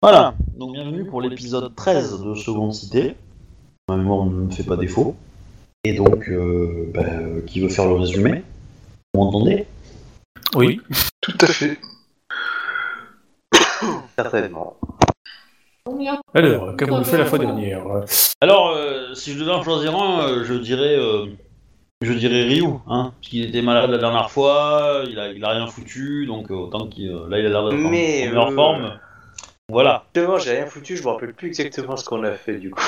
Voilà, donc bienvenue pour l'épisode 13 de Seconde Cité. Ma mémoire ne me fait pas défaut. Et donc, euh, bah, qui veut faire le résumé? Vous m'entendez? Oui. Tout à fait. Certainement. Alors, qu'avons-nous fait la fois dernière Alors, euh, si je devais en choisir un, euh, je dirais, euh, je dirais Ryu, hein, parce qu'il était malade la dernière fois, il a, il a rien foutu, donc autant qu'il, euh, là il a l'air d'être en- Mais, meilleure euh, forme. Voilà. Justement, j'ai rien foutu, je me rappelle plus exactement ce qu'on a fait du coup.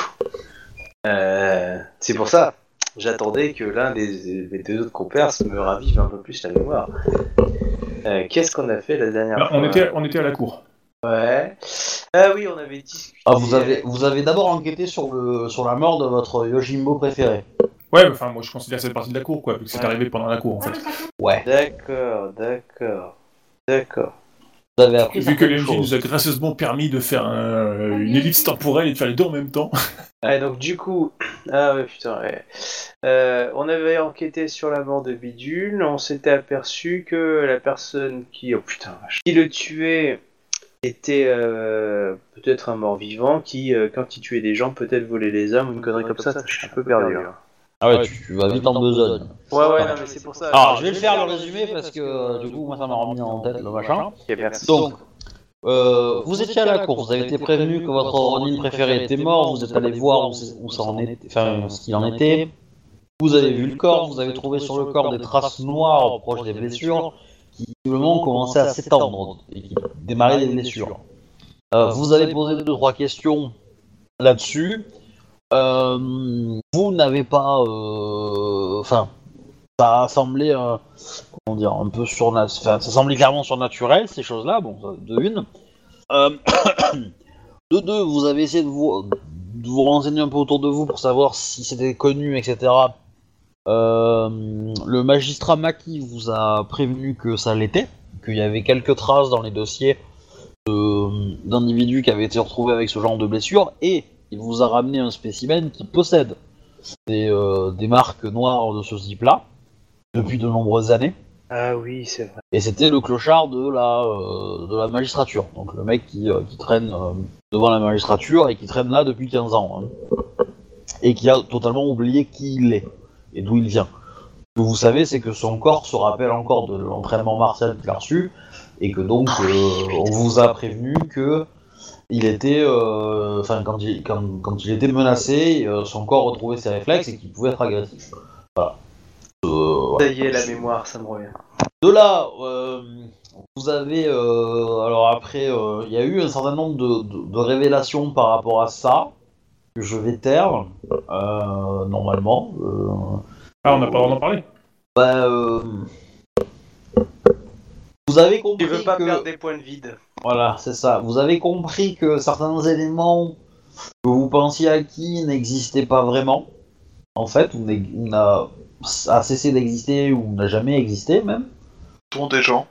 Euh, c'est pour ça, j'attendais que l'un des, des deux autres compères se me ravive un peu plus la mémoire. Euh, Qu'est-ce qu'on a fait la dernière Bah, fois on, était, on était à la cour. Ouais. Ah oui, on avait discuté. Ah, vous avez, vous avez d'abord enquêté sur le, sur la mort de votre Yojimbo préféré. Ouais, mais enfin, moi je considère cette partie de la cour, quoi, vu que c'est Ouais. arrivé pendant la cour, en fait. Ouais. D'accord, d'accord, d'accord. Vous avez appris Vu que l'MJ nous a gracieusement permis de faire un- une ellipse temporelle et de faire les deux en même temps. Ouais, donc du coup, ah ouais, putain, ouais. Euh, on avait enquêté sur la mort de Bidule, on s'était aperçu que la personne qui, oh putain, vache, qui le tuait était euh, peut-être un mort-vivant qui, euh, quand il tuait des gens, peut-être volait les âmes ou une connerie comme ça. Je suis un peu perdu. hein. Ah ouais, tu, tu vas vite en besogne. Ouais, ouais, non, mais c'est pour ça. Alors, je vais le faire le résumé parce que euh, du coup, moi ça m'a remis en tête le machin. Ok, merci. Donc, euh, vous étiez à la cour, vous avez été prévenu que votre Ronin préféré était mort, vous êtes allé voir où, c'est- où ça en était, enfin, ce qu'il en était. Vous avez vu le corps, vous avez trouvé sur le corps des traces noires proches des blessures qui visiblement commençaient à s'étendre et qui démarraient des blessures. Euh, vous avez posé deux trois questions là-dessus. Euh, vous n'avez pas, euh, enfin, ça a semblé, euh, comment dire, un peu ça semblait clairement surnaturel ces choses-là. Bon, de une. De deux, vous avez essayé de vous, renseigner un peu autour de vous pour savoir si c'était connu, etc. Le magistrat Maki vous a prévenu que ça l'était, qu'il y avait quelques traces dans les dossiers d'individus qui avaient été retrouvés avec ce genre de blessures, et il vous a ramené un spécimen qui possède des, euh, des marques noires de ce type-là depuis de nombreuses années. Ah oui, c'est vrai. Et c'était le clochard de la, euh, de la magistrature. Donc le mec qui, euh, qui traîne euh, devant la magistrature et qui traîne là depuis 15 ans. hein. Et qui a totalement oublié qui il est et d'où il vient. Ce que vous savez, c'est que son corps se rappelle encore de l'entraînement martial qu'il a reçu et que donc on vous a prévenu que il était, euh, enfin quand, il, quand, quand il était menacé, euh, son corps retrouvait ses réflexes et qu'il pouvait être agressif. Voilà. Euh, Ça y est, la mémoire, ça me revient. de là, euh, vous avez. euh, alors après, euh, il y a eu un certain nombre de, de- de révélations par rapport à ça, que je vais taire, euh, normalement. Euh, Ah, on n'a pas d'en parler bah, euh, vous avez compris Tu veux pas que. perdre des points de vide. Voilà, c'est ça. Vous avez compris que certains éléments que vous pensiez acquis n'existaient pas vraiment. En fait, ou n'a a cessé d'exister ou n'a jamais existé même. Dont des gens.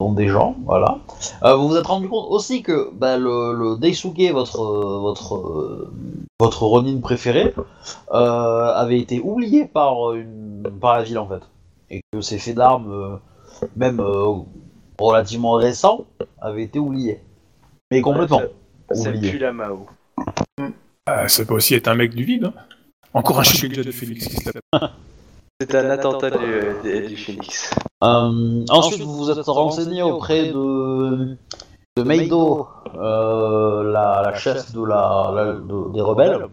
dont des gens, voilà. Euh, vous vous êtes rendu compte aussi que bah, le, le Daisuke, votre votre votre Ronin préféré, euh, avait été oublié par une par la ville en fait, et que ses faits d'armes, euh, même relativement récents, avaient été oubliés, mais complètement Ça pue la Mao. ah, Ça peut aussi être un mec du vide. hein. Encore un chien de Félix qui se C'est un attentat du, du- du Phoenix. Euh, ensuite, vous vous êtes renseigné auprès de, de Meido, euh, la, la chef de la, la- de- des rebelles,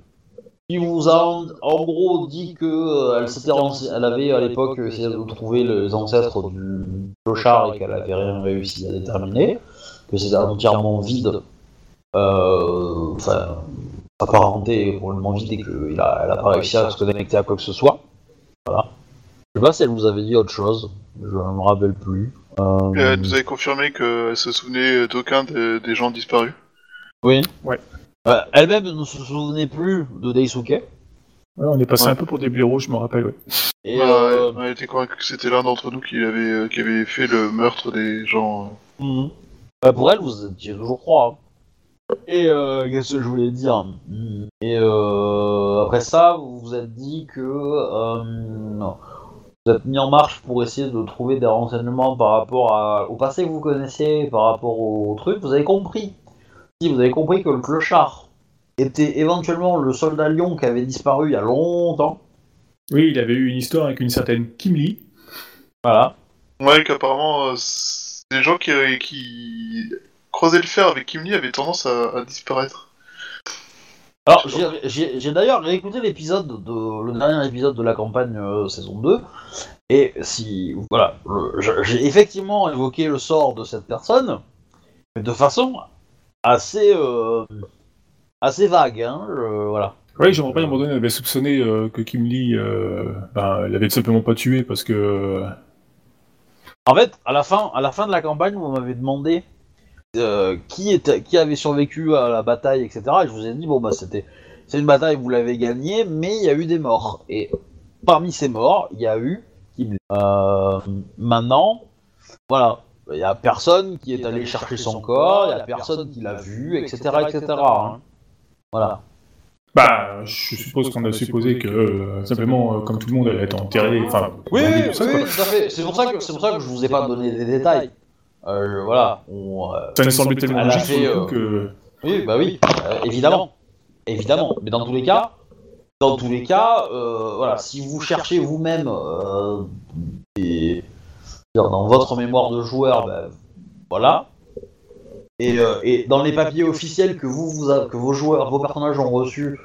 qui vous a en, en gros dit que euh, elle s'était elle avait à l'époque essayé de trouver les ancêtres du clochard et qu'elle avait rien réussi à déterminer, que c'était entièrement vide, euh, enfin apparenté est complètement vide et qu'elle a, elle a pas réussi à se connecter à quoi que ce soit. Voilà. Je sais pas si elle vous avait dit autre chose, je ne me rappelle plus. Euh, Et Elle nous avait confirmé qu'elle se souvenait d'aucun des, des gens disparus. Oui. Ouais. Euh, Elle-même ne se souvenait plus de Daisuke. Ouais, on est passé Ouais. un peu pour des blaireaux, je me rappelle, ouais. Et Ouais, euh, Elle était convaincue que c'était l'un d'entre nous qui avait, euh, qui avait fait le meurtre des gens. euh. mhm. Bah, pour elle, vous étiez toujours trois. hein. Et euh, qu'est-ce que je voulais dire? Mhm. Et euh, après ça, vous vous êtes dit que euh, non. vous êtes mis en marche pour essayer de trouver des renseignements par rapport à- au passé que vous connaissiez, par rapport au truc. Vous avez compris Si vous avez compris que le clochard était éventuellement le soldat lion qui avait disparu il y a longtemps. Oui, il avait eu une histoire avec une certaine Kim Lee. Voilà. Ouais, qu'apparemment, euh, les gens qui, euh, qui creusaient le fer avec Kim Lee avaient tendance à, à disparaître. Alors, j'ai- d'ailleurs réécouté l'épisode de le dernier épisode de la campagne euh, saison 2 et si voilà, j'ai effectivement évoqué le sort de cette personne, mais de façon assez euh, assez vague, hein, je- voilà. Oui, j'aimerais pas à un moment donné, on avait soupçonné euh, que Kim Lee euh, ben, l'avait simplement pas tué parce que. euh, En fait, à la fin, à la fin de la campagne, vous m'avez demandé euh, qui était, qui avait survécu à la bataille, etc. Et je vous ai dit bon bah c'était, c'est une bataille, vous l'avez gagnée, mais il y a eu des morts. Et parmi ces morts, il y a eu Kim Lee. Euh, maintenant, voilà, il y a personne qui est allé chercher son corps, il y a personne qui l'a vu, etc., etc. hein. Voilà. Bah, je suppose qu'on a supposé que euh, simplement, euh, comme tout le monde, elle est enterrée. Enfin, Oui, oui, tout ça, oui, quoi. tout à fait. C'est pour ça que c'est pour ça que je vous ai pas donné des détails. Euh, voilà. On, euh, Ça nous semblait tellement Elle a logique fait, sur le coup euh, que. Oui, bah oui, euh, évidemment, évidemment. Mais dans tous les cas, dans tous les cas, euh, voilà, si vous cherchez vous-même euh, des- dans votre mémoire de joueur, ben, voilà. Et, euh, et dans les papiers officiels que vous, que vos joueurs, vos personnages ont reçus,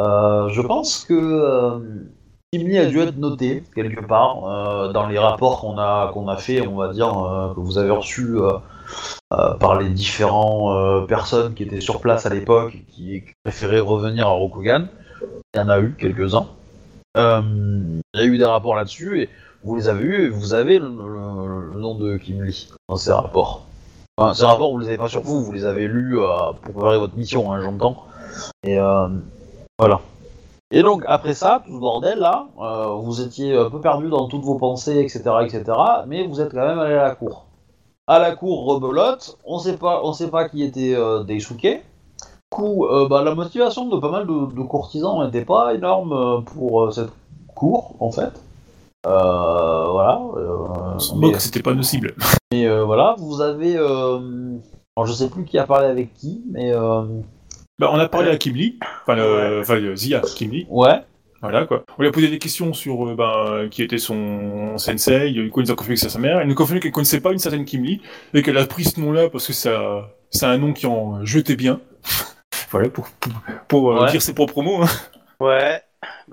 euh, je pense que euh, a dû être noté quelque part euh, dans les rapports qu'on a qu'on a fait, on va dire que vous avez reçus. par les différentes personnes qui étaient sur place à l'époque et qui préféraient revenir à Rokugan. Il y en a eu quelques-uns. Il y a eu des rapports là-dessus et vous les avez eus et vous avez le, nom de Kim Lee dans ces rapports. Enfin, ces rapports, vous les avez pas sur vous, vous les avez lus euh, pour préparer votre mission, hein, j'entends. Et euh, voilà. Et donc, après ça, tout ce bordel là, euh, vous étiez un peu perdu dans toutes vos pensées, etc., etc., mais vous êtes quand même allé à la cour à la cour rebelote, on sait pas, on sait pas qui était euh, bah, la motivation de pas mal de, courtisans n'était pas énorme pour cette cour, en fait. Euh, voilà. euh, On moque, c'était pas nos cibles. mais, euh, voilà, vous avez. alors, je sais plus qui a parlé avec qui, mais Bah, on a parlé à Kim Lee, enfin, le, enfin Zia Kim Lee, ouais. voilà quoi. On lui a posé des questions sur euh, ben, qui était son sensei, il nous a confirmé que c'est sa mère, il nous a confirmé qu'elle connaissait pas une certaine Kim Lee, et qu'elle a pris ce nom-là parce que ça, c'est un nom qui en jetait bien. voilà, pour, pour, pour, euh, Ouais. dire ses propres mots. hein. Ouais,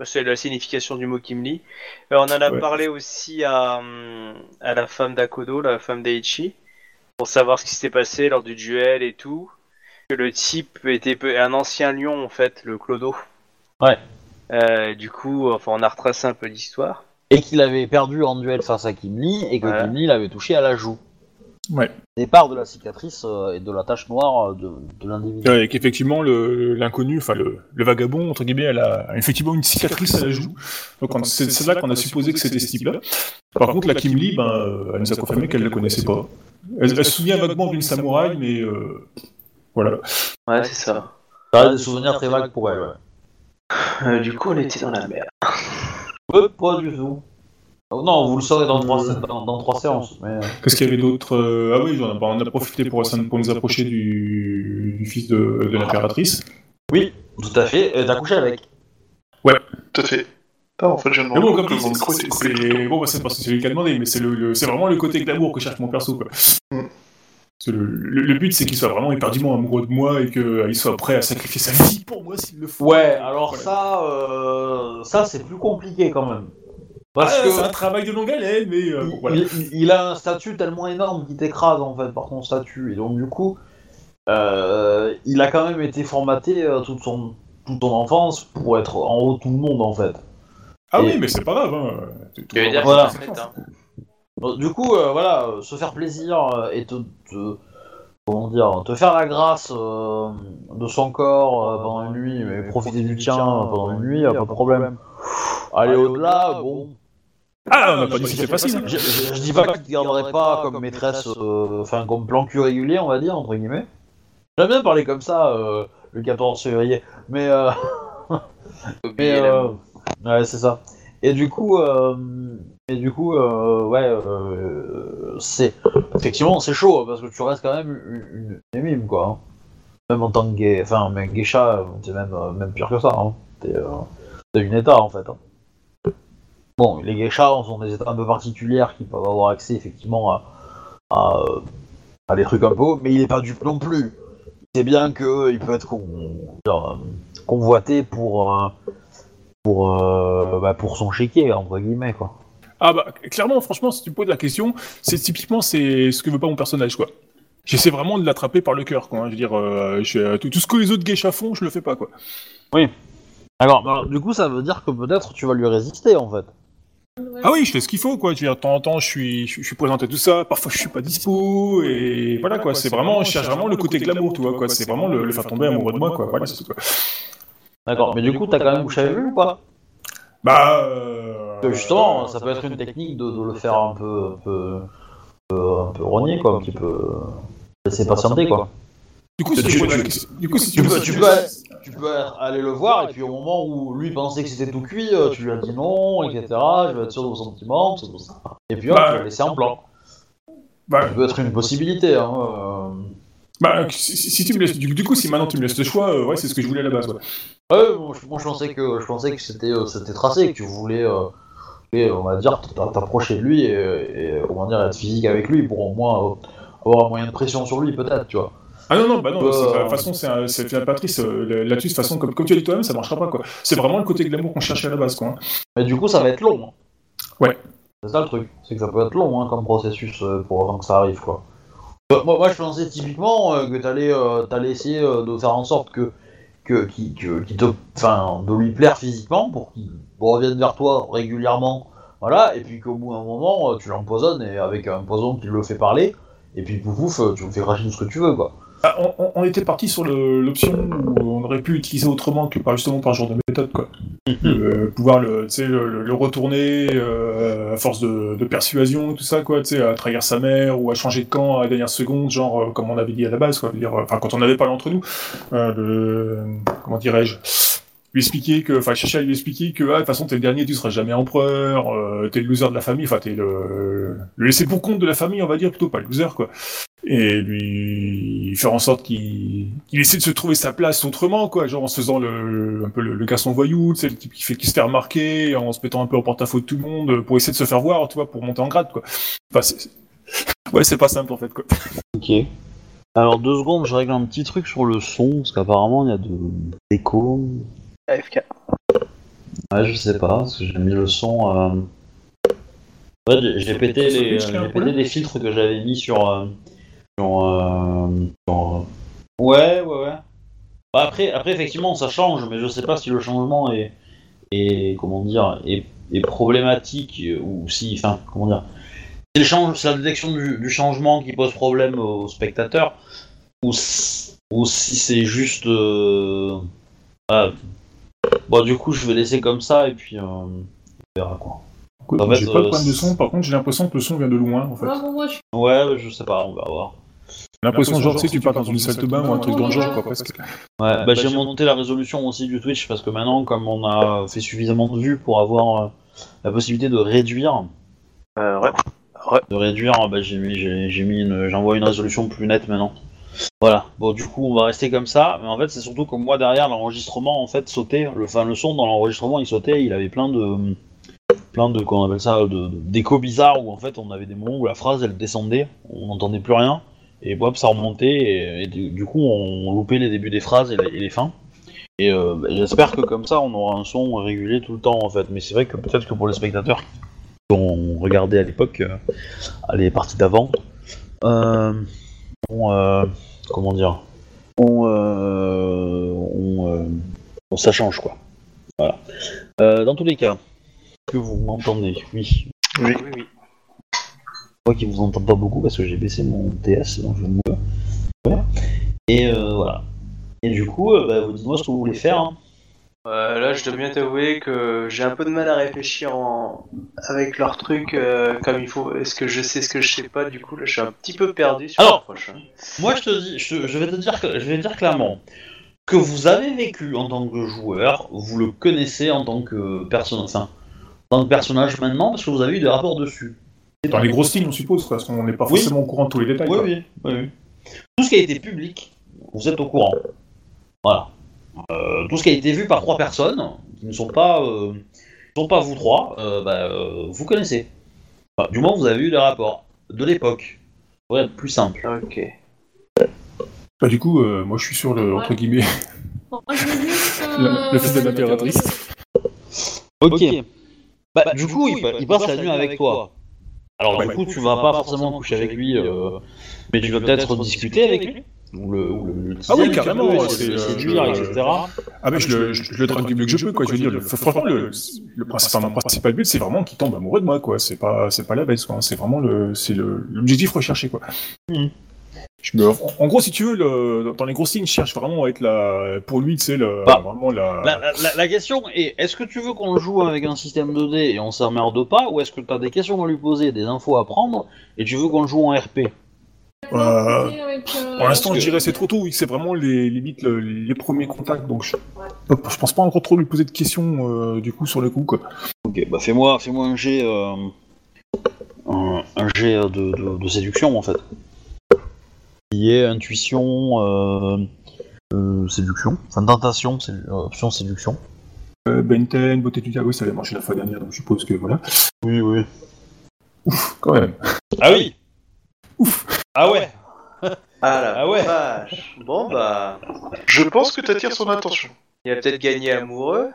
c'est la signification du mot Kimli. Euh, on en a Ouais. parlé aussi à, hum, à la femme d'Akodo, la femme d'Aichi, pour savoir ce qui s'était passé lors du duel et tout. Que le type était un ancien lion en fait, le Clodo. Ouais. Euh, du coup, enfin, on a retracé un peu l'histoire. Et qu'il avait perdu en duel face à Kim Lee et que Ouais. Kim Lee l'avait touché à la joue. Ouais. Départ de la cicatrice euh, et de la tache noire euh, de, de l'individu. Ouais, et qu'effectivement, le- l'inconnu, enfin le, le vagabond, entre guillemets, elle a effectivement une cicatrice à la joue. Donc on- c'est là qu'on a supposé que c'était ce type-là. Par contre, la Kim Lee, ben, euh, elle nous a confirmé qu'elle ne la connaissait pas. Elle, elle se souvient vaguement d'une samouraï, mais euh, voilà. Ouais, c'est ça. Ça reste des souvenirs très vagues pour elle, ouais. Euh, du coup, on était dans la merde. Peu, pas du tout. Oh, non, vous le saurez dans trois, dans, dans trois séances. Mais... euh, Qu'est-ce qu'il y avait d'autre euh, Ah oui, on a, on a profité pour, pour nous approcher du, du fils de, de l'impératrice. Oui, tout à fait. Et t'as couché avec. Tout à fait. Ah, en fait, je me Mais bon, comme que c'est- bon, bah, c'est parce que c'est lui qui a demandé, mais c'est le, le- c'est vraiment le côté glamour que cherche mon perso. Quoi. Mm. C'est Le, le- le but, c'est qu'il soit vraiment éperdument amoureux de moi et qu'il soit prêt à sacrifier sa vie pour moi s'il le faut. Ouais, alors Voilà. ça, euh, ça c'est plus compliqué quand même. Parce Ah, que C'est un travail de longue haleine, mais euh, bon, il, voilà. il- il a un statut tellement énorme qu'il t'écrase en fait par ton statut. Et donc du coup, euh, il a quand même été formaté euh, toute, son, toute son enfance pour être en haut de tout le monde en fait. Ah et- oui, mais c'est pas grave. Hein. Je veux dire, Voilà. fait, hein. Du coup, euh, voilà, euh, se faire plaisir euh, et te, te- comment dire, te faire la grâce euh, de son corps euh, pendant une nuit, mais profiter du tien pendant une nuit, y a pas de problème. Aller au-delà, bon. Ah, on n'a pas dit que c'était facile. Je, je- je dis pas qu'il te garderait pas comme maîtresse, euh, enfin comme plan cul régulier, on va dire, entre guillemets. J'aime bien parler comme ça euh, le 14 février, mais, euh, mais ouais, c'est ça. Et du coup, euh, et du coup, euh, ouais, euh, c'est effectivement c'est chaud parce que tu restes quand même une, une, une mime quoi. hein. même en tant que gay, enfin, mais geisha, c'est même, même pire que ça. Hein. T'es euh, t'es une état en fait. hein. Bon, les geishas sont des états un peu particulières qui peuvent avoir accès effectivement à, à, euh, à des trucs un peu, mais il est pas dupe non plus. C'est bien qu'il peut être con- euh, convoité pour, euh, pour, euh, bah, pour son chéquier, entre guillemets, quoi. Ah bah, clairement, franchement, si tu me poses la question, c'est typiquement c'est ce que veut pas mon personnage, quoi. J'essaie vraiment de l'attraper par le cœur, quoi. hein. Je veux dire, euh, je- tout, tout ce que les autres geishas font, je le fais pas, quoi. Alors, bah, du coup, ça veut dire que peut-être tu vas lui résister, en fait. Ah oui, je fais ce qu'il faut, quoi. Dire, de temps en temps, je suis, je, je suis présenté à tout ça. Parfois, je suis pas dispo, et voilà, quoi. C'est vraiment, je cherche vraiment le côté glamour, tu vois, quoi. C'est vraiment le, le faire tomber amoureux de moi, quoi. Voilà, c'est tout, quoi. D'accord, mais du coup, t'as quand même couché avec lui ou pas? Bah, euh... Justement, ça peut être une technique de, de le faire un peu, un peu, un peu, un peu rogner, quoi, un petit peu laisser patienter, quoi. Du coup, si Tu- tu, tu- Tu peux, tu, peux, tu peux aller le voir, et puis au moment où lui pensait que c'était tout cuit, euh, tu lui as dit non, etc. Je veux être sûr de vos sentiments, tout ça. Et puis hop, Bah, tu l'as laissé en plan. bah, Ça peut être une possibilité, hein. euh. bah, si, tu me laisses, du, du coup, si maintenant tu me laisses le choix, euh, ouais, c'est ce que je voulais à la base, ouais. Ouais, moi, je, moi, je pensais que je pensais que c'était euh, c'était tracé, que tu voulais, euh, et, on va dire, t'a- t'approcher de lui et, et, comment dire, être physique avec lui pour au moins euh, avoir un moyen de pression sur lui, peut-être, tu vois. Ah non, non, bah non, c'est- de toute façon, c'est Fiat Patrice, euh, là-dessus, de toute façon, comme, comme tu as dit toi-même, ça marchera pas, quoi. C'est vraiment le côté glamour qu'on cherchait à la base, quoi. hein. Mais du coup, ça va être long. Ouais. C'est ça le truc, c'est que ça peut être long hein, comme processus euh, pour avant que ça arrive, quoi. Euh, moi, moi, je pensais typiquement euh, que t'allais euh, essayer euh, de faire en sorte que que qui que, qui te, de lui plaire physiquement pour qu'il revienne vers toi régulièrement, voilà, et puis qu'au bout d'un moment, tu l'empoisonnes et avec un poison qui le fait parler, et puis pouf pouf, tu le fais cracher tout ce que tu veux, quoi. Ah, on, était parti sur l'option où on aurait pu utiliser autrement que par justement par genre de méthode, quoi. Euh, pouvoir le, retourner euh, à force de, de persuasion, tout ça, quoi, tu sais, à trahir sa mère ou à changer de camp à la dernière seconde, genre euh, comme on avait dit à la base, quoi. Dire, Enfin, quand on avait parlé entre nous, le, comment dirais-je lui expliquer que, enfin, chercher à lui expliquer que, ah, de toute façon, t'es le dernier, tu seras jamais empereur, euh, t'es le loser de la famille, enfin, t'es le, le laisser pour compte de la famille, on va dire, plutôt pas le loser, quoi et lui faire en sorte qu'il qu'il essaie de se trouver sa place autrement, quoi, genre en se faisant le, un peu le, garçon voyou, sais, le type qui fait qui se fait remarquer, en se mettant un peu en porte-à-faux de tout le monde, pour essayer de se faire voir, tu vois, pour monter en grade, quoi. Enfin, c'est- c'est- ouais, c'est pas simple en fait, quoi. Ok. Alors deux secondes, je règle un petit truc sur le son, parce qu'apparemment il y a de l'écho. AFK. Ouais, je sais pas, parce que j'ai mis le son. Euh... Ouais, j'ai- pété, les, un pété les filtres que j'avais mis sur. euh, sur, euh, sur, euh, Ouais, ouais, ouais. Bah, après, après, effectivement, ça change, mais je sais pas si le changement est. est comment dire. est, est problématique, euh, ou si. Enfin, comment dire. C'est le change- c'est la détection du, du changement qui pose problème aux spectateurs, ou, si- ou si c'est juste. euh, ah, Bon, du coup, je vais laisser comme ça et puis euh, on verra quoi. Écoute, En fait, j'ai pas de euh, problème de son, par contre, j'ai l'impression que le son vient de loin, en fait. Ouais, je sais pas, on va voir. J'ai l'impression, genre, tu sais, tu pars dans une salle de bain ou un truc dans le genre, quoi, presque. Ouais, bah, j'ai monté la résolution aussi du Twitch parce que maintenant, comme on a fait suffisamment de vues pour avoir euh, la possibilité de réduire, Euh, ouais. de réduire, bah, j'ai mis, j'ai, j'ai mis une, j'envoie une résolution plus nette maintenant. Voilà. Bon, du coup, on va rester comme ça. Mais en fait, c'est surtout que moi derrière l'enregistrement, en fait, sautait. Le, le son dans l'enregistrement, il sautait. Il avait plein de, plein de, comment on appelle ça, d'échos bizarres où en fait, on avait des moments où la phrase elle descendait, on n'entendait plus rien, et hop, ça remontait. Et, du, coup, on, loupait les débuts des phrases et les, fins. Et euh, bah, j'espère que comme ça, on aura un son régulier tout le temps, en fait. Mais c'est vrai que peut-être que pour les spectateurs qui ont regardé à l'époque, euh, les parties d'avant, euh, on, euh, comment dire, on, euh, on, euh, on- ça change quoi. Voilà. Euh, dans tous les cas, que vous m'entendez, oui. Oui, oui, oui. Je crois qu'il vous entend pas beaucoup parce que j'ai baissé mon TS, donc je me ouais. Et euh, voilà. Et du coup, euh, bah, vous dites-moi ce que vous voulez faire. hein. Euh, là, je dois bien t'avouer que j'ai un peu de mal à réfléchir en... avec leurs trucs euh, comme il faut. Est-ce que je sais ce que je sais pas Du coup, là, je suis un petit peu perdu sur Alors, le prochain. Moi, je te dis, je, je vais te dire, je vais te dire clairement que vous avez vécu en tant que joueur, vous le connaissez en tant que personne, enfin, en tant que personnage maintenant parce que vous avez eu des rapports dessus. Dans les grosses lignes, on suppose, parce qu'on n'est pas Oui. forcément au courant de tous les détails. Oui, oui, oui. Tout ce qui a été public, vous êtes au courant. Voilà. Euh, tout ce qui a été vu par trois personnes, qui ne sont pas, euh, sont pas vous trois, euh, bah, euh, vous connaissez. Enfin, du moins, vous avez eu des rapports de l'époque. Pour être plus simple. Ok. Bah, du coup, euh, moi je suis sur le, entre guillemets, Bon, moi, je veux juste, euh, le, le fils de l'impératrice. Ok. Bah, du coup, il, pa- il passe la nuit avec toi. Alors, du coup, tu vas pas forcément coucher avec lui, euh, mais tu vas peut-être discuter avec lui. Ou le, ou le, le Ah oui, carrément, c'est, euh, etc. Ah mais je le, je, je le drague du mieux que je peux, quoi. Je veux dire, le, franchement, le, le principal, mon principal but, c'est vraiment qu'il tombe amoureux de moi, quoi. C'est pas, c'est pas la baisse, quoi. C'est vraiment le, c'est le, l'objectif recherché, quoi. Je me, en, gros, si tu veux, le, dans les grosses lignes, je cherche vraiment à être la, pour lui, tu sais, le, Bah, vraiment la. La, la- la- la question est, est-ce que tu veux qu'on joue avec un système 2D et on s'emmerde pas, ou est-ce que tu as des questions à lui poser, des infos à prendre, et tu veux qu'on le joue en RP Euh, Avec, euh, Pour l'instant, je que- dirais c'est trop tôt. C'est vraiment les limite le- les premiers contacts. Donc, je, je pense pas encore trop lui poser de questions euh, du coup sur le coup, quoi. Ok, bah fais-moi fais moi un jet, euh, un, un jet de, de- de séduction en fait. Qui est intuition, euh, euh, séduction, enfin tentation, option séduction. Euh, Benten, beauté du diable, oui, ça avait marché la fois dernière, donc je suppose que voilà. Oui, oui. Quand même. Ah oui Ah ouais Ah la Ah ouais. vache. Bon bah, Je pense que t'attires son attention. il a peut-être gagné amoureux.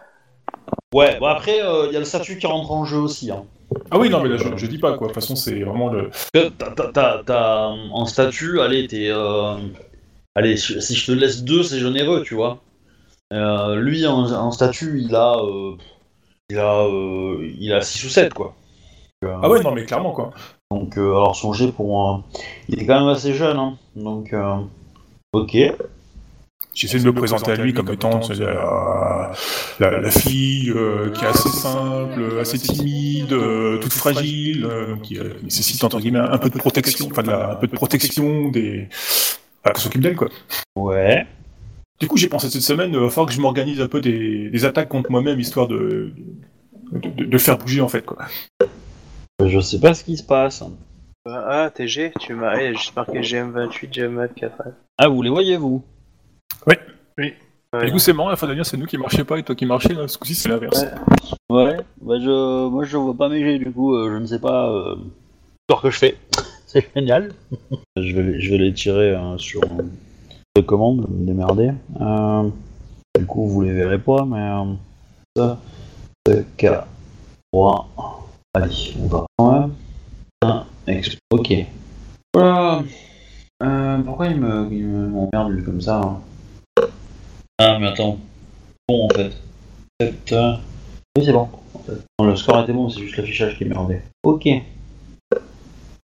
Ouais, bon après, il y a le statut qui rentre en jeu aussi. Hein. Ah oui, non, mais là, je, je dis pas quoi. De toute façon, c'est vraiment le. Que t'as- t'as- t'as- t'as, en statut, allez, t'es. euh, Allez, si si je te laisse deux, c'est généreux, tu vois. Euh, lui, en, en statut, il a. euh, il a. euh, il a 6 ou 7, quoi. Euh, Ah ouais, non, mais clairement quoi. Donc, euh, alors son jet pour. il est quand même assez jeune, hein. Donc, euh, ok. J'essaie de me présenter à lui comme étant la, la, la fille euh, qui est assez simple, assez timide, euh, toute fragile, euh, qui euh, nécessite entre guillemets un peu de protection, enfin de la, un peu de protection des. Enfin, qu'on s'occupe d'elle quoi. Ouais. Du coup, j'ai pensé cette semaine, il va falloir que je m'organise un peu des, des attaques contre moi-même, histoire de, de, de- de le faire bouger, en fait, quoi. Je sais pas ce qui se passe. Ah, TG, tu m'as. Eh, J'ai marqué GM28, GM24. Ah, vous les voyez, vous Et Ouais. du coup, c'est marrant, la fois dernière, c'est nous qui marchions pas et toi qui marchais, là, ce coup-ci, c'est l'inverse. Ouais. Ouais, bah je, moi je vois pas mes jets, du coup, euh, je ne sais pas euh, ce que je fais. C'est génial. je, vais, les- je vais les tirer euh, sur euh, de commande, me démerder. Euh, du coup, vous les verrez pas, mais euh, ça, c'est K, 3, allez, on va. Ouais. Un, ex- ok. Voilà. Euh, pourquoi il me, il me m'emmerde lui comme ça hein Ah, mais attends. Bon, en fait. Sept, euh, oui, c'est bon. En fait. Non, le score était bon, c'est juste l'affichage qui est merdé. Ok.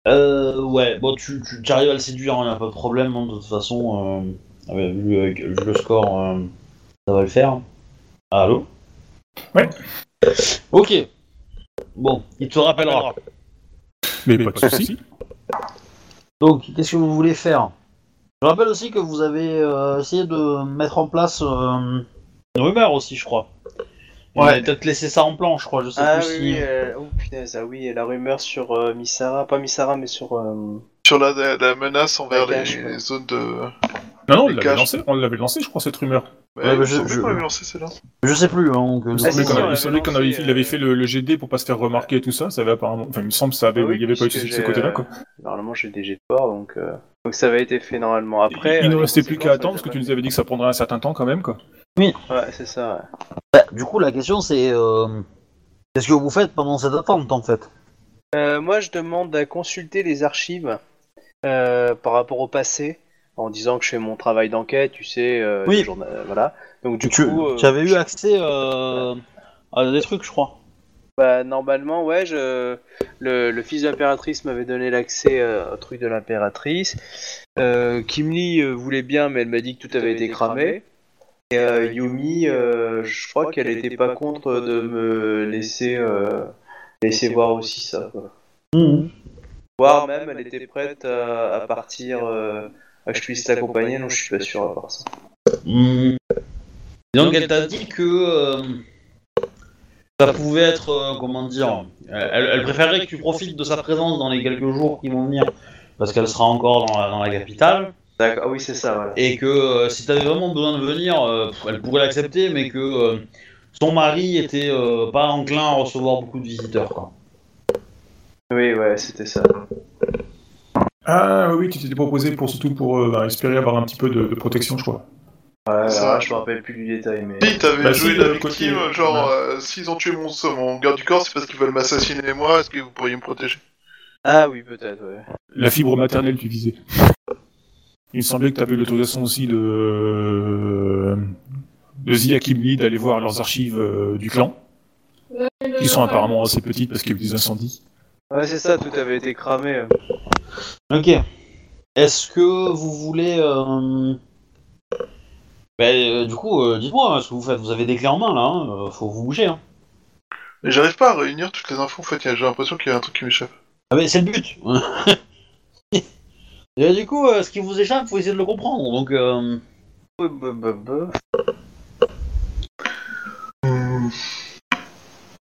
Euh, ouais, bon, tu, tu, arrives à le séduire, il a pas de problème, hein, de toute façon. Euh, avec- vu, avec- vu le score, euh, ça va le faire. Allô? Ouais. Ok. Bon, il te rappellera. Mais pas de soucis. Donc, qu'est-ce que vous voulez faire? Je rappelle aussi que vous avez euh, essayé de mettre en place euh, une rumeur aussi, je crois. Ouais. peut-être laissé ça en plan, je crois, je sais Ah plus oui, si... oui, euh, oh punaise, ah oui, et la rumeur sur euh, Misara, pas Misara, mais sur. euh, Sur la, la menace envers les, cache, ouais. les zones de. Non, non, on Les l'avait caches. lancé, on l'avait lancé, je crois, cette rumeur. Bah, je- semblait je- qu'on avait lancé celle-là. Je sais plus, hein, donc... euh, Il me semblait qu'on avait, fait le, le GD pour pas se faire remarquer et tout ça, ça avait apparemment... Enfin, il me semble que ça avait, Ah oui, il y avait pas eu de ce côté-là, euh, quoi. Normalement, j'ai des jets de port, donc. euh, Donc ça avait été fait normalement. Après. il euh, ne les restait plus qu'à attendre, parce que tu nous avais dit que ça prendrait un certain temps quand même, quoi. Ouais, c'est ça, ouais. Bah, du coup, la question c'est... euh, Qu'est-ce que vous faites pendant cette attente, en fait? Euh, moi, je demande à consulter les archives euh, par rapport au passé, en disant que je fais mon travail d'enquête, tu sais. euh, Oui. journa- euh, voilà. Donc du tu, coup, euh, tu avais eu accès euh, à des trucs, je crois. bah, normalement, ouais, je... le, le fils de l'impératrice m'avait donné l'accès euh, au truc de l'impératrice. Euh, Kim Lee euh, voulait bien, mais elle m'a dit que tout avait été cramé. Et euh, Yumi, euh, je crois qu'elle était pas contre de me laisser euh, laisser voir aussi ça. Quoi. Voire même, elle était prête à, à partir, euh, que je puisse l'accompagner, non, je suis pas sûr à part ça. Hmm. Donc, elle t'a dit que... euh, Ça pouvait être, euh, comment dire, elle, elle préférerait que tu profites de sa présence dans les quelques jours qui vont venir, parce qu'elle sera encore dans la, dans la capitale, D'accord, ah oui, c'est ça, voilà. et que euh, si t'avais vraiment besoin de venir, euh, elle pourrait l'accepter, mais que euh, son mari était euh, pas enclin à recevoir beaucoup de visiteurs. Quoi. Oui, ouais, c'était ça. Ah oui, tu t'étais proposé pour surtout pour euh, bah, espérer avoir un petit peu de, de protection, je crois. Ouais, Ça- là, je me rappelle plus du détail, mais. Si t'avais Bah, joué si, la victime, côté- genre, Ouais. euh, s'ils ont tué mon, mon garde du corps, c'est parce qu'ils veulent m'assassiner moi, est-ce que vous pourriez me protéger? Ah oui, peut-être, ouais. La fibre maternelle, tu visais. Il me semblait que tu avais l'autorisation aussi de de Zia Kimli d'aller voir leurs archives euh, du clan, qui sont apparemment assez petites parce qu'il y a eu des incendies. Ouais, c'est ça, tout avait été cramé. euh. Ok. Est-ce que vous voulez... euh, ben, euh, du coup, euh, dites-moi hein, ce que vous faites. Vous avez des clés en main là, hein, faut vous bouger. Hein. Mais j'arrive pas à réunir toutes les infos, en fait, j'ai l'impression qu'il y a un truc qui m'échappe. Ah mais c'est le but Et du coup, euh, ce qui vous échappe, faut essayer de le comprendre. Donc, euh, bah, bah, bah.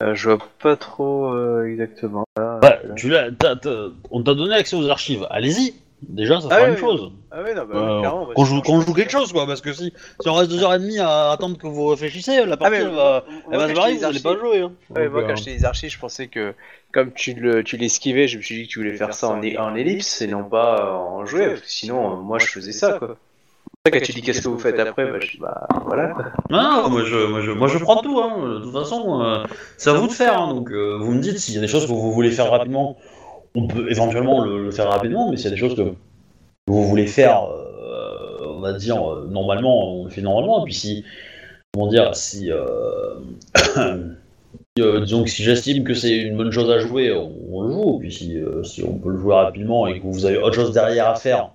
Euh, je vois pas trop euh, exactement. Là, bah, là. tu l'as- t'as- t'as- on t'a donné accès aux archives. Allez-y. Déjà, ça Ah fera oui, une oui. chose. Ah ouais, non, bah, Euh, clairement. bah, qu'on joue, bon, qu'on je- joue quelque chose, quoi. Parce que si, si on reste deux heures et demie à attendre que vous réfléchissiez, la Ah, partie, mais elle va, moi, elle va se barrer, vous allez pas jouer. Hein. Ouais, moi, euh, quand j'étais les archives, je pensais que comme tu le, tu l'esquivais, je me suis dit que tu voulais faire ça en, é- en ellipse et non pas euh, en jouet, parce que sinon, euh, moi, je faisais ça, quoi. Quand tu dis qu'est-ce que vous faites après, bah, je dis bah voilà. quoi. Non, non, moi je, moi je, moi je prends tout. Hein. De toute façon, euh, c'est à vous de faire. hein. Donc, euh, vous me dites s'il y a des choses que vous voulez faire rapidement, on peut éventuellement le, le faire rapidement. Mais s'il y a des choses que vous voulez faire, euh, on va dire euh, normalement, on le fait normalement. Et puis si, comment dire, si, euh, si, euh, disons que si j'estime que c'est une bonne chose à jouer, on, on le joue. Et puis si, euh, si on peut le jouer rapidement et que vous avez autre chose derrière à faire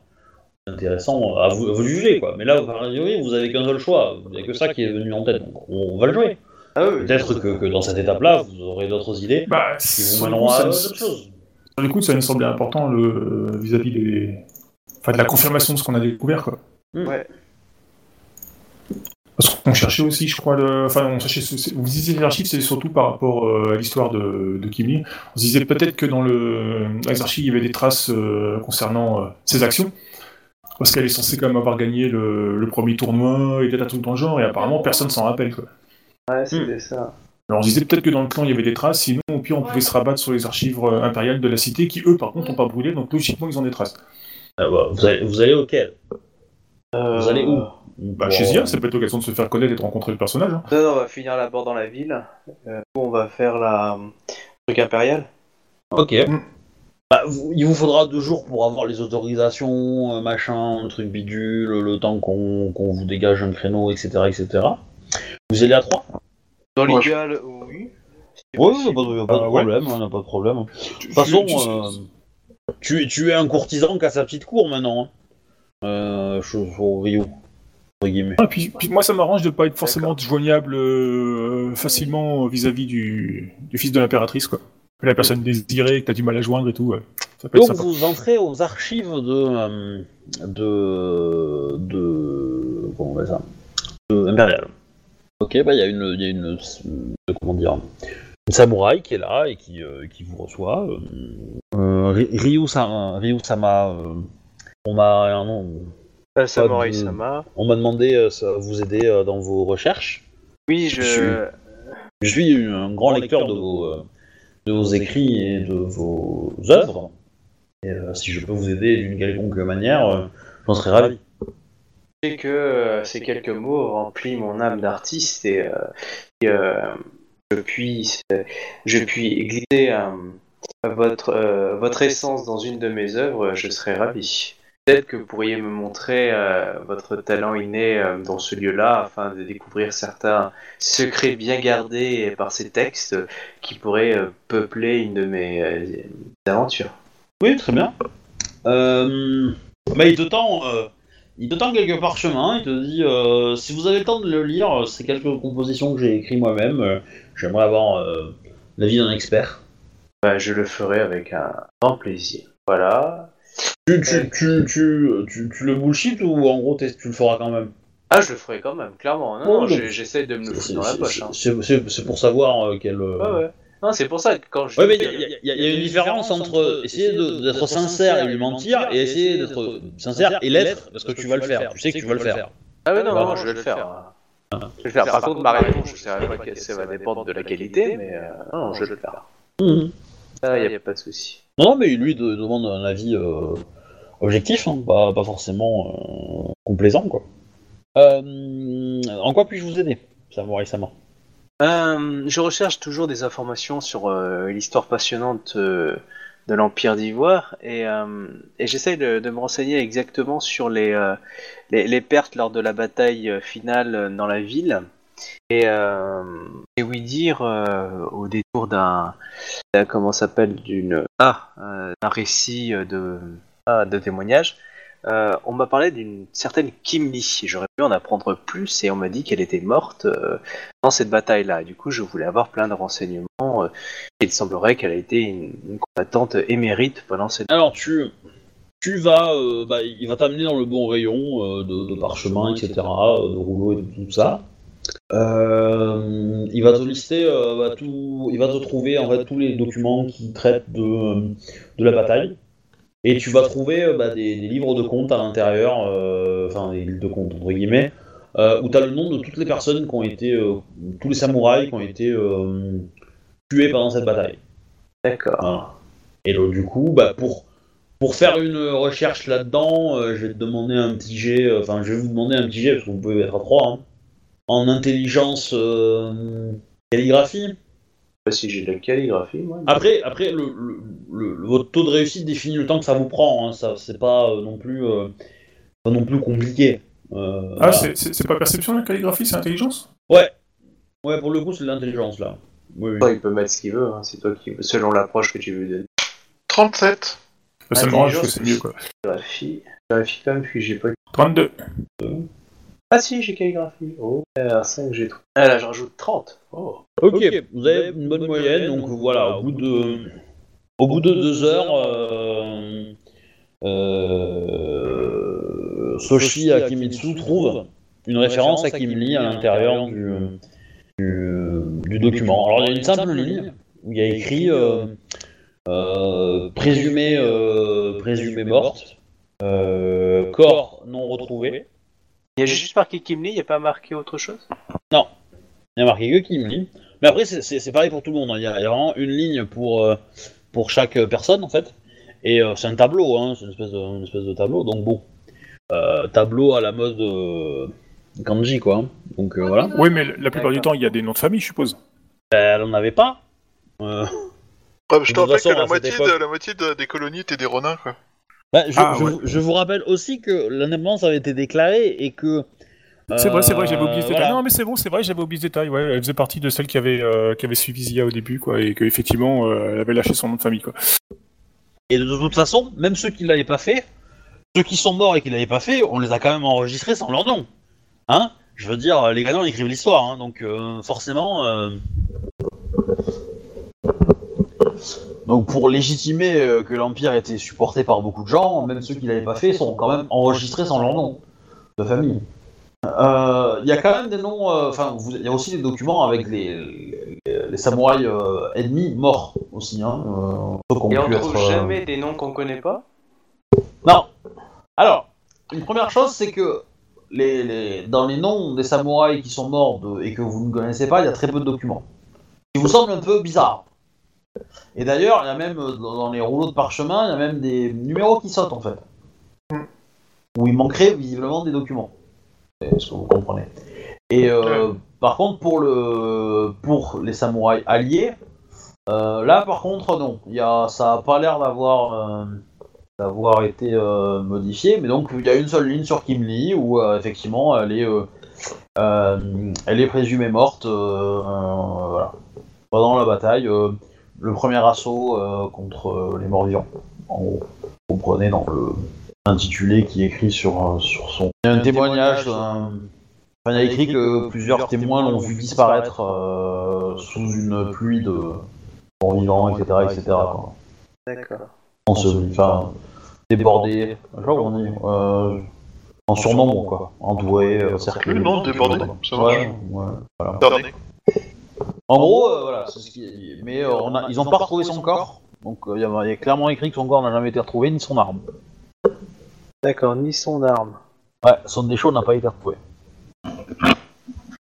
intéressant à vous, à vous juger quoi. Mais là, a priori, vous avez qu'un seul choix, il n'y a que ça qui est venu en tête, donc on, va le jouer. Ah oui, Peut-être que, que dans cette étape-là, vous aurez d'autres idées Bah, qui vous mèneront à ça, d'autres choses. sur le coup, ça me semblait important le vis-à-vis des, enfin, de la confirmation de ce qu'on a découvert, quoi. Ouais. Parce qu'on cherchait aussi, je crois, le... enfin, on cherchait, ce- vous disiez les archives, c'est surtout par rapport euh, à l'histoire de, de Kim Lee. On se disait peut-être que dans, le... les archives, il y avait des traces euh, concernant euh, ses actions. Parce qu'elle est censée quand même avoir gagné le, le premier tournoi et des tas de trucs dans le genre, et apparemment personne s'en rappelle. Quoi. Ouais, c'était ça. Alors on se disait peut-être que dans le clan il y avait des traces, sinon au pire on pouvait se rabattre sur les archives euh, impériales de la cité qui eux par contre n'ont pas brûlé, donc logiquement ils ont des traces. Ah bah, vous, allez, vous allez auquel? Euh, Vous allez où? Bah, Bon, chez Zia, c'est peut-être l'occasion de se faire connaître et de rencontrer le personnage. hein. Non, non, on va finir d'abord dans la ville. Euh, on va faire la euh, truc impérial. Ok. Mm. Bah, vous- il vous faudra deux jours pour avoir les autorisations, euh, machin, le truc bidule, le temps qu'on qu'on vous dégage un créneau, etc., etc. Vous allez à trois? Dans Ouais, l'idéal, oui. C'est Oui, possible. pas, de- pas de Ah, ouais. problème, on n'a pas de problème. De toute façon, tu- euh, tu, tu es un courtisan qui a sa petite cour maintenant. Hein. Euh, je- au Rio, entre guillemets. Ah, puis, puis moi ça m'arrange de pas être forcément joignable euh, facilement vis-à-vis du, du fils de l'impératrice, quoi. La personne désirée que t'as du mal à joindre et tout, ouais. ça peut être Donc sympa. vous entrez aux archives de euh, de de comment on appelle ça? De Imperial. Ok, bah il y a une il y a une euh, comment dire une samouraï qui est là et qui euh, qui vous reçoit. Euh, Ry- Ryu Sama, Ryu Sama euh, on m'a un nom- Samurai de- Sama. on m'a demandé ça- vous aider dans vos recherches. Oui, je. Je Je suis un grand lecteur de vos, euh, de vos écrits et de vos œuvres. Et euh, si je peux vous aider d'une quelconque manière, euh, j'en serais ravi. sais que euh, ces quelques mots remplissent mon âme d'artiste et je puis je puis glisser votre votre essence dans une de mes œuvres, je serais ravi. Peut-être que vous pourriez me montrer euh, votre talent inné euh, dans ce lieu-là afin de découvrir certains secrets bien gardés par ces textes qui pourraient euh, peupler une de mes aventures. Oui, très bien. Bah, il te tend, il te tend quelques parchemins. Il te dit, si vous avez le temps de le lire, c'est quelques compositions que j'ai écrites moi-même. J'aimerais avoir l'avis d'un expert. Bah, je le ferai avec un grand plaisir. Voilà. Tu, tu, tu, tu, tu, tu le bullshit ou en gros tu le feras quand même? Ah, je le ferai quand même, clairement. Non, j'essaie de me le foutre C'est- dans la poche. hein. C'est pour savoir euh, quel. euh, Ouais, ouais. Non, c'est pour ça que quand je. Ouais, mais dis il y, a- il y a- il y a une différence entre essayer d'être sincère et lui mentir et essayer d'être sincère et l'être parce que tu vas le faire. Tu sais que tu vas le faire. Ah ouais, non, non, je vais le faire. hein. Je vais le faire. Par contre, ma réponse, je sais pas que ça va dépendre de la qualité, mais euh, non, je vais le faire. Mhm. Ça, y a pas de souci. Non, mais lui de- demande un avis euh, objectif, hein, pas, pas forcément euh, complaisant, quoi. Euh, en quoi puis-je vous aider, Sama Euh, je recherche toujours des informations sur l'histoire passionnante de l'Empire d'Ivoire et, et j'essaye de, me renseigner exactement sur les, les, les pertes lors de la bataille finale dans la ville. Et, euh, et oui dire euh, au détour d'un comment s'appelle d'une ah euh, d'un récit de ah, de témoignage. on m'a parlé d'une certaine Kim Lee. J'aurais pu en apprendre plus et on m'a dit qu'elle était morte dans cette bataille-là. Du coup, je voulais avoir plein de renseignements. il semblerait qu'elle a été une, combattante émérite pendant cette. Alors, tu, tu vas, bah, il va t'amener dans le bon rayon de, de parchemin, etc., de rouleaux et de tout ça. Euh, il va te lister, euh, bah, tout, il va te trouver en fait tous les documents qui traitent de, de la bataille. Et tu vas trouver euh, bah, des, des livres de comptes à l'intérieur, enfin des livres de comptes entre guillemets, où tu as le nom de toutes les personnes qui ont été, tous les samouraïs qui ont été tués pendant cette bataille. D'accord. Voilà. Et donc, du coup, bah, pour, pour faire une recherche là-dedans, je vais te demander un petit jet, enfin, je vais vous demander un petit jet, parce que vous pouvez être à 3, en intelligence euh, calligraphie. Pas si j'ai de la calligraphie, moi. Après, après le, le- le- le- votre taux de réussite définit le temps que ça vous prend, hein, ça, c'est pas euh, non plus, euh, pas non plus compliqué. Euh, Ah, c'est- pas perception la calligraphie, c'est intelligence? Ouais, ouais, pour le coup, c'est de l'intelligence là. Oui, oui. Ouais, il peut mettre ce qu'il veut, hein, c'est toi qui selon l'approche que tu veux donner. 37. Bah, Ça me c'est mieux quoi. Calligraphie. Vérifie quand même que j'ai pas. 32. Ah si, j'ai calligraphie. Oh, à 5 j'ai trouvé. Ah là, j'en rajoute 30. Oh. Ok, vous avez une bonne moyenne, donc voilà, au bout de, au bout de deux heures, euh, euh, Soshi Akimitsu trouve une référence à Kim Lee à l'intérieur du, du, du document. Alors il y a une simple ligne où il y a écrit euh, euh, présumé, euh, présumé morte, euh, corps non retrouvé. Il y a juste marqué Kim Lee, il n'y a pas marqué autre chose? Il y a marqué que Kim Lee. Mais après, c'est- pareil pour tout le monde. hein. Il y, a il y a vraiment une ligne pour, euh, pour chaque personne, en fait. Et euh, c'est un tableau, hein, c'est une espèce, de, une espèce de tableau. Donc bon, euh, tableau à la mode euh, kanji, quoi. hein. Donc euh, voilà. Oui, mais la plupart du temps, il y a des noms de famille, je suppose. Elle en avait pas. Euh, Ouais, je De te rappelle que la moitié, époque- de, la moitié de- des colonies étaient des renins, quoi. Bah, je, Ah, je- ouais. je vous rappelle aussi que l'indépendance avait été déclarée et que. C'est vrai, c'est vrai, j'avais oublié ce euh, détail. Non, mais c'est bon, c'est vrai, j'avais oublié ce détail. Ouais, elle faisait partie de celles qui avaient, euh, qui suivi Zia au début, quoi, et qu'effectivement, euh, elle avait lâché son nom de famille, quoi. Et de toute façon, même ceux qui l'avaient pas fait, ceux qui sont morts et qui l'avaient pas fait, on les a quand même enregistrés sans leur nom. Hein? Je veux dire, les gagnants écrivent l'histoire, hein, donc euh, forcément. Donc pour légitimer euh, que l'Empire était supporté par beaucoup de gens, même ceux qui l'avaient pas fait sont quand même enregistrés sans leur nom de famille. Euh, Il y a quand même des noms, euh, enfin, il y a aussi des documents avec les, les, les samouraïs ennemis morts aussi, hein, Et on trouve jamais des noms qu'on connaît pas? Non. Alors, une première chose, c'est que les, les- dans les noms des samouraïs qui sont morts de- et que vous ne connaissez pas, il y a très peu de documents. Qui vous semble un peu bizarre. Et d'ailleurs, il y a même euh, dans les rouleaux de parchemin, il y a même des numéros qui sautent en fait. Où il manquerait visiblement des documents. Est-ce que vous comprenez Et euh, par contre, pour, le, pour les samouraïs alliés, euh, là par contre, non. Y a, ça a pas l'air d'avoir. euh, d'avoir été modifié, mais donc il y a une seule ligne sur Kim Lee où effectivement elle est, elle est présumée morte voilà. pendant la bataille, le premier assaut euh, contre euh, les morts-vivants. En gros, vous comprenez dans le intitulé qui est écrit sur, euh, sur son. Il y a un témoignage. Enfin, il y a écrit que plusieurs témoins l'ont vu disparaître euh, sous une pluie de morts-vivants, etc., etc. quoi. D'accord. Enfin, débordé, je sais pas comment on dit, euh, en surnombre quoi, entouré, euh, cerclé. Oui, non, débordé, ça ouais, voilà. En gros, euh, voilà, c'est ce qui est dit. Mais euh, on a, ils ont pas retrouvé son corps. Donc euh, il y, a- il y a clairement écrit que son corps n'a jamais été retrouvé, ni son arme. D'accord, ni son arme. Ouais, son déchaud n'a pas été retrouvé.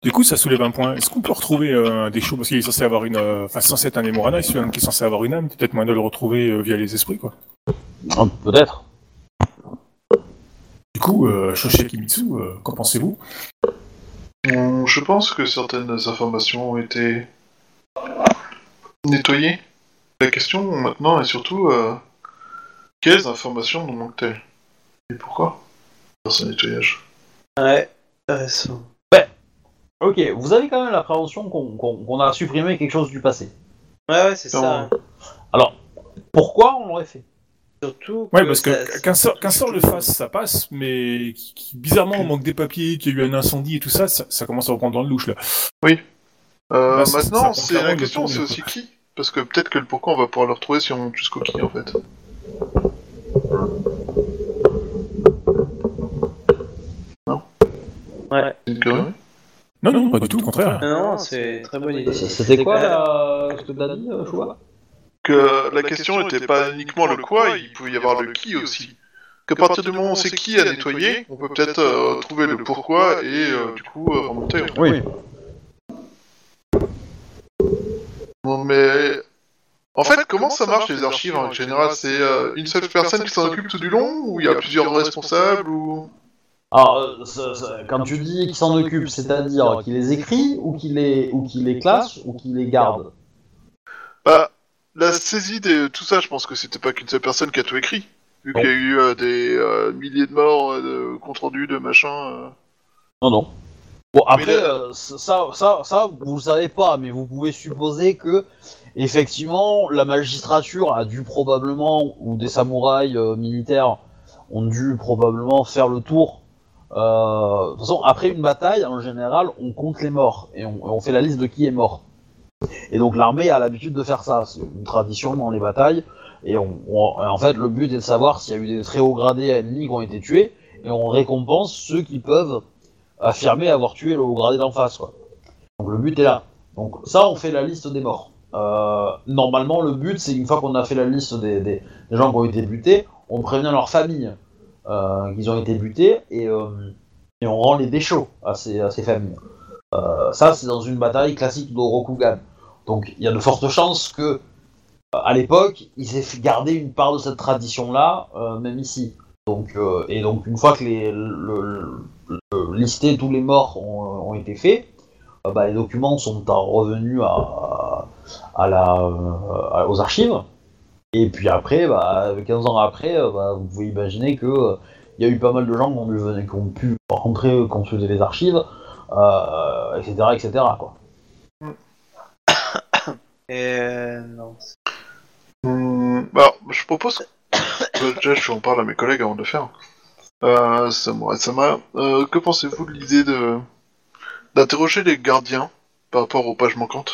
Du coup, ça soulève un point. Est-ce qu'on peut retrouver euh, des choses parce qu'il est censé avoir une, euh, enfin, c'est censé être un Nemorana, et celui qui est censé avoir une âme, peut-être moyen de le retrouver euh, via les esprits, quoi. Ah, Peut-être. Du coup, euh, Shoshi Kimitsu, euh, qu'en pensez-vous? Je pense que certaines informations ont été nettoyées. La question maintenant est surtout euh, quelles informations nous manquent-elles? Et pourquoi? Dans ce nettoyage. Ouais, intéressant. Ok, vous avez quand même l'appréhension qu'on qu'on- qu'on a supprimé quelque chose du passé. Ouais, ouais, c'est ça. hein. Alors, pourquoi on l'aurait fait? Surtout. Ouais, parce que qu'un sort, qu'un sort le fasse, ça passe, mais qui- qui- bizarrement, on manque des papiers, qu'il y a eu un incendie et tout ça, ça, ça commence à reprendre dans le louche, là. Euh, Bah, maintenant, c'est la question, c'est aussi qui? Parce que peut-être que le pourquoi on va pouvoir le retrouver si on monte jusqu'au qui en fait. Ouais. C'est une connerie? Non, non, pas du tout, au contraire. Non, non, c'est une très bonne idée. C'était quoi là, ce que t'as dit, euh, Chouba Que la question n'était pas uniquement le quoi, il pouvait y avoir le qui aussi. Qu'à partir du moment où on sait qui a nettoyé, on peut peut-être euh, trouver le pourquoi et euh, du coup euh, remonter. Oui. Bon, mais en fait, comment ça marche les archives en général? C'est euh, une seule personne qui s'en occupe tout du long ou il y a plusieurs responsables ou Alors, euh, ça- ça- quand tu dis qu'il s'en occupe, c'est-à-dire qu'il les écrit ou qu'il les, ou qu'il les classe ou qu'il les garde? Bah, la saisie de tout ça, je pense que c'était pas qu'une seule personne qui a tout écrit. Vu qu'il y a eu euh, des euh, milliers de morts, euh, de comptes rendus, de machin. euh. Non, non. Bon, après, là- euh, ça, ça, ça, vous le savez pas, mais vous pouvez supposer que, effectivement, la magistrature a dû probablement, ou des samouraïs euh, militaires ont dû probablement faire le tour. Euh, de toute façon, après une bataille, en général, on compte les morts et on, et on fait la liste de qui est mort. Et donc l'armée a l'habitude de faire ça, c'est une tradition dans les batailles. Et en fait, le but est de savoir s'il y a eu des très hauts gradés ennemis qui ont été tués, et on récompense ceux qui peuvent affirmer avoir tué le haut gradé d'en face. Donc le but est là. Donc ça, on fait la liste des morts. Euh, normalement, le but, c'est une fois qu'on a fait la liste des, gens qui ont été butés, on prévient leur famille euh, qu'ils ont été butés et, euh, et on rend les déchauds à ces, à ces familles. Ça, c'est dans une bataille classique de Rokugan. Donc il y a de fortes chances que, euh, à l'époque, ils aient garder une part de cette tradition-là, euh, même ici. Donc, euh, et donc une fois que les, le, tous les morts ont, été faits, bah, les documents sont en revenus aux archives. Et puis après, bah, 15 ans après, bah, vous pouvez imaginer que il y a eu pas mal de gens qui ont, qui pu rentrer consulter les archives, etc., etc. Et euh, non. Hmm, bah, je propose. Euh, Déjà, je en parle à mes collègues avant de le faire. Euh, Samurai Sama, euh, que pensez-vous de l'idée de d'interroger les gardiens par rapport aux pages manquantes?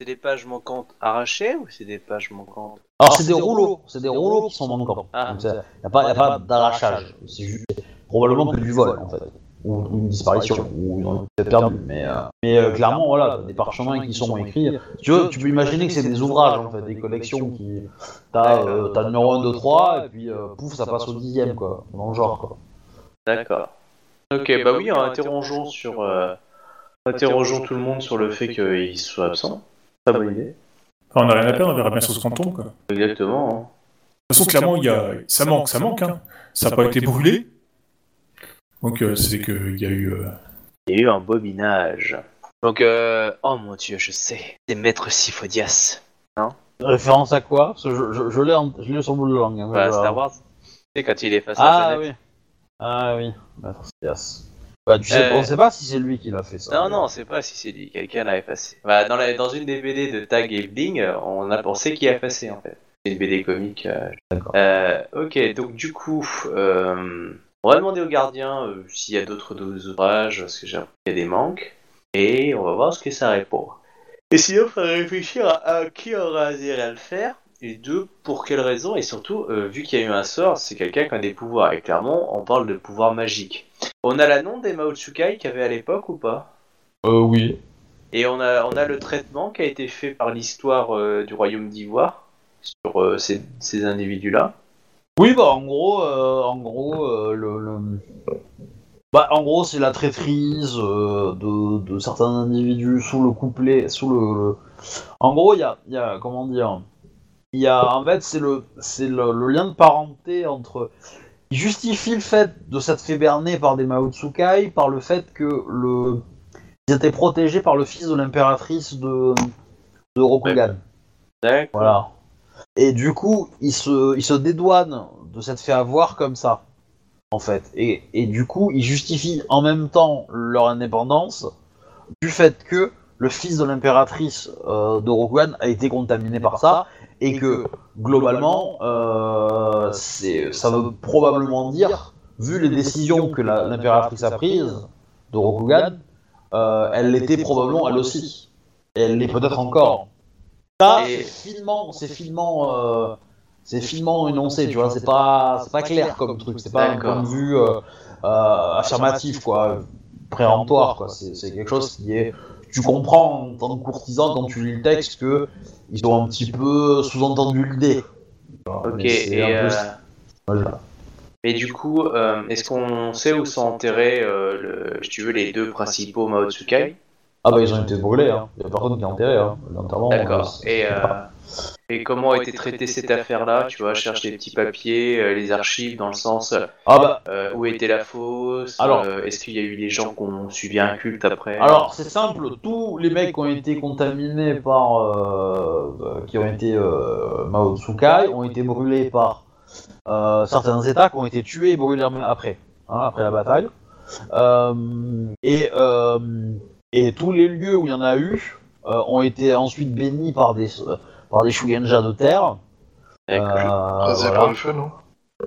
C'est des pages manquantes arrachées ou c'est des pages manquantes? Alors c'est des rouleaux, c'est des rouleaux qui sont manquants. Ah. Il n'y a pas, y a pas d'arrachage, c'est juste probablement que du vol en fait. Ou, ou une disparition, ou ils ont peut-être perdu. Mais, euh, mais euh, clairement, voilà, des parchemins qui sont écrits. Tu, veux, tu peux imaginer que c'est des ouvrages en fait, des collections qui. T'as euh, le numéro 1, 2, 3, et puis euh, pouf, ça passe au dixième quoi, dans le genre quoi. D'accord. Ok, bah oui, interrogeons sur. euh, interrogeons tout le monde sur le fait qu'il soit absent. Très bonne idée. Enfin, on n'a rien à perdre, on verra bien sur ce canton, quoi. De Exactement. hein. toute façon, clairement, il y a... ça manque, ça manque, hein. Ça n'a pas été brûlé. Donc, euh, c'est qu'il y a eu... euh, Il y a eu un bobinage. Donc, euh... oh mon dieu, je sais. C'est Maître Sifodias. Référence à quoi? Parce que je, je, je l'ai en- je l'ai sur bout de la langue. hein, Bah, Star Wars. Tu sais, quand il est face à la Ah planète. oui. Ah oui. Maître Sias. Bah, tu sais, Euh, on sait pas si c'est lui qui l'a fait ça. Non, non, c'est pas si c'est lui. Quelqu'un l'a effacé. Bah, dans, la, dans une des BD de Tag et Bling, on a pensé qu'il a effacé en fait. C'est une BD comique. euh. D'accord. Euh, ok, donc du coup, euh, on va demander au gardien euh, s'il y a d'autres ouvrages, parce que j'ai l'impression qu'il y a des manques. Et on va voir ce que ça répond. Et sinon, il faudrait réfléchir à, à qui aura intérêt à le faire. Et deux, pour quelle raison Et surtout, euh, vu qu'il y a eu un sort, c'est quelqu'un qui a des pouvoirs. Et clairement, on parle de pouvoirs magiques. On a la nom des Maotsukai qu'il y avait à l'époque ou pas? Euh, oui. Et on a, on a le traitement qui a été fait par l'histoire euh, du royaume d'Ivoire sur euh, ces, ces individus-là. Oui, bah en gros, euh, en gros, euh, le, le- bah en gros, c'est la traîtrise euh, de, de certains individus sous le couplet, sous le. le- En gros, il y a, il y a, comment dire, il y a, en fait, c'est le, c'est le, le lien de parenté entre. Il justifie le fait de s'être fait berner par des Mao Tsukai par le fait que le, ils étaient protégés par le fils de l'impératrice de, de Rokugan. D'accord. Voilà. Et du coup, ils se, ils se dédouanent de s'être fait avoir comme ça, en fait. Et, et du coup, ils justifient en même temps leur indépendance du fait que le fils de l'impératrice euh, de Rokugan a été contaminé par ça, et que globalement, euh, c'est, ça veut probablement dire, vu les décisions que l'impératrice a prises de Rokugan, euh, elle l'était probablement elle aussi. Et elle l'est peut-être encore. Ça, Et- c'est finement, c'est finement, euh, c'est finement énoncé, tu vois, c'est pas, c'est pas clair comme truc, c'est pas un point de vue euh, euh, affirmatif, quoi, préemptoire, quoi. C'est quelque chose qui est, tu comprends en tant que courtisan quand tu lis le texte que ils ont un petit peu sous-entendu l'idée. Ok, Mais et, peu- euh, voilà. mais du coup, euh, est-ce qu'on sait où sont enterrés, euh, le, si tu veux, les deux principaux Mao Tsukai Ah bah ils ont été brûlés, hein. y a personne qui est enterré, hein. L'enterrement. D'accord. euh, Et, c'est euh, et comment a été traitée cette affaire-là? Tu vois, cherche les petits papiers, euh, les archives, dans le sens Ah bah euh, où était la fosse Alors- euh, Est-ce qu'il y a eu des gens qui ont suivi un culte après? Alors, c'est simple, tous les mecs qui ont été contaminés par. qui ont été Mao Tsukai ont été brûlés par certains États qui ont été tués et brûlés après, hein, après la bataille. Et, et tous les lieux où il y en a eu euh, ont été ensuite bénis par des, par des Shugenja de terre. D'accord. Euh, voilà. par le feu, non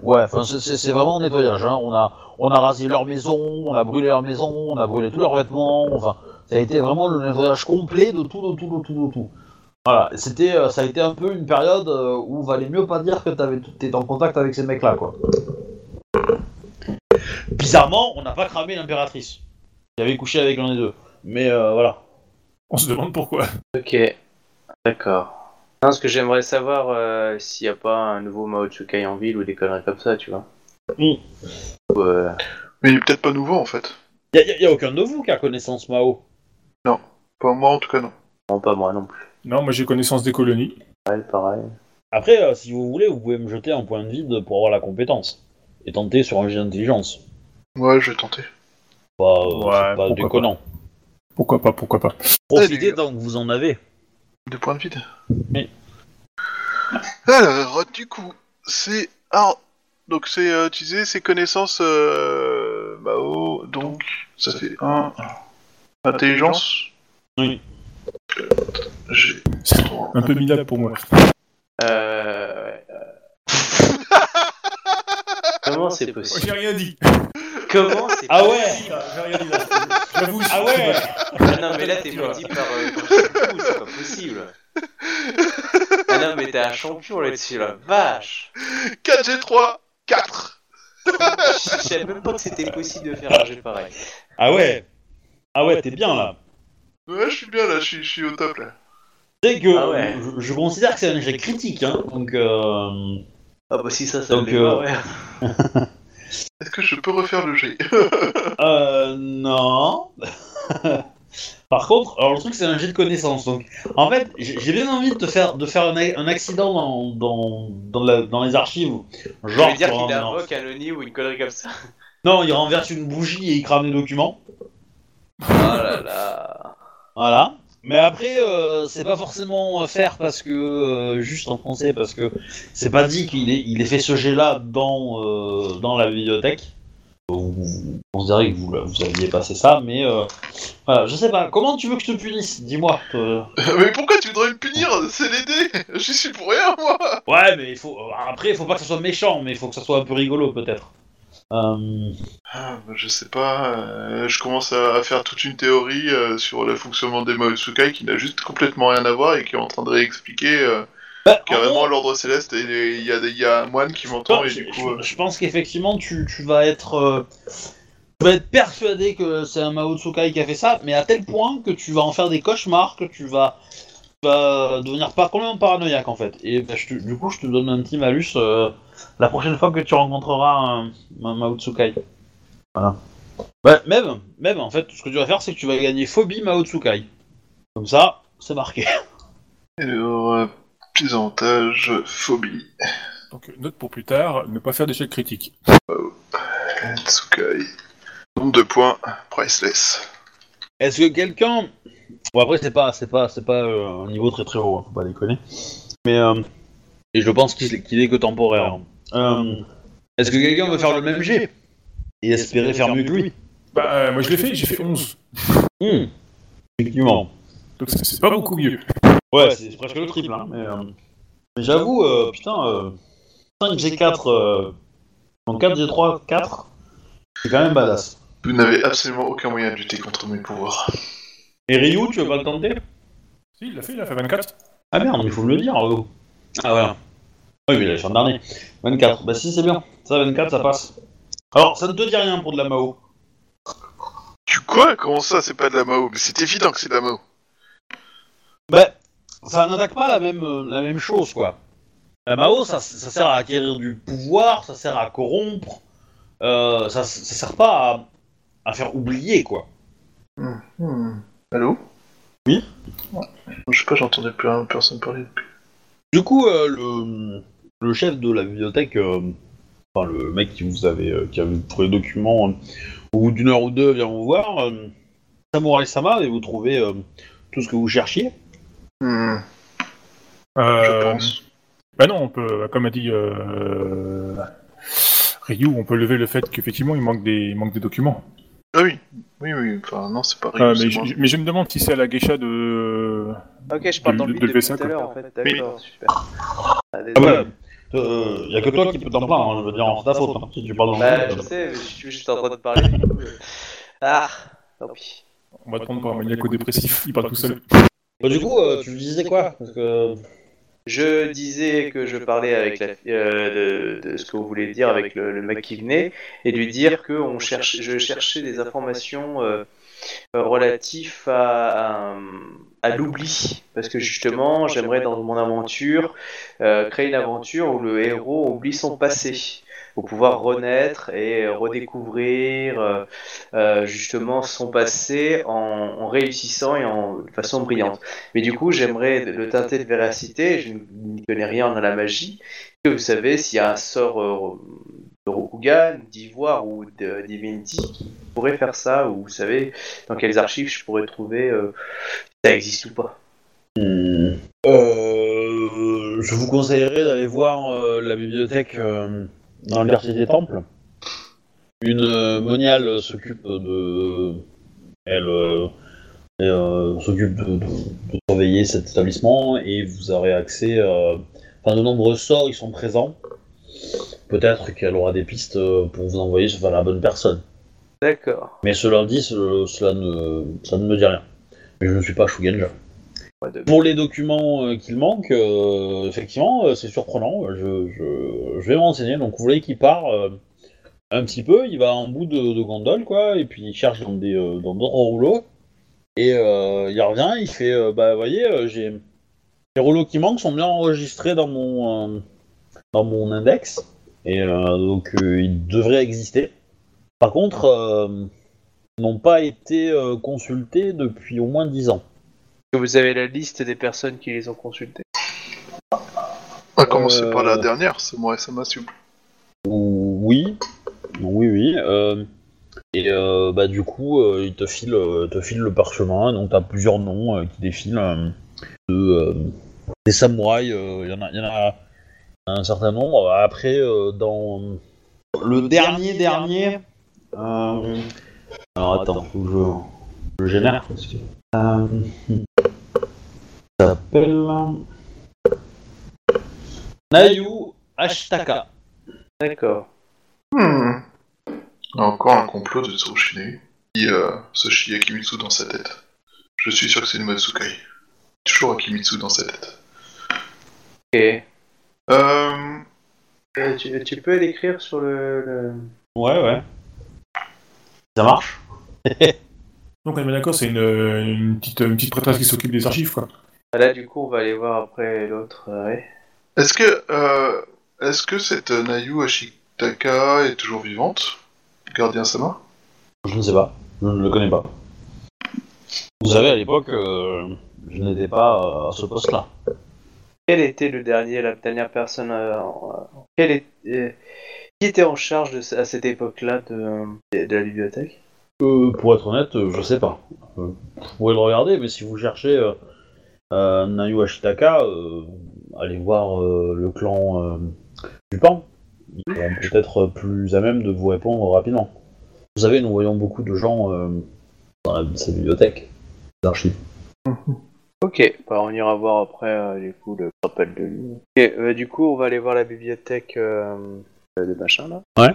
Ouais, c'est- vraiment un nettoyage. Hein. On a on a rasé leur maison, on a brûlé leur maison, on a brûlé tous leurs vêtements. Enfin, ça a été vraiment le nettoyage complet de tout, de tout, de tout, de tout. Voilà, c'était euh, ça a été un peu une période euh, où valait mieux pas dire que t'étais en contact avec ces mecs-là, quoi. Bizarrement, on n'a pas cramé l'impératrice. Il avait couché avec l'un des deux. Mais euh, voilà. On se demande pourquoi. Ok, d'accord. Non, ce que j'aimerais savoir, euh, s'il n'y a pas un nouveau Mao Tsukai en ville ou des conneries comme ça, tu vois. Oui. Ou, euh, Mais il est peut-être pas nouveau en fait. Y a, y a- aucun de vous qui a connaissance Mao. Pas moi en tout cas, non. non, pas moi non plus. Non, moi j'ai connaissance des colonies. Pareil, pareil. Après, euh, si vous voulez, vous pouvez me jeter un point de vide pour avoir la compétence. Et tenter sur un jet d'intelligence. Ouais, je vais tenter. Pas, euh, Ouais, pas déconnant. Pourquoi pas, pourquoi pas. Profitez Allez. tant que vous en avez. Des points de vide. Oui. Alors, du coup, c'est. Alors, donc c'est euh, utiliser ses connaissances euh, Mao, donc ça fait 1. Intelligence Oui. J'ai. C'est un peu minable pour moi. Euh... ouais, euh. Comment c'est possible j'ai rien dit. Comment c'est Ah ouais. J'avoue. Ah ouais Ah non, mais là, t'es maudit par euh, par c'est pas possible. Ah non, mais t'es un champion là-dessus, là. Vache 4G3 4 Je savais même pas que c'était possible de faire un jeu pareil. Ah ouais Ah ouais, t'es bien là. Ouais, je suis bien là, je suis, je suis au top là. C'est que Ah ouais. je, je considère que c'est un échec critique, hein. Donc, euh... Ah bah si ça, ça Donc, me euh, ouais. Est-ce que je peux refaire le G euh non. Par contre, alors le truc c'est un jet de connaissance. Donc, en fait, j'ai bien envie de te faire de faire un, a- un accident dans dans, dans, la- dans les archives. Je Genre, vais dire qu'il un- invoque un Oni ou une connerie comme ça? non, il renverse une bougie et il crame les documents. Oh là là. Voilà. Mais après, euh, c'est pas forcément faire parce que euh, juste en français parce que c'est pas dit qu'il ait, il ait fait ce jet-là dans euh, dans la bibliothèque. Vous, vous considérez que vous, vous aviez passé ça, mais euh, voilà, je sais pas. Comment tu veux que je te punisse? Dis-moi. euh. Mais pourquoi tu voudrais me punir? C'est l'aider J'y suis pour rien, moi Ouais, mais il faut. Après, il faut pas que ça soit méchant, mais il faut que ça soit un peu rigolo peut-être. Euh, Ah, bah, Je sais pas, euh, je commence à, à faire toute une théorie euh, sur le fonctionnement des Maotsukai qui n'a juste complètement rien à voir et qui est en train de réexpliquer euh, bah, en carrément gros, l'ordre céleste et il y, a des- il y a un moine qui m'entend et je, du coup... euh, je- je pense qu'effectivement, tu, tu vas être. euh, tu vas être persuadé que c'est un Mao Tsukai qui a fait ça, mais à tel point que tu vas en faire des cauchemars, que tu vas, tu vas devenir pas complètement paranoïaque en fait. Et bah, je te- du coup, je te donne un petit malus euh, la prochaine fois que tu rencontreras un, Mao Tsukai. Voilà. Ouais, même, même en fait, ce que tu vas faire, c'est que tu vas gagner phobie Mao Tsukai. Comme ça, c'est marqué. Alors, euh, petits avantages, phobie. Donc, note pour plus tard, ne pas faire d'échec critique. Tsukai. Nombre de points, priceless. Est-ce que quelqu'un. Bon, après, c'est pas, c'est pas, c'est pas euh, un niveau très très haut, hein, faut pas déconner. Mais. euh, Et je pense qu'il qu'il est que temporaire. hein. Euh, Est-ce que quelqu'un veut faire le même jet Et espérer faire mieux que lui Bah, euh, moi je l'ai fait, j'ai fait 11. Hmm, Effectivement. Donc c'est pas beaucoup mieux. Ouais, c'est presque le triple. Hein, mais euh, mais j'avoue, euh, putain, euh, 5 G4, euh, donc 4 G3, 4, c'est quand même badass. Vous n'avez absolument aucun moyen de lutter contre mes pouvoirs. Et Ryu, tu veux pas le tenter? Si, il l'a fait, il a fait 24. Ah merde, mais il faut me le dire. oh. Ah voilà. Oui, mais il a fait un dernier. 24. Bah si, c'est bien. Ça, 24, ça passe. Alors, ça ne te dit rien pour de la Mao. Tu quoi? Comment ça, c'est pas de la Mao Mais c'est évident que c'est de la Mao. Bah, ça n'attaque pas la même, euh, la même chose, quoi. La Mao, ça, ça sert à acquérir du pouvoir, ça sert à corrompre, euh, ça, ça sert pas à, à faire oublier, quoi. Hmm. Allô? Oui? Je sais pas, j'entendais plus rien, personne parler depuis. Du coup, euh, le, le chef de la bibliothèque, euh, enfin le mec qui vous avait, euh, qui avait trouvé les documents, euh, au bout d'une heure ou deux, vient vous voir. Euh, Samurai Sama, et vous trouvez euh, tout ce que vous cherchiez. Hmm, je Euh, pense. Bah non, on peut, comme a dit euh, Ryu, on peut lever le fait qu'effectivement il manque des, il manque des documents. Ah oui, oui, oui, enfin non, c'est pas Ah, Ryu, mais, c'est moi. je, mais je me demande si c'est à la geisha de. Ok, je parle De- dans le de- tout à l'heure en fait. D'accord, super. Ah, Ah désolé. Euh, y a que toi qui peux t'en plaindre, hein, je veux dire, c'est ta faute, hein, si tu parles dans Bah, le je sais, mais je suis juste en train de parler. euh. Ah, tant pis. On va te prendre pour un maniaco-dépressif, il parle tout seul. Bah, du coup, euh, tu disais quoi? Parce que... Je disais que je parlais avec la, euh, de, de ce que vous voulez dire avec le, le mec qui venait et lui dire que on cherche, je cherchais des informations euh, euh, relatives à, à, à l'oubli parce que justement j'aimerais dans mon aventure euh, créer une aventure où le héros oublie son passé pour pouvoir renaître et redécouvrir euh, euh, justement son passé en, en réussissant et en de façon brillante. Mais du coup, j'aimerais le teinter de véracité. Je ne connais rien dans la magie. Que vous savez, s'il y a un sort euh, de Rokugan, d'Ivoire ou de Divinity qui pourrait faire ça, ou vous savez dans quelles archives je pourrais trouver euh, si ça existe ou pas. Hmm. Euh, je vous conseillerais d'aller voir euh, la bibliothèque dans quartier des temples. Une moniale s'occupe de. Elle s'occupe de, surveiller cet établissement et vous aurez accès. Enfin, de nombreux sorts ils sont présents. Peut-être qu'elle aura des pistes euh, pour vous envoyer vers la bonne personne. D'accord. Mais cela dit, ce- cela ne, ça ne me dit rien. Mais je ne suis pas Shugenja. De- Pour les documents euh, qu'il manque, euh, effectivement, euh, c'est surprenant. Je, je, je vais m'enseigner. Donc, vous voyez qu'il part un petit peu, il va en bout de, de gondole, quoi, et puis il cherche dans des dans d'autres rouleaux. Et il revient, il fait Bah, vous voyez, j'ai. Les rouleaux qui manquent sont bien enregistrés dans mon, dans mon index. Et euh, donc, euh, ils devraient exister. Par contre, euh, n'ont pas été euh, consultés depuis au moins 10 ans. Vous avez la liste des personnes qui les ont consultés? On va commencer Euh, par la dernière, c'est moi et ça m'a sublime. Oui, oui, oui. euh, et euh, bah du coup, euh, il te file, euh, te file le parchemin. Donc t'as plusieurs noms euh, qui défilent euh, de euh, des samouraïs. euh, Il y en a, il y en a un certain nombre. Après, euh, dans le dernier dernier. euh, alors attends, faut que je, je génère parce que. euh, ça s'appelle Nayu Ashtaka. D'accord. Hmm. Encore un complot de Tsurushine qui euh, se chie Akimitsu dans sa tête. Je suis sûr que c'est une Matsukai. Toujours Akimitsu dans sa tête. Ok. Euh, Euh, tu, tu peux l'écrire sur le, le- Ouais, ouais. Ça marche Donc, on est bien d'accord, c'est une, une petite, une petite prêtresse qui s'occupe des archives, quoi. Là, du coup, on va aller voir après l'autre. euh, ouais. Est-ce que, euh, est-ce que cette Nayu Ashitaka est toujours vivante? Gardien Sama Je ne sais pas. Je ne le connais pas. Vous savez, à l'époque, euh, je n'étais pas à ce poste-là. Quel était le dernier, la dernière personne euh, en- quel est- euh, Qui était en charge de, à cette époque-là de, de la bibliothèque? Euh, pour être honnête, je sais pas. Vous pouvez le regarder, mais si vous cherchez euh, Nayu Ashitaka, euh, allez voir euh, le clan euh, du Pan. Ils seront peut-être plus à même de vous répondre rapidement. Vous savez, nous voyons beaucoup de gens euh, dans la, cette bibliothèque d'archives. Ok, bah, on ira voir après, euh, du coup, le rappel de lui. Ok, euh, du coup, on va aller voir la bibliothèque euh, de machin, là. Ouais.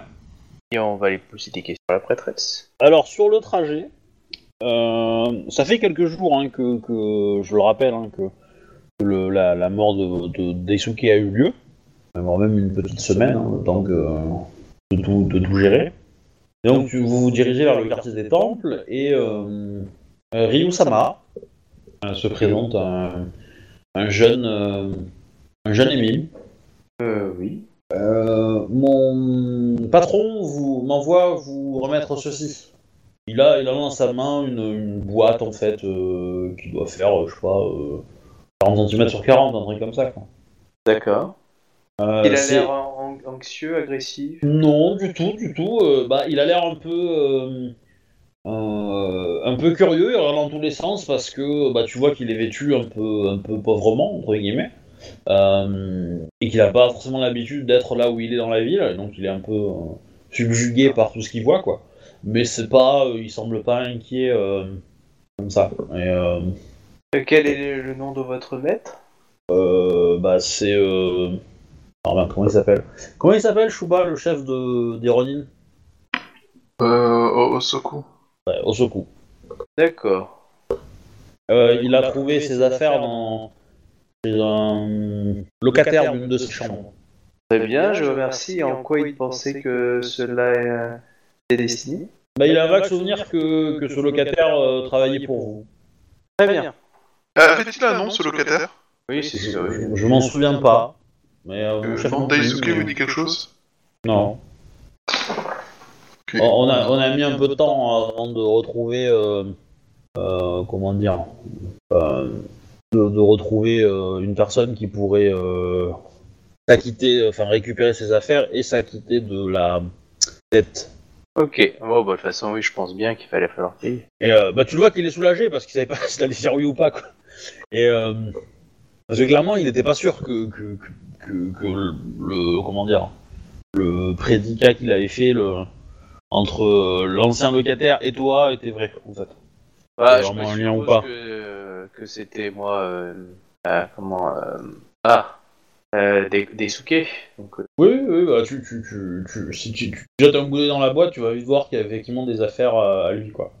Et on va aller poser des questions à la prêtresse. Alors sur le trajet, euh, ça fait quelques jours hein, que, que- je le rappelle hein, que, le- la, la mort de, de Daisuke a eu lieu, voire même une petite semaine, hein, le temps que, de, tout, de tout gérer. Et donc tu- vous vous dirigez vers le quartier des temples et euh, euh, Ryu-sama euh, se présente un, un jeune euh, un jeune Émile. Euh, oui. Euh, mon patron vous m'envoie vous remettre ceci. Il a, il a dans sa main une, une boîte en fait euh, qui doit faire, euh, je sais pas, euh, 40 cm sur 40, un truc comme ça. Quoi. D'accord. Euh, Il a l'air an- anxieux, agressif? Non, du tout, du tout. euh, bah, il a l'air un peu, euh, un peu curieux, il regarde dans tous les sens parce que bah, tu vois qu'il est vêtu un peu, un peu pauvrement entre guillemets, euh, et qu'il n'a pas forcément l'habitude d'être là où il est dans la ville, donc il est un peu euh, subjugué par tout ce qu'il voit, quoi. Mais c'est pas, euh, il semble pas inquiet euh, comme ça. Et, quel est le nom de votre maître? Euh, bah, c'est, euh... alors, ben, comment il s'appelle? Comment il s'appelle, Shuba, le chef de des Ronin Euh, Osoku. Ouais, Osoku. D'accord. Euh, il a trouvé ses affaires dans chez un locataire d'une de ses chambres. Très bien, je vous remercie. En quoi il pensait que cela est, euh, est destiné Bah, il a un vague souvenir que, que ce locataire euh, travaillait pour vous. Très bien. Euh, Avait-il un nom, ce locataire Oui, c'est Je, sûr. je m'en souviens pas. Mais euh, euh, non plus, Daisuke vous dit quelque chose? Non. On a, on a mis un peu de temps avant de retrouver, euh, euh, comment dire, euh, de, de retrouver une personne qui pourrait s'acquitter, enfin récupérer ses affaires et s'acquitter de la dette. Ok. Bon, bah, de toute façon, oui, je pense bien qu'il fallait falloir payer. Et bah tu le vois qu'il est soulagé parce qu'il savait pas s'il allait dire oui ou pas quoi. Et parce que clairement il n'était pas sûr que, que- que le, le- comment dire le prédicat qu'il avait fait le entre euh, l'ancien locataire et toi était vrai en fait. Bah, je me un lien ou pas que, que c'était moi. euh, euh, comment euh, Ah euh, des, des souquets. Donc, euh, Oui oui bah tu tu tu, tu si tu, tu jettes un d'œil dans la boîte tu vas vite voir qu'il y a effectivement des affaires à, lui quoi.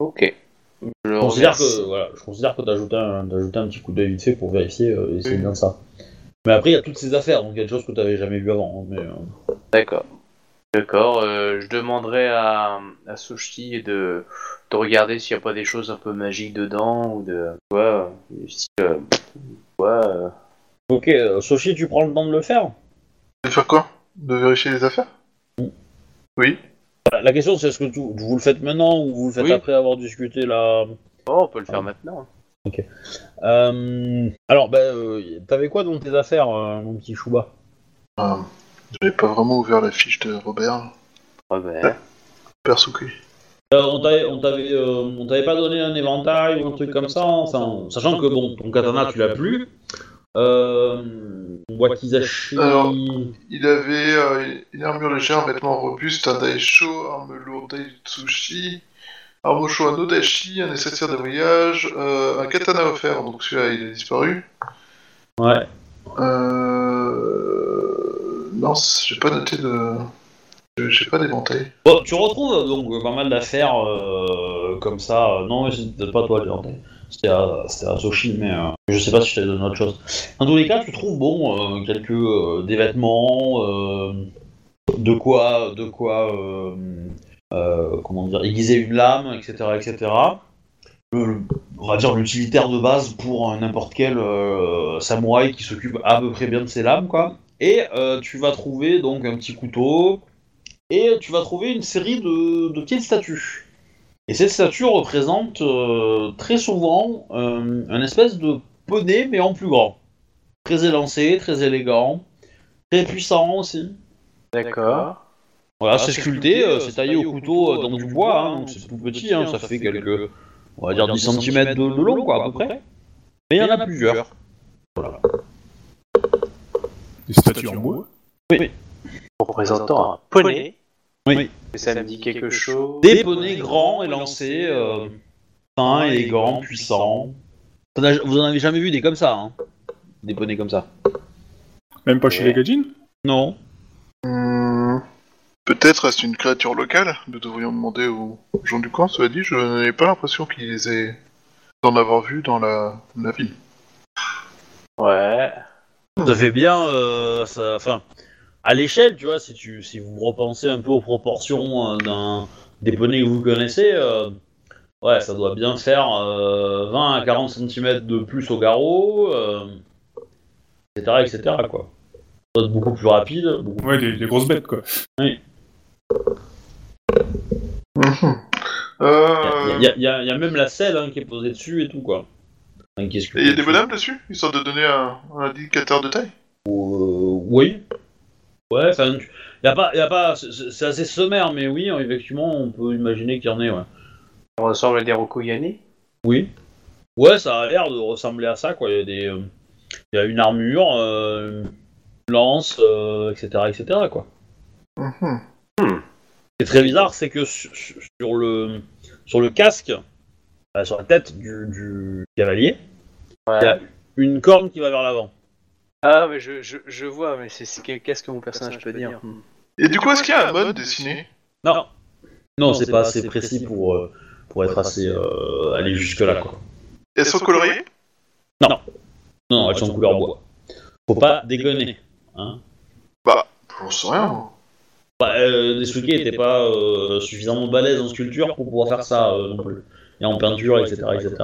ok. Je Je considère que voilà je considère que t'as ajouté un t'as ajouté un petit coup d'œil vite fait pour vérifier euh, et c'est bien ça. Mais après il y a toutes ces affaires donc il y a des choses que t'avais jamais vues avant hein, mais euh, D'accord. D'accord. euh, je demanderai à, à Sushi de, de regarder s'il n'y a pas des choses un peu magiques dedans ou de quoi. euh, euh, quoi euh, Ok, euh, Soshi, tu prends le temps de le faire? De faire quoi? De vérifier les affaires? Oui. La la question c'est est-ce que tu- vous le faites maintenant ou vous le faites Oui. après avoir discuté là Oh, on peut le faire maintenant. Euh, Alors, bah, euh, t'avais quoi dans tes affaires, euh, mon petit Chouba? Euh, J'avais pas vraiment ouvert la fiche de Robert. Ouais, ben, Persuki. Euh, On t'avait on t'avait, euh, on t'avait pas donné un éventail ou un truc comme ça enfin, Sachant que bon, ton katana tu l'as plus. Euh, Wakizashi. Alors- Il avait euh, une armure légère, un vêtement robuste, un daisho, arme lourde daitsushi, arme chaud un odashi, un nécessaire de voyage, euh, un katana offert, donc celui-là il a disparu. Ouais. Euh... Non, j'ai pas noté de... j'ai- pas d'éventail. Bon, tu retrouves donc pas mal d'affaires euh, comme ça. euh, non, mais c'était peut-être pas toi, l'éventail. C'était à, à Soshi, mais euh, je sais pas si je t'ai donné autre chose. Dans tous les cas, tu trouves bon quelques des vêtements, de quoi, de quoi comment dire, aiguiser une lame, etc., etc. On va dire l'utilitaire de base pour n'importe quel samouraï qui s'occupe à peu près bien de ses lames, quoi. Et euh, tu vas trouver donc un petit couteau, et tu vas trouver une série de, de petites statues. Et cette statue représente euh, très souvent euh, un espèce de poney, mais en plus grand. Très élancé, très élégant, très puissant aussi. D'accord. Voilà, c'est sculpté, euh, c'est taillé au couteau dans du bois, hein, donc c'est tout petit, hein, ça fait quelques, on va dire 10 cm de, de long, quoi, à peu près. Mais il y en a plusieurs. Des statues en bois. Représentant un poney. Oui. Et ça me dit quelque chose. Des poneys grands, élancés, euh, fins, élégants, puissants. Vous en avez jamais vu des comme ça, hein Des poneys comme ça Même pas chez Ouais. les Gaijin Non. Hmm, Peut-être est-ce une créature locale Nous devrions demander aux gens du coin, cela dit, je n'ai pas l'impression qu'ils aient d'en avoir vu dans la, la ville. Ouais. Ça fait bien, euh, ça, enfin, à l'échelle, tu vois, si, tu, si vous repensez un peu aux proportions euh, d'un, des poneys que vous connaissez, euh, ouais, ça doit bien faire euh, 20 à 40 cm de plus au garrot, euh, etc., etc., quoi. Ça doit être beaucoup plus rapide, beaucoup Ouais, des, des grosses bêtes, quoi. Mhm. Il y, y a même la selle hein, qui est posée dessus et tout, quoi. Il y a des dessus. bonhommes dessus Histoire de donner un, un indicateur de taille Euh, oui. Ouais, enfin, tu- y a pas, y a pas, c'est- c'est c'est assez sommaire, mais oui, effectivement, on peut imaginer qu'il y en ait, ouais. On ressemble à des Rokuyani. Oui. Ouais, ça a l'air de ressembler à ça, quoi. Il y a des, euh, y a une armure, euh, une lance, euh, etc., etc., quoi. Mhm. Ce qui est très bizarre, c'est que sur, sur le, sur le casque, euh, sur la tête du, du cavalier. Il y a- une corne qui va vers l'avant. Ah, mais je, je, je vois, mais c'est qu'est-ce que mon personnage peut dire Hmm. Et du coup, est-ce qu'il y a un mode dessiné Non. Non, c'est pas assez précis pour, euh, pour être assez euh, aller jusque là, quoi. Elles sont coloriées Non, elles sont couleur bois. Faut pas dégonner. Hein. Bah, j'en sais rien. Bah, euh, était pas euh, suffisamment balèze en sculpture pour pouvoir faire ça euh, non plus. Et en peinture, etc. etc.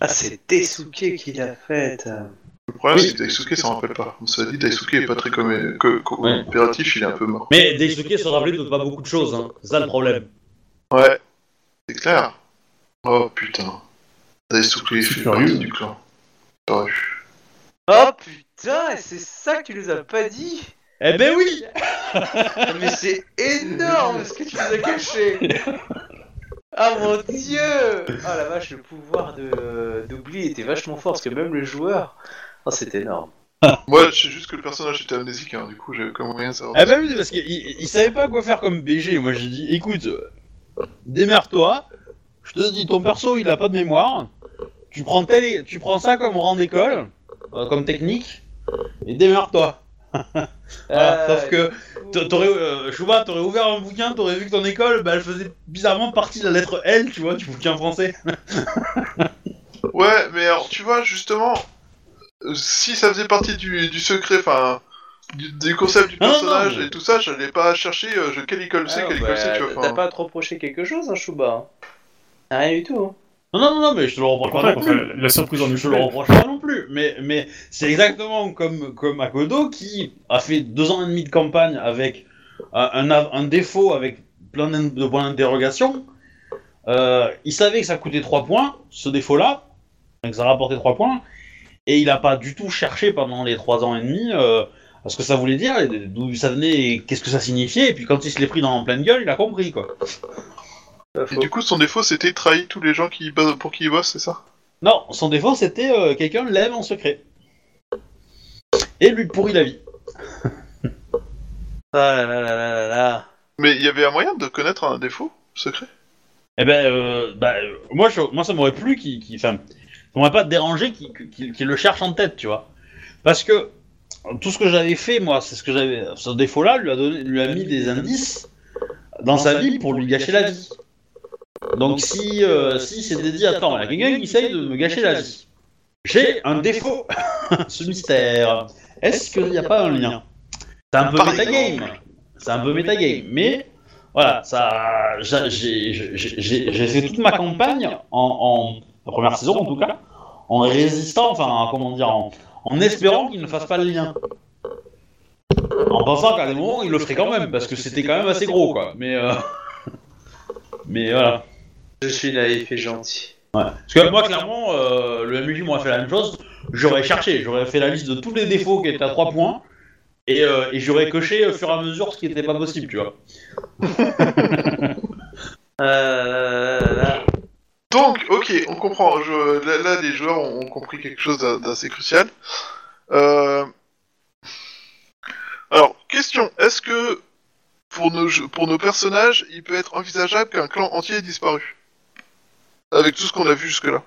Ah, c'est Tesuke qui l'a faite. Le problème, Oui. c'est que Daisuke s'en rappelle pas. On s'est dit, Daisuke est pas très Ouais. coopératif, il est un peu mort. Mais Desuke se rappelait de pas beaucoup de choses, hein. c'est ça le problème. Ouais, c'est clair. Oh putain. Daisuke, il C'est fait curieux. partie du clan. Oh putain, c'est ça que tu nous as pas dit Eh ben oui Mais c'est énorme ce que tu nous as caché Ah mon dieu Ah la vache, le pouvoir de d'oubli était vachement fort parce que même le joueur. Oh, c'est énorme. Moi, je sais juste que le personnage était amnésique, hein, du coup, j'ai comme moyen de savoir. Eh ben oui, parce qu'il il- il savait pas quoi faire comme BG. Moi j'ai dit, écoute, euh, démerde-toi, je te dis, ton perso il a pas de mémoire, tu prends, tel, tu prends ça comme rang d'école, euh, comme technique, et démerde-toi. Voilà, Euh, Sauf que t'a- t'aurais, euh, Chouba, t'aurais ouvert un bouquin, t'aurais vu que ton école, bah, elle faisait bizarrement partie de la lettre L, tu vois, du bouquin français. Ouais, mais alors, tu vois, justement, euh, si ça faisait partie du, du secret, enfin, du, du concept du non, personnage non, mais- et tout ça, j'allais pas chercher euh, je- quelle école c'est, Ah, quelle bah, école c'est, tu vois. T'as pas à te reprocher quelque chose, hein, Chouba hein Rien du tout. hein. Non, non, non, mais je te le reproche pas non plus. la surprise en Je le est reproche pas non plus, mais, mais c'est exactement comme, comme Akodo qui a fait deux ans et demi de campagne avec un, un, un défaut avec plein de points d'interrogation. Euh, il savait que ça coûtait 3 points, ce défaut-là, donc ça rapportait 3 points, et il a pas du tout cherché pendant les 3 ans et demi euh, à ce que ça voulait dire, d'où ça venait, qu'est-ce que ça signifiait, et puis quand il se l'est pris dans en pleine gueule, il a compris quoi. Et du coup, son défaut, c'était trahir tous les gens qui, pour qui il bosse, c'est ça? Non, son défaut c'était euh, quelqu'un l'aime en secret. Et lui pourrit la vie. Ah là là là là là là. Mais il y avait un moyen de connaître un défaut secret? Eh ben, euh, bah, euh, moi, je- moi, ça m'aurait plu qu'il, qu'il- enfin, ça m'aurait pas dérangé qu'il, qu'il- qu'il le cherche en tête, tu vois. Parce que tout ce que j'avais fait, moi, c'est ce que j'avais, ce défaut-là, lui a donné, lui a mis des indices dans sa vie pour lui gâcher la vie. Donc si, euh, si c'était dit, attends, il y a quelqu'un qui essaye de me gâcher la vie. J'ai un défaut, ce mystère. Est-ce qu'il n'y a pas un lien C'est un peu metagame. C'est un peu metagame, mais voilà, ça, j'ai- j'ai j'ai- j'ai- j'ai fait toute ma campagne en, en la première saison en tout cas, en résistant, enfin comment dire, en, en espérant qu'il ne fasse pas le lien. En pensant qu'à des moments il le ferait quand même, parce que c'était quand même assez gros quoi. Mais euh, mais voilà. Je suis naïf et gentil. Parce que moi clairement, euh, le MUJ m'aurait fait la même chose. J'aurais cherché, j'aurais fait la liste de tous les défauts qui étaient à 3 points. Et, euh, et j'aurais coché au fur et à mesure ce qui n'était pas possible, tu vois. Euh, Donc, ok, on comprend. Je, là, là, les joueurs ont, ont compris quelque chose d'a- d'assez crucial. Euh... Alors, question. Est-ce que pour nos, pour nos personnages, il peut être envisageable qu'un clan entier ait disparu? Avec tout ce qu'on a vu jusque-là.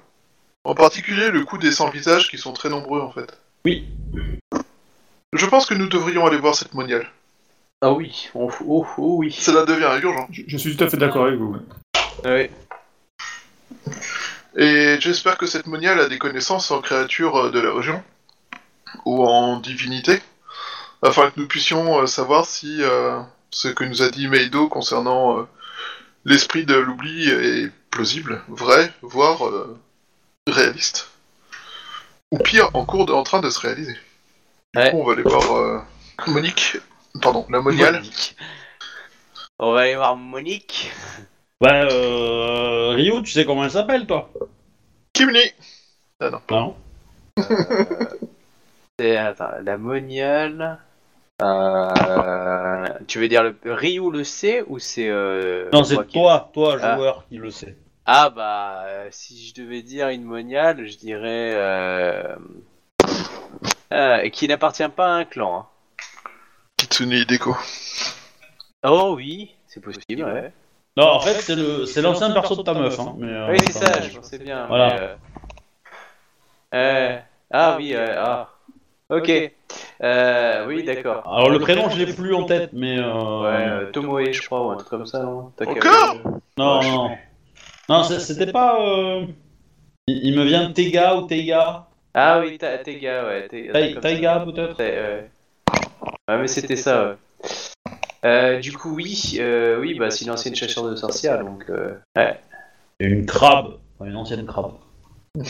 En particulier, le coup des sans-visages qui sont très nombreux, en fait. Oui. Je pense que nous devrions aller voir cette moniale. Ah oui, oh, oh, oh oui. Cela devient urgent. Je, je suis tout à fait d'accord avec vous. Ah oui. Et j'espère que cette moniale a des connaissances en créatures euh, de la région, ou en divinité, afin que nous puissions euh, savoir si euh, ce que nous a dit Meido concernant euh, l'esprit de l'oubli est plausible, vrai, voire euh, réaliste. Ou pire, en cours de, en train de se réaliser. Du Ouais. coup, on va aller voir euh, Monique, pardon, la moniale. Monique. On va aller voir Monique. Bah, euh, Ryu, tu sais comment elle s'appelle, toi? Kimni Non C'est, attends, la moniale. Euh, tu veux dire le Ryu le sait ou c'est euh, Non, c'est qui- toi, toi, Ah. joueur, qui le sait. Ah bah euh, si je devais dire une moniale, je dirais euh, euh, qui n'appartient pas à un clan. hein. Kitsune Hideko. Oh oui, c'est possible. Ouais. Non, en fait, c'est le, c'est l'ancien perso de ta meuf. Hein, mais, euh, Oui, c'est ça, je pensais bien. Voilà. mais, euh, euh, ah oui, euh, ah. Ok. Euh, oui, d'accord. Alors le prénom, je l'ai plus en tête, mais. Euh... Ouais, euh, Tomoe, je crois, ou un truc comme ça, non Encore Non, non. Non, c'était pas. euh, Il, il me vient Tega ou Tega. Ah oui, Ta- Taiga, ouais. Comme Taiga, peut-être Ouais, ouais. Mais c'était ça, ouais. Euh, du coup, oui, euh, oui, bah, c'est une ancienne chasseur de sorcières, donc. Euh... Ouais. Une crabe. Enfin, une ancienne crabe.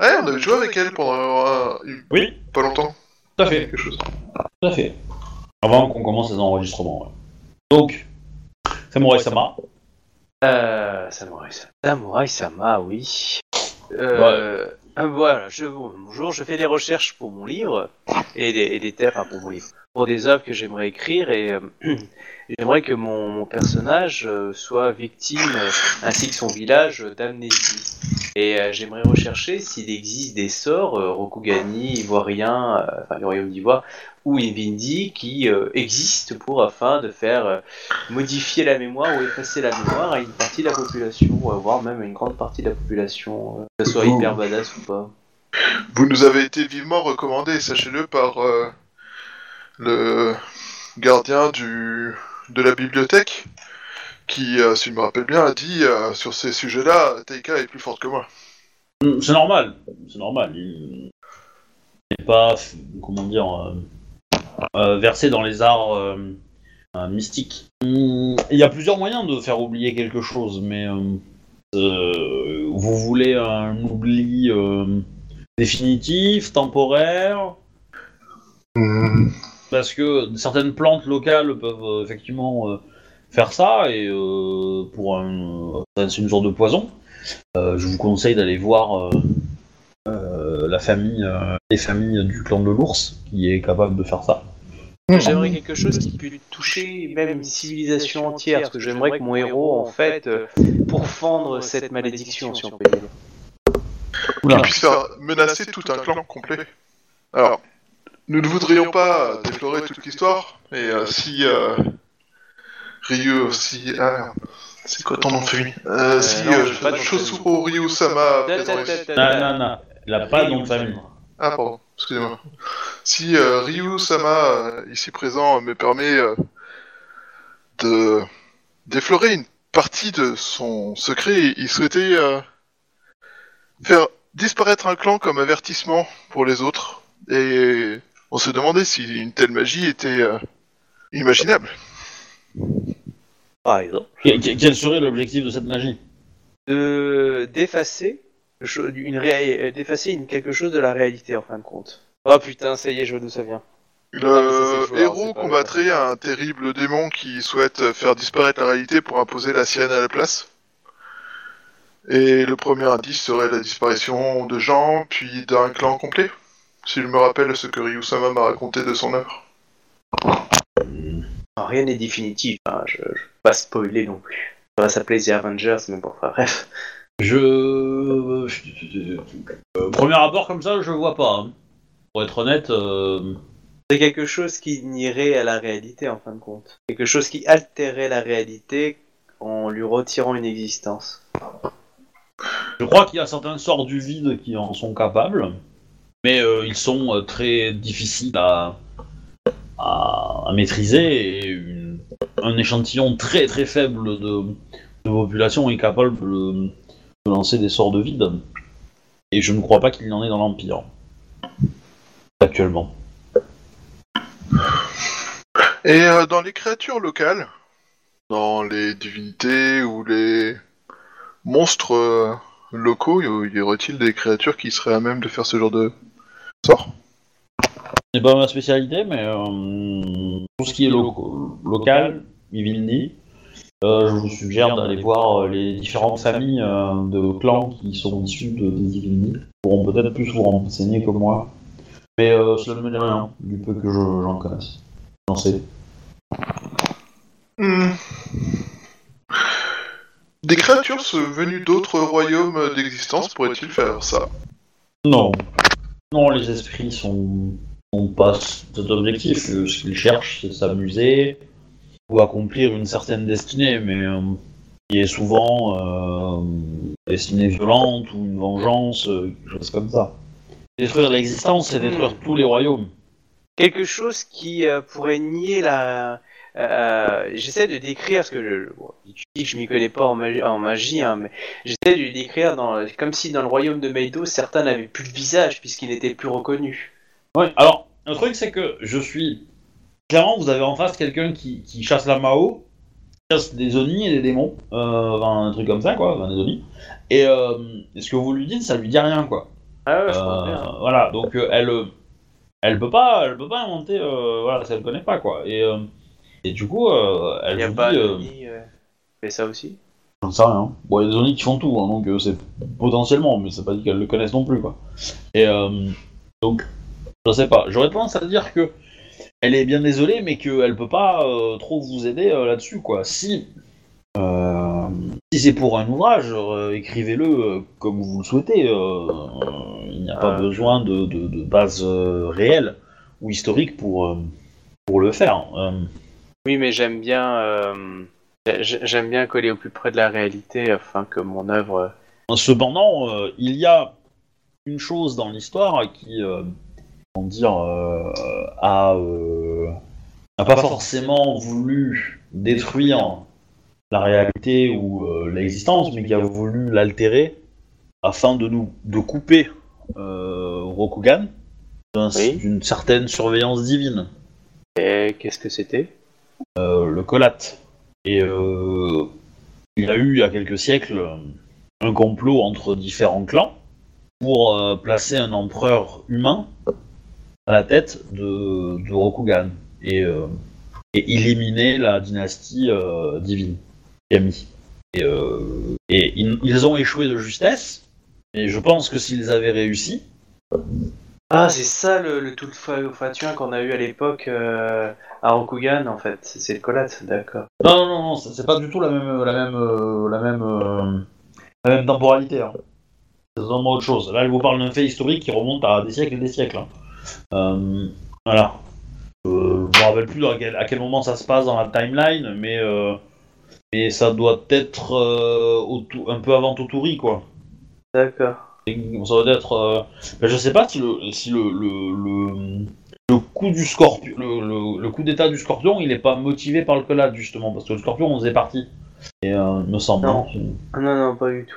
Ouais, on avait joué avec elle pendant euh, Oui, pas longtemps. tout à fait. Quelque chose. Tout à fait. Avant qu'on commence les enregistrements, ouais. Donc, Samurai Sama. Euh, Samurai Sama. Samurai Sama, oui. Euh, ah, Voilà, je, bonjour, je fais des recherches pour mon livre et des, et des thèmes, enfin, pour mon livre, pour des œuvres que j'aimerais écrire et euh, j'aimerais que mon, mon personnage euh, soit victime, euh, ainsi que son village, euh, d'amnésie. Et euh, j'aimerais rechercher s'il existe des sorts, euh, Rokugani, Ivoirien, euh, enfin le royaume d'Ivoire, ou Invindi qui existent pour afin de faire modifier la mémoire ou effacer la mémoire à une partie de la population, ou voire même à une grande partie de la population, que ce soit hyper badass ou pas. Vous nous avez été vivement recommandé, sachez-le, par le gardien du, de la bibliothèque, qui, euh, si je me rappelle bien, a dit euh, sur ces sujets-là, Taika est plus forte que moi. Hum, C'est normal. C'est normal. Il n'est pas, comment dire, euh, euh, versé dans les arts euh, euh, mystiques. Hum, Il y a plusieurs moyens de faire oublier quelque chose, mais euh, euh, vous voulez un oubli euh, définitif, temporaire? Parce que certaines plantes locales peuvent effectivement euh, faire ça, et euh, pour un, euh, c'est une sorte de poison. Euh, je vous conseille d'aller voir euh, euh, la famille, euh, les familles du clan de l'ours, qui est capable de faire ça. J'aimerais quelque chose qui puisse toucher même une civilisation entière, parce que j'aimerais que mon héros, en fait, pourfendre cette malédiction, si on peut dire. Qui puisse faire menacer tout un clan complet. Alors, nous ne voudrions pas déplorer toute l'histoire, mais euh, si euh, Ryu, si... Ah, c'est quoi ton nom de famille euh, Si non, euh, j'ai pas de nom de Shosuro Ryu-sama... Non, non, non. Il n'a pas de nom de famille. Ah, pardon, excusez-moi. Si euh, Ryu-sama, euh, ici présent, me permet euh, de d'effleurer une partie de son secret, il souhaitait euh, faire disparaître un clan comme avertissement pour les autres. Et on se demandait si une telle magie était euh, imaginable. Par exemple. Que- que- Quel serait l'objectif de cette magie? De d'effacer une euh, d'effacer une- quelque chose de la réalité en fin de compte. Oh putain, ça y est, je vois d'où ça vient. Le Ah, ça, joueur, héros combattrait un terrible démon qui souhaite faire disparaître la réalité pour imposer la sienne à la place. Et le premier indice serait la disparition de gens, puis d'un clan complet. Si je me rappelle ce que Ryusama m'a raconté de son œuvre. Rien n'est définitif, hein, je, je vais pas spoiler non plus. Ça va s'appeler The Avengers, mais bon, enfin, bref. Je. je- euh, premier abord comme ça, je vois pas. hein. Pour être honnête, euh, C'est quelque chose qui nierait à la réalité en fin de compte. Quelque chose qui altérait la réalité en lui retirant une existence. je crois qu'il y a certains sorts du vide qui en sont capables, mais euh, ils sont euh, très difficiles à, à, maîtriser et un échantillon très très faible de, population est capable de, lancer des sorts de vide. Et je ne crois pas qu'il y en ait dans l'Empire. Actuellement. Et euh, dans les créatures locales, dans les divinités ou les monstres euh, locaux, y y aurait-il des créatures qui seraient à même de faire ce genre de sort? C'est pas ma spécialité, mais euh, tout ce qui est local, Vivilni, euh, je vous suggère d'aller voir euh, les différentes familles euh, de clans qui sont issus de, des Vivilni. Ils pourront peut-être plus vous renseigner que moi. Mais cela ne me dit rien, du peu que je- j'en connaisse. J'en sais. Hmm. Des créatures venues d'autres royaumes d'existence pourraient-ils faire ça? Non. Non, les esprits sont, sont pas cet objectif. Euh, Ce qu'ils cherchent, c'est s'amuser ou accomplir une certaine destinée, mais euh, qui est souvent euh, destinée violente ou une vengeance, euh, quelque chose comme ça. Détruire l'existence, c'est détruire tous les royaumes. Quelque chose qui euh, pourrait nier la... euh, j'essaie de décrire ce que je... Bon, tu dis que je m'y connais pas en magie, en magie hein, mais j'essaie de décrire dans, comme si dans le royaume de Meido, certains n'avaient plus de visage puisqu'ils n'étaient plus reconnus. Ouais, alors, le truc, c'est que je suis. Clairement, vous avez en face quelqu'un qui, qui chasse la Mao, qui chasse des Oni et des démons, euh, enfin, un truc comme ça, quoi, enfin, des Oni. Et, euh, ce que vous lui dites, ça lui dit rien, quoi. Ah ouais, je Euh, comprends bien. voilà, donc euh, elle, euh, elle peut pas, elle peut pas inventer, euh, voilà, si elle connaît pas, quoi. Et, euh, et du coup, euh, elle Il n'y a vous pas dit, euh, Oni, fait ça aussi? J'en sais rien. Bon, il y a des Oni qui font tout, hein, donc euh, c'est potentiellement, mais c'est pas dit qu'elles le connaissent non plus, quoi. Et euh, donc, je sais pas. J'aurais tendance à dire que elle est bien désolée, mais qu'elle peut pas euh, trop vous aider euh, là-dessus, quoi. Si, euh, si c'est pour un ouvrage, écrivez-le comme vous le souhaitez. il n'y a pas besoin de, de, de base réelle ou historique pour, pour le faire. Oui, mais j'aime bien, j'ai- j'aime bien coller au plus près de la réalité afin que mon œuvre. Cependant, euh, il y a une chose dans l'histoire qui, euh, comment dire, euh, a, euh, n'a pas forcément voulu détruire la réalité ou euh, l'existence, mais qui a voulu l'altérer afin de nous de couper euh, Rokugan Oui. d'une certaine surveillance divine. Et qu'est-ce que c'était? Euh, le Colat. Et euh, il y a eu, il y a quelques siècles, un complot entre différents clans pour euh, placer un empereur humain à la tête de, de Rokugan et, euh, et éliminer la dynastie euh, divine, Kami. Et, euh, et ils, ils ont échoué de justesse, et je pense que s'ils avaient réussi, Ah, c'est ça le, le tout le fa- fatuin qu'on a eu à l'époque euh, à Rokugan en fait. C'est le Colat, d'accord. Non, non, non, c'est pas du tout la même, la même, la même, la même temporalité. Hein. C'est totalement autre chose. Là, elle vous parle d'un fait historique qui remonte à des siècles et des siècles. hein. Euh, voilà. Euh, je me rappelle plus à quel, à quel moment ça se passe dans la timeline, mais, euh, mais ça doit être euh, au un peu avant Toturi, quoi. D'accord. Ça doit être. euh, ben, je sais pas si le, si le, le, le, le coup du scorpion, le, le, le coup d'état du scorpion, il est pas motivé par le collade justement, parce que le scorpion on faisait partie. Et euh, il me semble. Non. hein. Ah, non, non, pas du tout.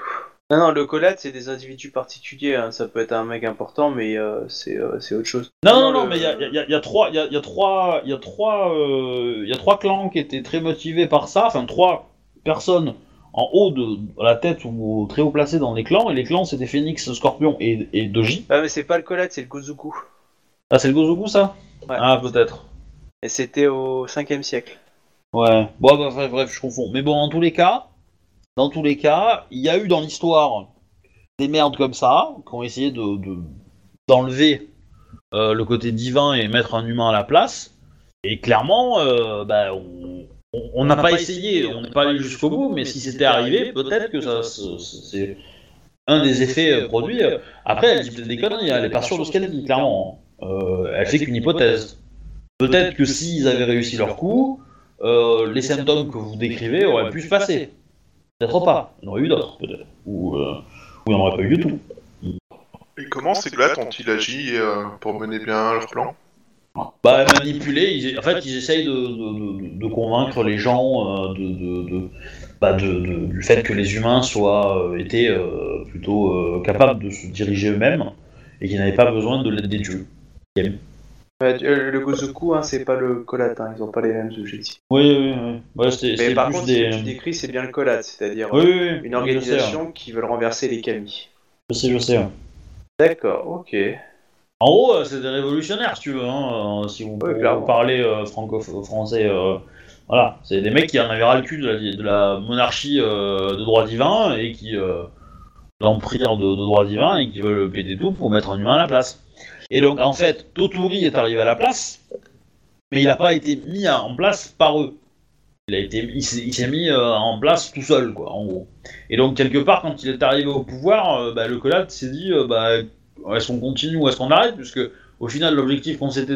Non, non, le collate, c'est des individus particuliers. hein. Ça peut être un mec important, mais euh, c'est euh, c'est autre chose. Non, non, Non, le- mais il y a, il y a- il y a trois, il y a, il y a trois, il y a trois, euh, il y a trois clans qui étaient très motivés par ça. Enfin, trois personnes en haut de à la tête ou très haut placées dans les clans. Et les clans, c'était Phoenix, Scorpion et, et Doji. Ah, mais c'est pas le collate, c'est le Gozuku. Ah, c'est le Gozoku, ça? Ouais. Ah, peut-être. Et c'était au 5ème siècle. Ouais. Bon, bah, bref, bref, je confonds. Mais bon, dans tous les cas, dans tous les cas, il y a eu dans l'histoire des merdes comme ça qui ont essayé de de- d'enlever euh, le côté divin et mettre un humain à la place. Et clairement, euh, bah, on n'a pas essayé, on n'est pas allé jusqu'au bout. Mais si c'était arrivé, peut-être que ça, c'est- un des effets produits. Après, elle dit peut-être des conneries. Elle est pas sûre de ce qu'elle dit, clairement. Euh, elle fait qu'une hypothèse. Peut-être que s'ils avaient réussi leur coup, euh, les symptômes que vous décrivez auraient pu se passer. Peut-être pas. Il y en aurait eu d'autres, peut-être. Ou, euh, ou il n'y en aurait pas eu du tout. Et comment ces glattes ont-ils agi euh, pour mener bien leur plan Bah, manipuler, ils- en fait, ils essayent de, de- de- de convaincre les gens euh, de, bah, de- du fait que les humains soient euh, étaient euh, plutôt euh, capables de se diriger eux-mêmes et qu'ils n'avaient pas besoin de l'aide des dieux. Ouais, euh, le Gozoku, hein, c'est pas le collate, hein, ils ont pas les mêmes objectifs. Oui, oui, oui. Ouais, Mais par plus contre, des. ce que tu décris, c'est bien le collate, c'est-à-dire Oui, oui, oui. une sais, organisation qui veut renverser les kami. Je sais, je sais. ouais. D'accord, ok. En gros, euh, c'est des révolutionnaires, si tu veux, hein, euh, si vous, parlez euh, franco-français. euh, voilà, c'est des mecs qui en avaient ras le cul de la, de la monarchie euh, de droit divin et qui. L'empire de, de droit divin et qui veulent péter tout pour mettre un humain à la place. Et donc, en fait, Toturi est arrivé à la place, mais il n'a pas été mis en place par eux. Il il s'est mis euh, en place tout seul, quoi, en gros. Et donc, quelque part, quand il est arrivé au pouvoir, euh, bah, le collate s'est dit, euh, bah, est-ce qu'on continue ou est-ce qu'on arrête Puisque au final, l'objectif qu'on s'était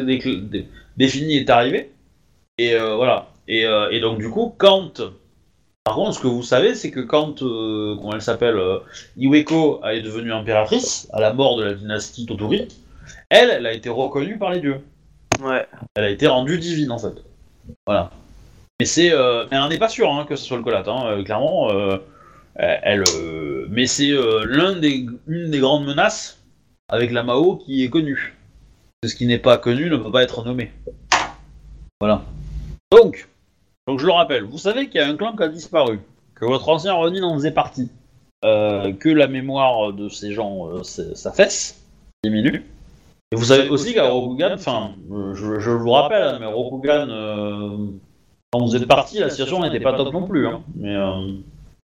défini est arrivé. Et voilà. Et, donc, du coup, quand. Par contre, ce que vous savez, c'est que quand. comment elle s'appelle Iweko est devenue impératrice, à la mort de la dynastie Toturi, elle, elle a été reconnue par les dieux. Ouais. Elle a été rendue divine, en fait. Voilà. Mais c'est. euh, mais on n'est pas sûr hein, que ce soit le collate, hein, euh, clairement. euh, elle. euh, mais c'est euh, l'un des, une des grandes menaces avec la Mao qui est connue. Ce qui n'est pas connu ne peut pas être nommé. Voilà. Donc, donc je le rappelle, vous savez qu'il y a un clan qui a disparu, que votre ancien Ronin en faisait partie, que la mémoire de ces gens s'affaisse, diminue. Et vous savez aussi qu'à Rokugan, enfin, je, je vous rappelle, hein, mais Rokugan, euh, quand vous êtes parti, la situation n'était pas top non plus. Hein, mais euh,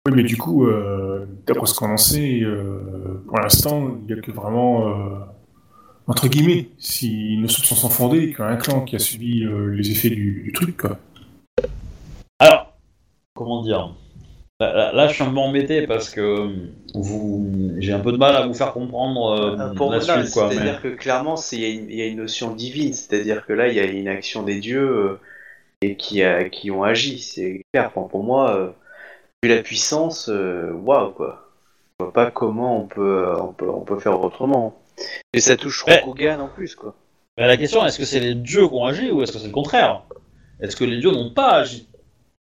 Oui, mais du coup, euh, d'après ce qu'on en sait, pour l'instant, il n'y a que vraiment, entre guillemets, si nos soupçons sont fondés, qu'un clan qui a subi les effets du, du truc, quoi. Alors, comment dire? Là, je suis un peu embêté parce que vous, j'ai un peu de mal à vous faire comprendre euh, Euh, Pour la moi, suite, c'est-à-dire mais- que clairement, il y, a une- il y a une notion divine, c'est-à-dire que là, il y a une action des dieux euh, et qui, a- qui ont agi, c'est clair. Pour, pour moi, euh, vu la puissance, euh, waouh quoi. Je vois pas comment on peut, euh, on peut, on peut faire autrement. Et ça touche. Rokugan en plus, quoi. Mais la question, est-ce que c'est les dieux qui ont agi ou est-ce que c'est le contraire? Est-ce que les dieux n'ont pas agi?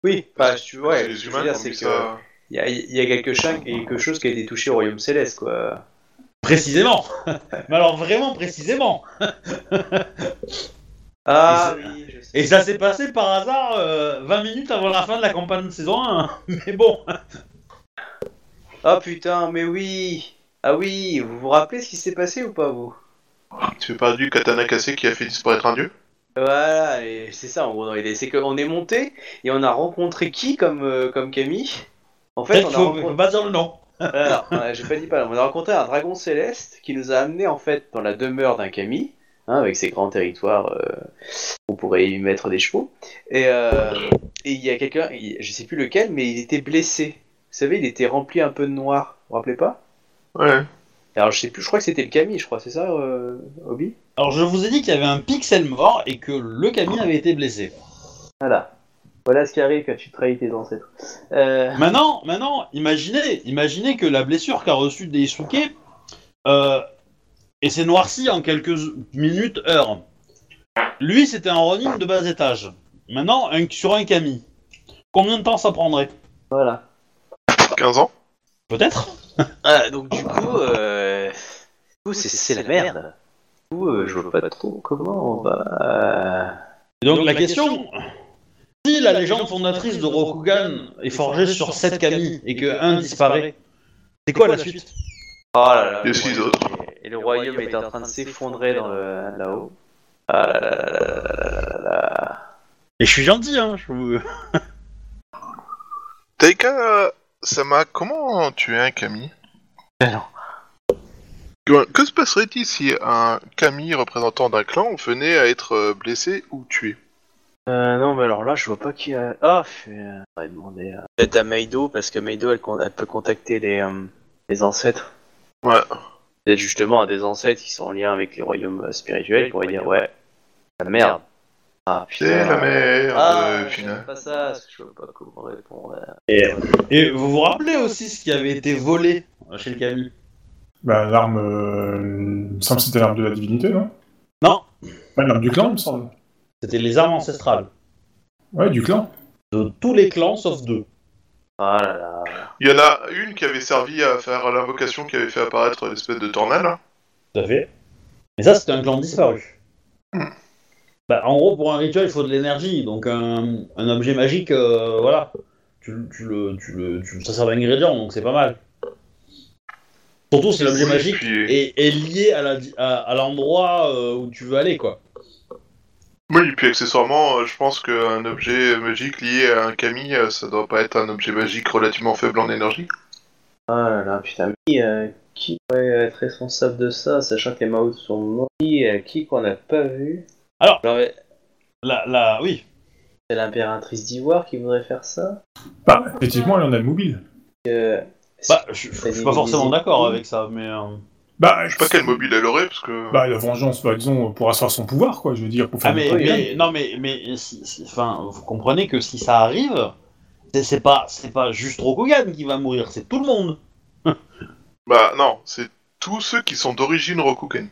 Oui, bah, tu vois, ce les que je veux humains dire, c'est que ça. il y a, il y a quelque, chose, quelque chose qui a été touché au royaume céleste, quoi. Précisément Mais alors vraiment précisément Ah Et oui, je sais. Et ça s'est passé par hasard euh, 20 minutes avant la fin de la campagne de saison 1. Mais bon Ah putain, mais oui Ah oui, vous vous rappelez ce qui s'est passé ou pas, vous? Tu fais pas du katana cassé qui a fait disparaître un dieu? Voilà, et c'est ça en gros. dans l'idée. C'est qu'on est monté et on a rencontré qui comme, euh, comme Camille? En fait, on a faut, rencontré... pas dire le nom. Alors, euh, j'ai pas dit pas. On a rencontré un dragon céleste qui nous a amené en fait dans la demeure d'un Camille, hein, avec ses grands territoires. euh, on pourrait y mettre des chevaux. Et euh, et il y a quelqu'un, je sais plus lequel, mais il était blessé. Vous savez, il était rempli un peu de noir. Vous vous rappelez pas? Ouais. Alors je sais plus. Je crois que c'était le Camille, je crois. C'est ça, euh, Obi? Alors je vous ai dit qu'il y avait un pixel mort et que le Camille avait été blessé. Voilà. Voilà ce qui arrive quand tu trahis tes ancêtres. Euh... Maintenant, maintenant, imaginez, imaginez que la blessure qu'a reçue Daisuke euh, et s'est noircie en quelques minutes, heures. Lui, c'était un Ronin de bas étage. Maintenant, un- sur un Camille. Combien de temps ça prendrait? Voilà. 15 ans? Peut-être? Ah, donc du coup, euh c'est la merde. Du coup, euh, je vois pas trop comment on va. Euh. Donc, la question si la légende fondatrice de Rokugan est forgée sur 7 kami et que 1 disparaît, c'est quoi la suite? Oh là là. Autres Et le royaume est en train de s'effondrer là-haut. Ah là là là là là. Et je suis gentil, hein, je vous. Taika euh, Sama, comment tu es un Camille ben Ah non. Que, que se passerait-il si un Kami représentant d'un clan venait à être euh, blessé ou tué? Euh, non, mais alors là, je vois pas qui a. Ah, je vais euh, on va demander à... peut-être à Meido parce que Meido, elle, peut contacter les euh, les ancêtres. Ouais. Peut-être justement à des ancêtres qui sont en lien avec les royaumes spirituels pour lui dire ouais, la merde. Ah putain. C'est la merde, Ah, final. pas ça, parce que je vois pas comment répondre. Et Et vous vous rappelez aussi ce qui avait été volé chez le kami Bah, l'arme. Euh... Il me semble que c'était l'arme de la divinité, non? Non, Pas l'arme du clan, il me semble. c'était les armes ancestrales Ouais, du clan. de tous les clans sauf deux. Ah là là. Il y en a une qui avait servi à faire l'invocation qui avait fait apparaître l'espèce de tornade. là. Tout à fait. Mais ça, c'était un clan disparu. Hmm. Bah, en gros, pour un rituel, il faut de l'énergie. Donc, un, un objet magique, euh, voilà. Tu, tu le, tu le, tu- ça sert d'ingrédient, donc c'est pas mal. Surtout si l'objet Oui, magique puis- est, est lié à la- à à l'endroit euh, où tu veux aller, quoi. Oui, et puis accessoirement, euh, je pense qu'un objet magique lié à un Kami, euh, ça doit pas être un objet magique relativement faible en énergie. Ah là là, putain, mais qui, euh, qui pourrait être responsable de ça, sachant que les Maots sont morts Qui, euh, qui qu'on n'a pas vu? Alors- euh, La, la, oui. c'est l'impératrice d'Ivoire qui voudrait faire ça Bah, effectivement, elle en a le mobile. Bah, je, je- je suis pas forcément d'accord avec ça, mais. euh, Bah, Je sais pas quel mobile elle aurait, parce que... Bah, la vengeance, bah, disons, pour asseoir son pouvoir, quoi, je veux dire, pour faire Ah mais, mais- non mais mais si- si- enfin vous comprenez que si ça arrive c'est- pas c'est pas juste Rokugan qui va mourir c'est tout le monde Bah non, c'est tous ceux qui sont d'origine Rokugan.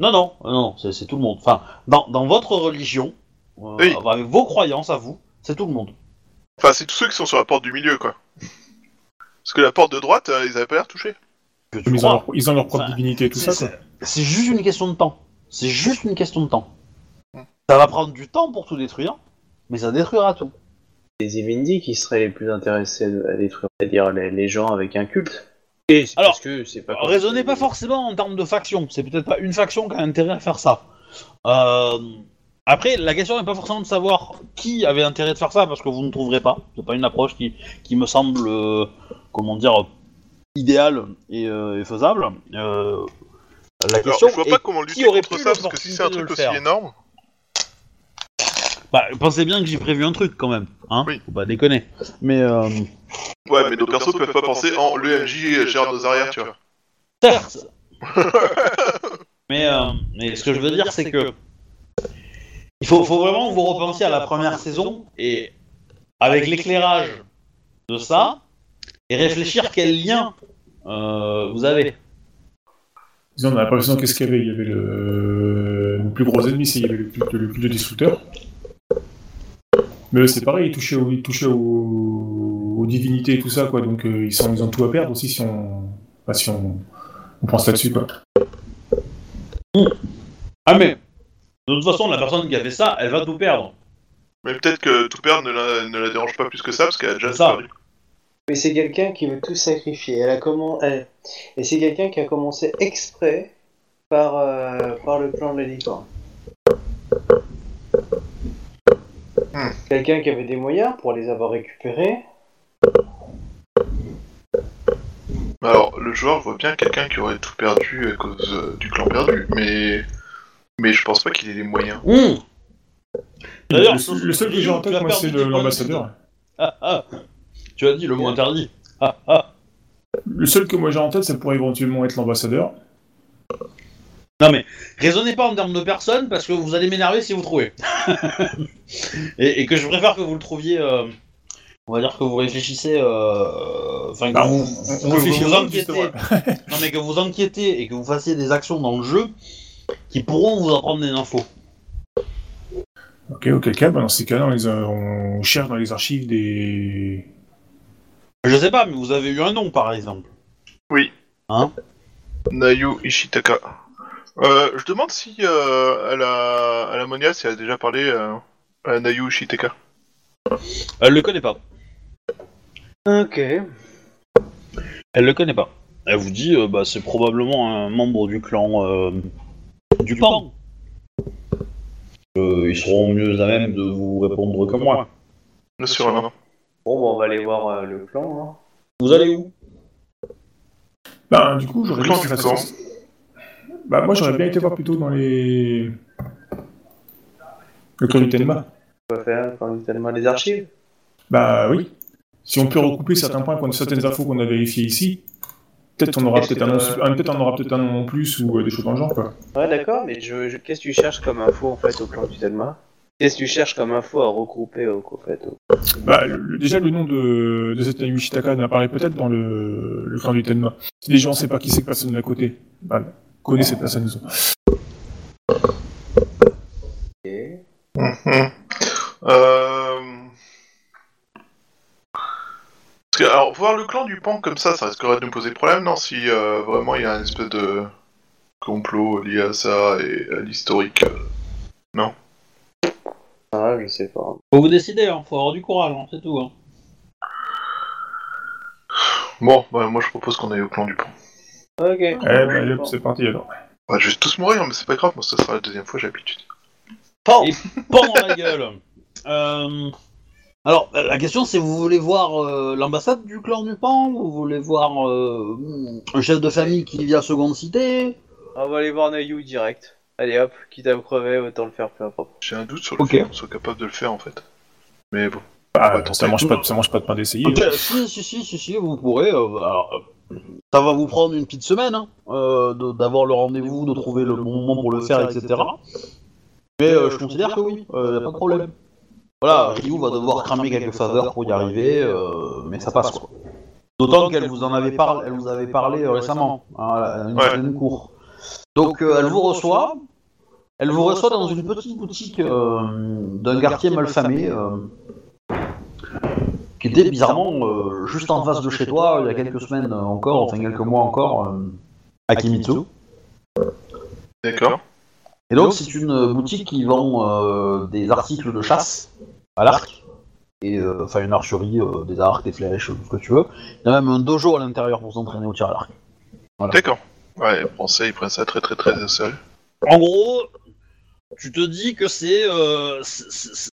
non non non c'est c'est tout le monde enfin dans, dans votre religion euh, Oui. avec vos croyances à vous c'est tout le monde Enfin, c'est tous ceux qui sont sur la porte du milieu, quoi. Parce que la porte de droite, euh, ils avaient pas l'air touchés. Que tu Mais ils, ont crois. leur, ils ont leur propre Enfin, divinité et tout ça, C'est- quoi. c'est c'est juste une question de temps c'est juste une question de temps ça va prendre du temps pour tout détruire mais ça détruira tout les Evindi qui seraient les plus intéressés à détruire, c'est-à-dire les, les gens avec un culte. Et c'est Alors, parce que c'est pas. Raisonnez pas forcément en termes de faction. C'est peut-être pas une faction qui a intérêt à faire ça. Euh, Après, la question n'est pas forcément de savoir qui avait intérêt de faire ça, parce que vous ne trouverez pas. C'est pas une approche qui, qui me semble, euh, comment dire, idéale et, euh, et faisable. Euh, la Alors, question je vois est pas comment lutter qui aurait contre ça, parce que si c'est un truc aussi faire énorme... bah, pensez bien que j'ai prévu un truc quand même, hein Oui. Faut pas déconner. Mais euh, Ouais, mais nos persos peuvent pas penser en le MJ gère nos arrières, tu vois. certes. mais, euh, mais ce que je veux dire, c'est que il faut, faut vraiment que vous repensiez à la première saison et avec l'éclairage de ça et réfléchir quel lien euh, vous avez. Disons, on a l'impression qu'est-ce qu'il y avait? Il y avait le, le plus gros ennemi, c'est il y avait le culte, le culte destructeur. Mais c'est pareil, ils touchaient, au- ils touchaient aux, aux divinités et tout ça, quoi. Donc euh, ils, sont, ils ont tout à perdre aussi si on, enfin, si on, on pense là-dessus, quoi. Ah mais de toute façon, la personne qui a fait ça, elle va tout perdre. Mais peut-être que tout perdre ne la, ne la dérange pas plus que ça, parce qu'elle a déjà ça. perdu. Mais c'est quelqu'un qui veut tout sacrifier. Elle a comment elle... Et c'est quelqu'un qui a commencé exprès par, euh, par le plan de la licorne. Hmm. Quelqu'un qui avait des moyens pour les avoir récupérés. Alors, le joueur voit bien quelqu'un qui aurait tout perdu à cause euh, du clan perdu, mais... Mais je pense pas qu'il ait les moyens. Mmh. D'ailleurs, le, le seul que j'ai en tête, moi, c'est l'ambassadeur. Ah, ah. Tu as dit le mot interdit. Ah, ah. Le seul que moi j'ai en tête, ça pourrait éventuellement être l'ambassadeur. Non mais, raisonnez pas en termes de personnes parce que vous allez m'énerver si vous trouvez. et, et que je préfère que vous le trouviez. euh, on va dire que vous réfléchissez. euh, Enfin, que Bah, vous, on- on que vous justement. non mais que vous inquiétez et que vous fassiez des actions dans le jeu qui pourront vous apprendre des infos. Ok, auquel cas, bah, dans ces cas-là, on, les a- on cherche dans les archives des. Je sais pas, mais vous avez eu un nom par exemple. Oui. Hein? Nayu Ishitaka. Euh, je demande si euh, à la à la Monia si elle a déjà parlé euh, à Nayu Ishitaka. Elle le connaît pas. Ok. Elle le connaît pas. Elle vous dit, euh, bah, c'est probablement un membre du clan euh, du Pan. Euh, ils seront mieux à même de vous répondre que moi. Bien sûr, non. Bon, bah, on va aller voir euh, le clan. hein. Vous allez où? Ben, du coup, j'aurais Clan bien du fait camp. ça. Bah, moi, j'aurais bien été voir plutôt dans les. Le clan du Tenma. On va faire quand même tellement les archives? Bah oui. Si on peut recouper certains points, qu'on- certaines infos qu'on a vérifiées ici, peut-être on aura peut-être un, nom- un- peut-être on aura peut-être un nom en plus ou euh, des choses dans le genre, quoi. Ouais, d'accord, mais je, je- qu'est-ce que tu cherches comme info en fait au clan du Telma Qu'est-ce que tu cherches comme info à regrouper au, au fait au- Bah, le- déjà, le nom de, de cette Nayu Ishitaka n'apparaît peut-être dans le, le clan du Tenma. Si les gens ne savent pas qui c'est que personne d'à côté, bah, connaît cette personne. disons. Ok. Mhm. Euh... que, alors, voir le clan du Pan comme ça, ça risquerait de nous poser problème, non Si euh, vraiment il y a un espèce de complot lié à ça et à l'historique. euh. Ah, je sais pas. Faut vous décider, hein. faut avoir du courage, hein, c'est tout. Hein. Bon, bah, moi je propose qu'on aille au clan du Pan. Ok. Eh bah, hop, c'est parti alors. Ouais, je vais tous mourir, mais c'est pas grave, moi ça sera la deuxième fois, j'ai l'habitude. Et pan dans la gueule. Euh, Alors, la question c'est vous voulez voir euh, l'ambassade du clan du Pan Vous voulez voir euh, un chef de famille qui vit à Seconde Cité? On va aller voir Nayu direct. Allez hop, quitte à me crever, autant le faire peu à propos. J'ai un doute sur le Ok. fait qu'on soit capable de le faire en fait. Mais bon. Bah, Ouais, ça, mange pas, de- ça mange pas de pain d'essayer. Ok, si, si, si, si, si, vous pourrez. euh, alors, euh, ça va vous prendre une petite semaine hein, euh, de- d'avoir le rendez-vous, de trouver le bon moment pour le faire, etc. Mais euh, je considère que oui, il n'y a pas de problème. Voilà, Ryu va devoir cramer quelques faveurs pour y arriver, euh, mais ça passe quoi. D'autant qu'elle vous en avait parlé, elle vous avait parlé euh, récemment, hein, à une Ouais. certaine cour. Donc euh, elle vous reçoit, elle vous reçoit dans une petite boutique euh, d'un quartier malfamé, euh, qui était bizarrement euh, juste en face de chez toi il y a quelques semaines encore, enfin quelques mois encore, euh, à Kimitsu. D'accord. Et donc c'est une boutique qui vend euh, des articles de chasse à l'arc, et euh, enfin une archerie, euh, des arcs, des flèches, tout ce que tu veux. Il y a même un dojo à l'intérieur pour s'entraîner au tir à l'arc. Voilà. D'accord. Ouais, les Français ils prennent ça très très très sérieux. En gros, tu te dis que c'est euh,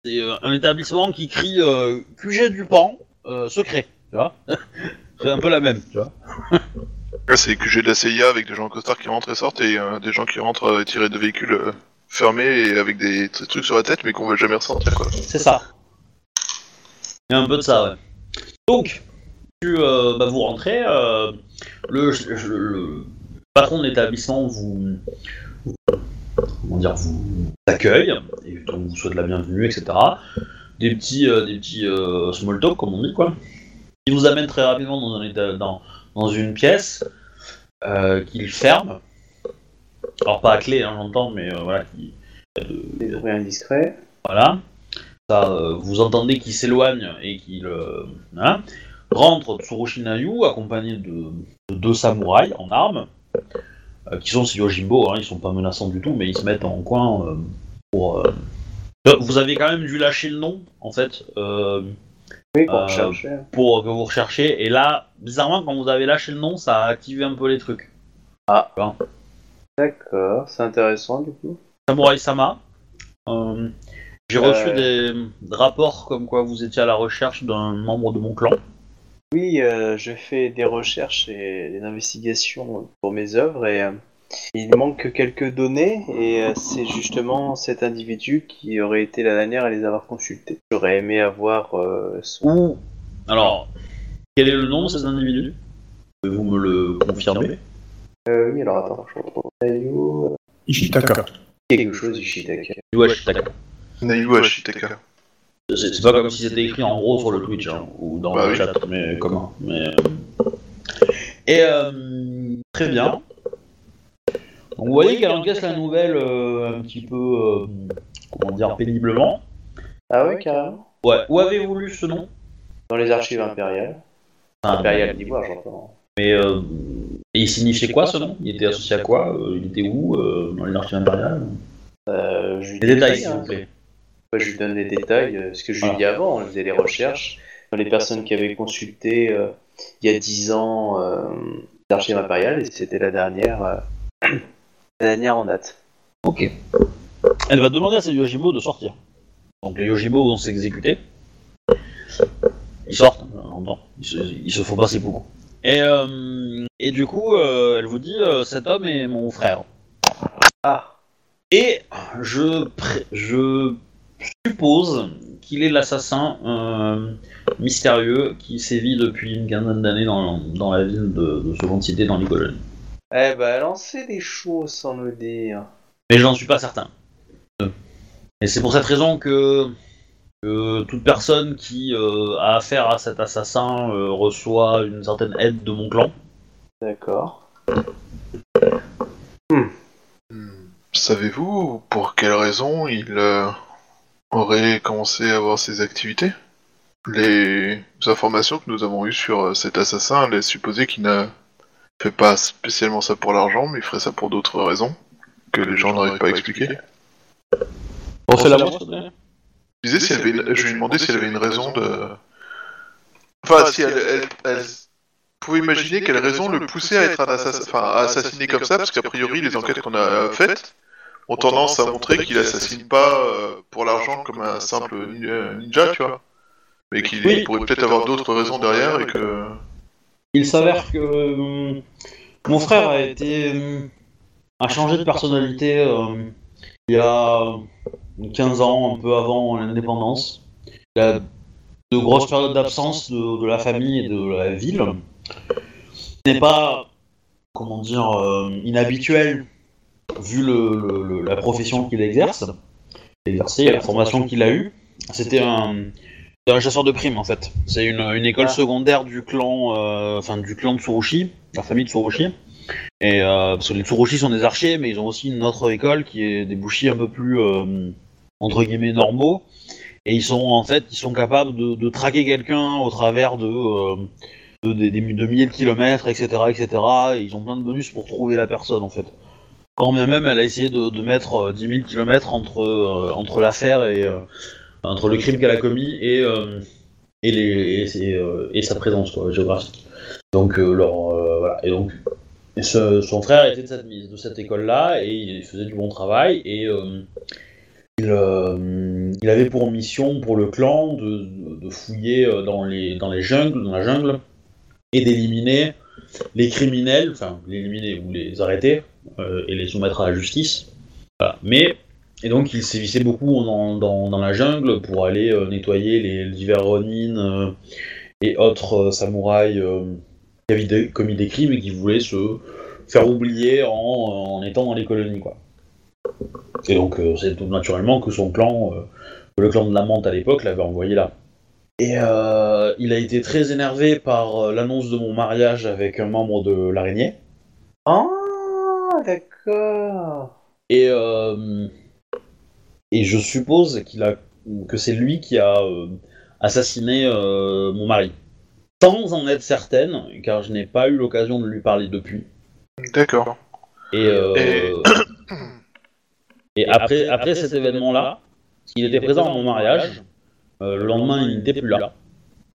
euh, un établissement qui crie euh, QG du pan euh, secret, tu vois C'est un peu la même, tu vois c'est que j'ai de la CIA avec des gens en costard qui rentrent et sortent et euh, des gens qui rentrent euh, tirés de véhicules fermés et avec des trucs sur la tête mais qu'on va jamais ressortir quoi. C'est ça. Il y a un peu de ça, ouais. Donc, tu, euh, bah, vous rentrez, euh, le, le- le patron de l'établissement vous, vous- comment dire, vous accueille, et donc vous souhaite la bienvenue, etc. Des petits, euh, des petits euh, small talk, comme on dit, quoi. Il vous amène très rapidement dans, un état- dans, dans une pièce euh, qu'il ferme. Alors pas à clé, hein, j'entends, mais euh, voilà, qui, Des bruits indiscrets. voilà. Ça, euh, vous entendez qu'il s'éloigne et qu'il euh, hein, rentre Tsurushi Nayu accompagné de, de deux samouraïs en armes, euh, qui sont ses Yojimbo, hein, ils sont pas menaçants du tout, mais ils se mettent en coin pour. Vous avez quand même dû lâcher le nom, en fait, Oui, Euh, pour que vous recherchiez. Et là, bizarrement, quand vous avez lâché le nom, ça a activé un peu les trucs. D'accord, c'est intéressant du coup. Samurai Sama. Euh, J'ai reçu Euh. des rapports comme quoi vous étiez à la recherche d'un membre de mon clan. Oui, euh, je fais des recherches et des investigations pour mes œuvres et euh, il manque quelques données et euh, c'est justement cet individu qui aurait été la dernière à les avoir consultés. J'aurais aimé avoir son... Alors, quel est le nom de cet individu? Pouvez-vous me le confirmer? Euh, oui, alors attends, je retrouve. Nayu, euh, Ishitaka. quelque chose, Ishitaka. Iwashitaka. Nayu Ashitaka. C'est c'est pas comme si c'était écrit en gros sur le Twitch hein, ou dans Bah le oui. chat, mais comment mais, euh, Et euh, très bien. Donc, vous voyez qu'elle encaisse la nouvelle euh, un petit peu, euh, comment dire, péniblement. Ah ouais, carrément. Ouais. Où avez-vous lu ce nom? Dans les archives impériales. Enfin, Impériales d'Ivoire, j'entends. Mais euh, Et il signifiait quoi ce nom? Il était associé à quoi Euh, Il était où euh, Dans les archives impériales Euh, je lui Les dis, détails, s'il vous plaît. Je lui donne les détails, euh, ce que je lui Voilà. dis avant, on faisait des recherches. Dans les personnes qui avaient consulté euh, il y a 10 ans euh, l'archive impériale, et c'était la dernière, euh, la dernière en date. Ok. Elle va demander à ses Yojimbo de sortir. Donc les Yojimbo vont s'exécuter. Ils sortent, on entend. Ils se, ils se font passer beaucoup. Et, euh, et du coup, euh, elle vous dit euh, cet homme est mon frère. Ah, Et je, je suppose qu'il est l'assassin mystérieux qui sévit depuis une quinzaine d'années dans, dans la ville de, de seconde cité dans les colonies. eh ben, lancez des choses sans nous dire. Mais j'en suis pas certain. Et c'est pour cette raison que, que toute personne qui euh, a affaire à cet assassin euh, reçoit une certaine aide de mon clan. D'accord. Savez-vous pour quelle raison il euh, aurait commencé à avoir ses activités? Les informations que nous avons eues sur cet assassin laissent supposer qu'il n'a fait pas spécialement ça pour l'argent, mais il ferait ça pour d'autres raisons que les gens n'arrivent pas à expliquer. On fait la plaît Je, disais si elle avait une- je lui demandais si elle avait une raison de. Enfin, si elle, elle, elle pouvait imaginer quelle raison le poussait à être un assassin, enfin, à assassiner comme ça, parce qu'a priori les enquêtes qu'on a faites ont tendance à montrer qu'il assassine pas euh, pour l'argent comme un simple ni- ninja, tu vois, mais qu'il Oui. pourrait peut-être avoir d'autres raisons derrière et que. Il s'avère que euh, mon frère a été euh, a changé de personnalité euh, il y a 15 ans, un peu avant l'indépendance. Il a de grosses périodes d'absence de, de la famille et de la ville. Ce n'est pas, comment dire, euh, inhabituel vu le, le- le- la profession qu'il exerce, exercé, la formation qu'il a eue. C'était un, chasseur de primes en fait. C'est une, une école Ah. secondaire du clan, euh, enfin du clan de Tsurushi, la famille de Tsurushi. Et euh, parce que les Tsurushi sont des archers, mais ils ont aussi une autre école qui est des bouchis un peu plus entre guillemets normaux. Et ils sont en fait, ils sont capables de, traquer quelqu'un au travers de, euh, de, milliers de kilomètres, etc., etc. Et ils ont plein de bonus pour trouver la personne en fait. Quand bien même elle a essayé de, mettre euh, 10 000 kilomètres entre euh, entre l'affaire et euh, entre le crime qu'elle a commis et euh, et, les, et, euh, sa présence quoi, géographique. Donc euh, leur, euh, voilà. Et donc son frère était de cette de cette école là et il faisait du bon travail et euh, il, euh, il avait pour mission pour le clan de, fouiller euh, dans les jungles dans la jungle et d'éliminer les criminels, enfin les éliminer ou les arrêter euh, et les soumettre à la justice. Mais et donc il sévissait beaucoup dans, la jungle pour aller nettoyer les divers Ronin et autres samouraïs qui avaient commis des crimes et qui voulaient se faire oublier en, en étant dans les colonies quoi. Et donc euh, c'est tout naturellement que son clan, euh, le clan de la Mante à l'époque l'avait envoyé là. Et euh, il a été très énervé par euh, l'annonce de mon mariage avec un membre de l'araignée. Ah, d'accord. Et, euh, et je suppose qu'il a, que c'est lui qui a euh, assassiné euh, mon mari. Sans en être certaine, car je n'ai pas eu l'occasion de lui parler depuis. D'accord. Et, euh, Et- et après, après cet événement-là, il était présent à mon mariage. euh, le lendemain, il n'était plus là.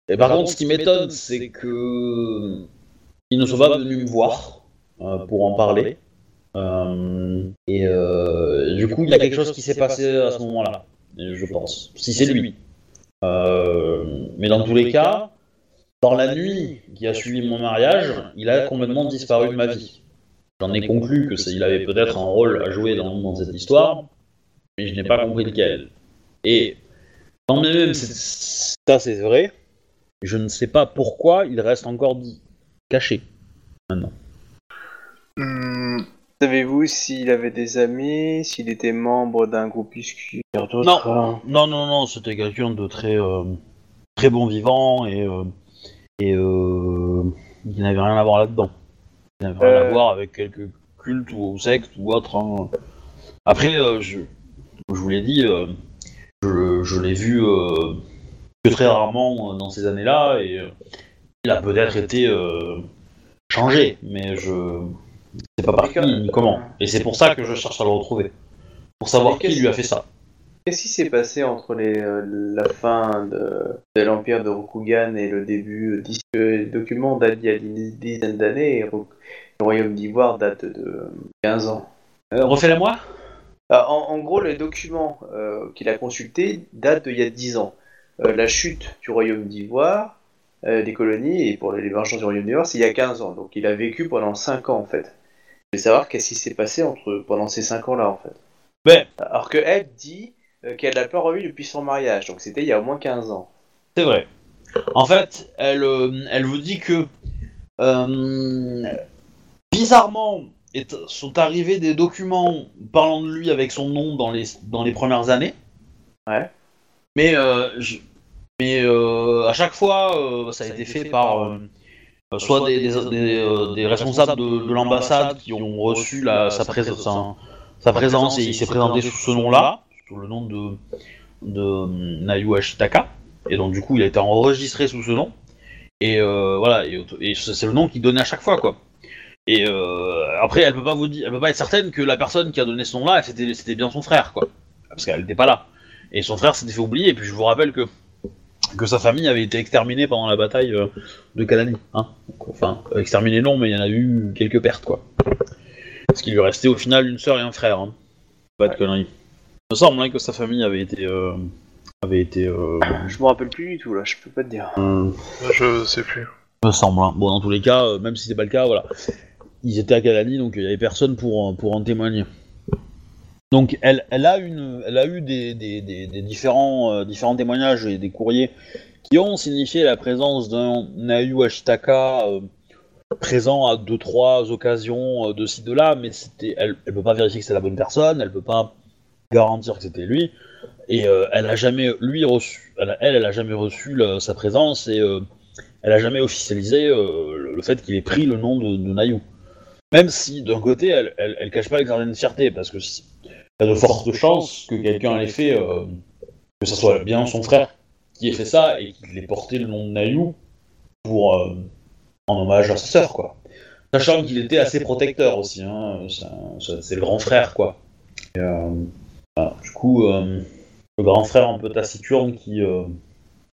Et par contre, ce qui m'étonne, c'est que il ne soit pas venu me voir euh, pour en parler. Euh, et du coup, il y a quelque chose qui s'est passé à ce moment-là, je pense. Si c'est lui. Mais dans tous les cas, dans la nuit qui a suivi mon mariage, il a complètement disparu de ma vie. J'en ai conclu que c'est- il avait peut-être un rôle à jouer dans, dans cette histoire, mais je n'ai pas compris lequel. Et quand même ça c'est vrai, je ne sais pas pourquoi il reste encore dit, caché. Maintenant. Hmm, Savez-vous s'il avait des amis, s'il était membre d'un groupuscule Non. Non, non, non, c'était quelqu'un de très, euh, très bon vivant et, euh, et euh, il n'avait rien à voir là-dedans. N'avait rien à Euh. voir avec quelques cultes ou sectes ou autre. hein. Après, euh, je, je vous l'ai dit, euh, je, je l'ai vu que très rarement dans ces années-là et il a peut-être été changé, mais je sais pas par qui ni comment. Et c'est pour ça que je cherche à le retrouver. Pour savoir qui lui a fait ça. Qu'est-ce qui s'est passé entre les, euh, la fin de, de l'empire de Rokugan et le début euh, que Les documents datent d'il y a une dizaine d'années et le royaume d'Ivoire date de 15 ans. Euh, Refais-la-moi Ah, en, en gros, les documents euh, qu'il a consultés datent d'il y a 10 ans. Euh, la chute du royaume d'Ivoire, euh, des colonies, et pour l'émergence du royaume d'Ivoire, c'est il y a 15 ans. Donc il a vécu pendant 5 ans en fait. Je veux savoir qu'est-ce qui s'est passé entre, pendant ces 5 ans-là en fait. Alors que elle dit euh, qu'elle l'a pas revu depuis son mariage, donc c'était il y a au moins 15 ans. c'est vrai. En fait, elle, euh, elle vous dit que euh, bizarrement est- sont arrivés des documents parlant de lui avec son nom dans les, dans les premières années. Ouais. Mais, euh, je- mais euh, à chaque fois, euh, ça a été fait par euh, euh, soit des, des, des, euh, des responsables de, de l'ambassade qui ont reçu la, sa, prés- sa, sa présence et il s'est présenté sous ce nom-là, sous le nom de, de Nayu Ashitaka. Et donc du coup, il a été enregistré sous ce nom. Et euh, voilà, et, et c'est le nom qu'il donnait à chaque fois, quoi. Et euh, après, elle peut pas vous dire, elle peut pas être certaine que la personne qui a donné ce nom-là, c'était c'était bien son frère, quoi, parce qu'elle n'était pas là. Et son frère s'était fait oublier. Et puis je vous rappelle que que sa famille avait été exterminée pendant la bataille euh, de Kalani. Hein Donc, enfin, exterminée non, mais il y en a eu quelques pertes, quoi. Parce qu'il lui restait au final une sœur et un frère. Hein. Pas de conneries. Il me semble hein, que sa famille avait été euh, avait été. Euh, Je me rappelle plus du tout là, je peux pas te dire. euh, Je sais plus. me semble. hein. Bon, dans tous les cas, euh, même si c'est pas le cas, voilà. Ils étaient à Kalani, donc il y avait personne pour, euh, pour en témoigner. Donc elle, elle a une, elle a eu des, des, des, des différents, euh, différents témoignages et des courriers qui ont signifié la présence d'un Nayu Ashitaka euh, présent à deux trois occasions euh, de ci de là, mais c'était, elle, elle peut pas vérifier que c'est la bonne personne, elle peut pas garantir que c'était lui, et euh, elle a jamais, lui reçu, elle, elle, elle a jamais reçu sa présence et euh, elle a jamais officialisé euh, le, le fait qu'il ait pris le nom de, de Nayu. Même si d'un côté, elle, elle, elle cache pas une certaine fierté, parce que si- y a de fortes chances que quelqu'un ait fait, que ce soit bien son frère qui ait fait ça et qu'il ait porté le nom de Nayu pour en hommage à sa sœur, quoi. Sachant qu'il était assez protecteur aussi, hein, c'est le grand frère, quoi. Et, euh, voilà, du coup, euh, le grand frère un peu taciturne qui. euh,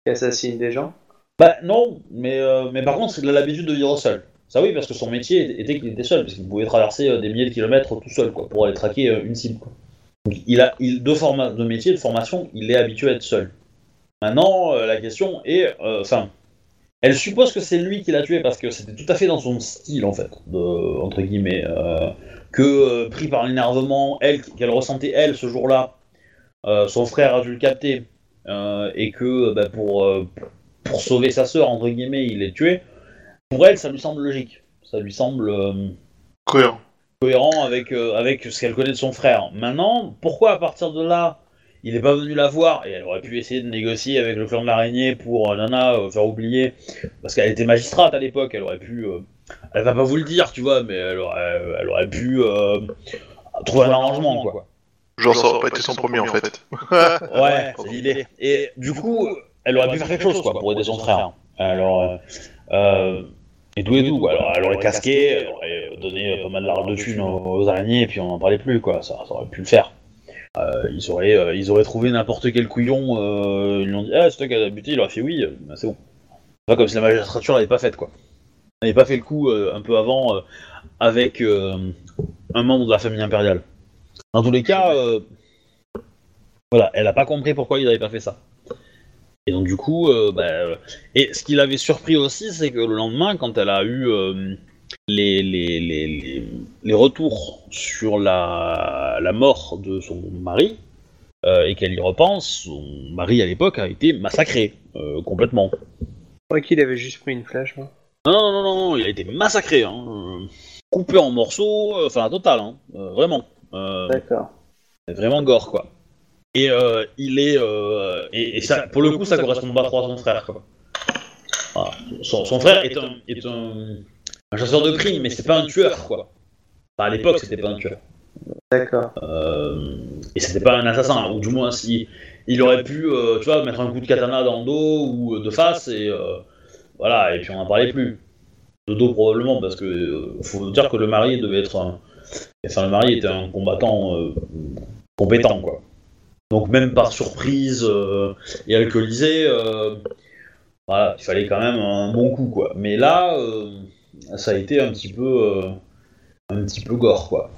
Qui assassine des gens bah non, mais, euh, mais par contre, il a l'habitude de vivre seul. Ça oui, parce que son métier était qu'il était seul, parce qu'il pouvait traverser des milliers de kilomètres tout seul, quoi, pour aller traquer une cible. Quoi. Donc il a, il, de, forma, de métier, de formation, il est habitué à être seul. Maintenant, la question est, enfin, elle suppose que c'est lui qui l'a tué, parce que c'était tout à fait dans son style, en fait, de, entre guillemets, euh, que euh, pris par l'énervement, elle, qu'elle ressentait elle ce jour-là, euh, son frère a dû le capter, euh, et que bah, pour pour sauver sa sœur, entre guillemets, il est tué, pour elle, ça lui semble logique. Ça lui semble Cohérent. cohérent avec, euh, avec ce qu'elle connaît de son frère. Maintenant, pourquoi à partir de là, il n'est pas venu la voir? Et elle aurait pu essayer de négocier avec le clan de l'araignée pour euh, Nana euh, faire oublier, parce qu'elle était magistrate à l'époque, elle aurait pu. Elle va pas vous le dire, tu vois, mais elle aurait, elle aurait pu euh, trouver un arrangement, quoi. Genre, ça aurait pas été son premier en fait. Ouais, c'est l'idée. Et du coup, elle aurait pu faire quelque chose quoi pour aider son frère. Alors, euh, euh, et tout et quoi. Alors, elle aurait casqué, elle aurait donné pas mal de thunes aux, aux araignées, et puis on n'en parlait plus, quoi. Ça, ça aurait pu le faire. Euh, ils, auraient, euh, ils auraient trouvé n'importe quel couillon, euh, ils lui ont dit Ah, c'est toi qui as buté, il aurait fait oui, bah, c'est bon. C'est pas comme si la magistrature l'avait pas faite, quoi. N'avait pas fait le coup euh, un peu avant euh, avec euh, un membre de la famille impériale. Dans tous les cas, voilà, elle a pas compris pourquoi il n'avait pas fait ça. Et donc du coup, bah, et ce qui l'avait surpris aussi, c'est que le lendemain, quand elle a eu les, les, les, les, retours sur la, la mort de son mari, et qu'elle y repense, son mari à l'époque a été massacré, complètement. Je crois qu'il avait juste pris une flèche, moi. Non, non, non, non, il a été massacré, hein, euh, coupé en morceaux, euh, enfin la totale, hein, euh, vraiment. Euh, D'accord. C'est vraiment gore, quoi. Et euh, il est. et, et ça, pour le coup, ça correspond pas trop à son frère, quoi. Voilà. Son, son frère est, un, est un, un chasseur de primes, mais c'est pas un tueur, quoi. Enfin, à l'époque, c'était pas un tueur. D'accord. Euh, et c'était pas un assassin, ou du moins, si il aurait pu, euh, tu vois, mettre un coup de katana dans le dos ou de face, et euh, voilà, et puis on n'en parlait plus. de dos probablement, parce que euh, faut dire que le mari devait être un... Enfin, le mari était un combattant euh, compétent, quoi. Donc même par surprise euh, et alcoolisé, voilà, il fallait quand même un bon coup, quoi. Mais là, ça a été un petit peu, un petit peu gore, quoi.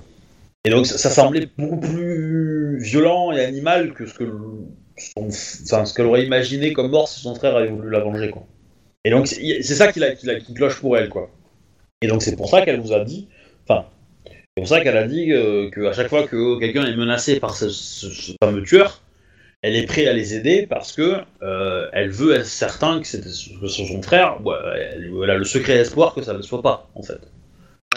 Et donc ça, ça semblait beaucoup plus violent et animal que ce que son- enfin, ce qu'elle aurait imaginé comme mort si son frère avait voulu la venger, quoi. Et donc c'est ça qui, la- qui, la- qui cloche pour elle, quoi. Et donc c'est pour ça qu'elle vous a dit, enfin, c'est pour ça qu'elle a dit euh, qu'à chaque fois que quelqu'un est menacé par ce, ce- ce fameux tueur, elle est prête à les aider parce que euh, elle veut être certain que c'est que son frère. ouais, elle, elle a le secret espoir que ça ne le soit pas, en fait.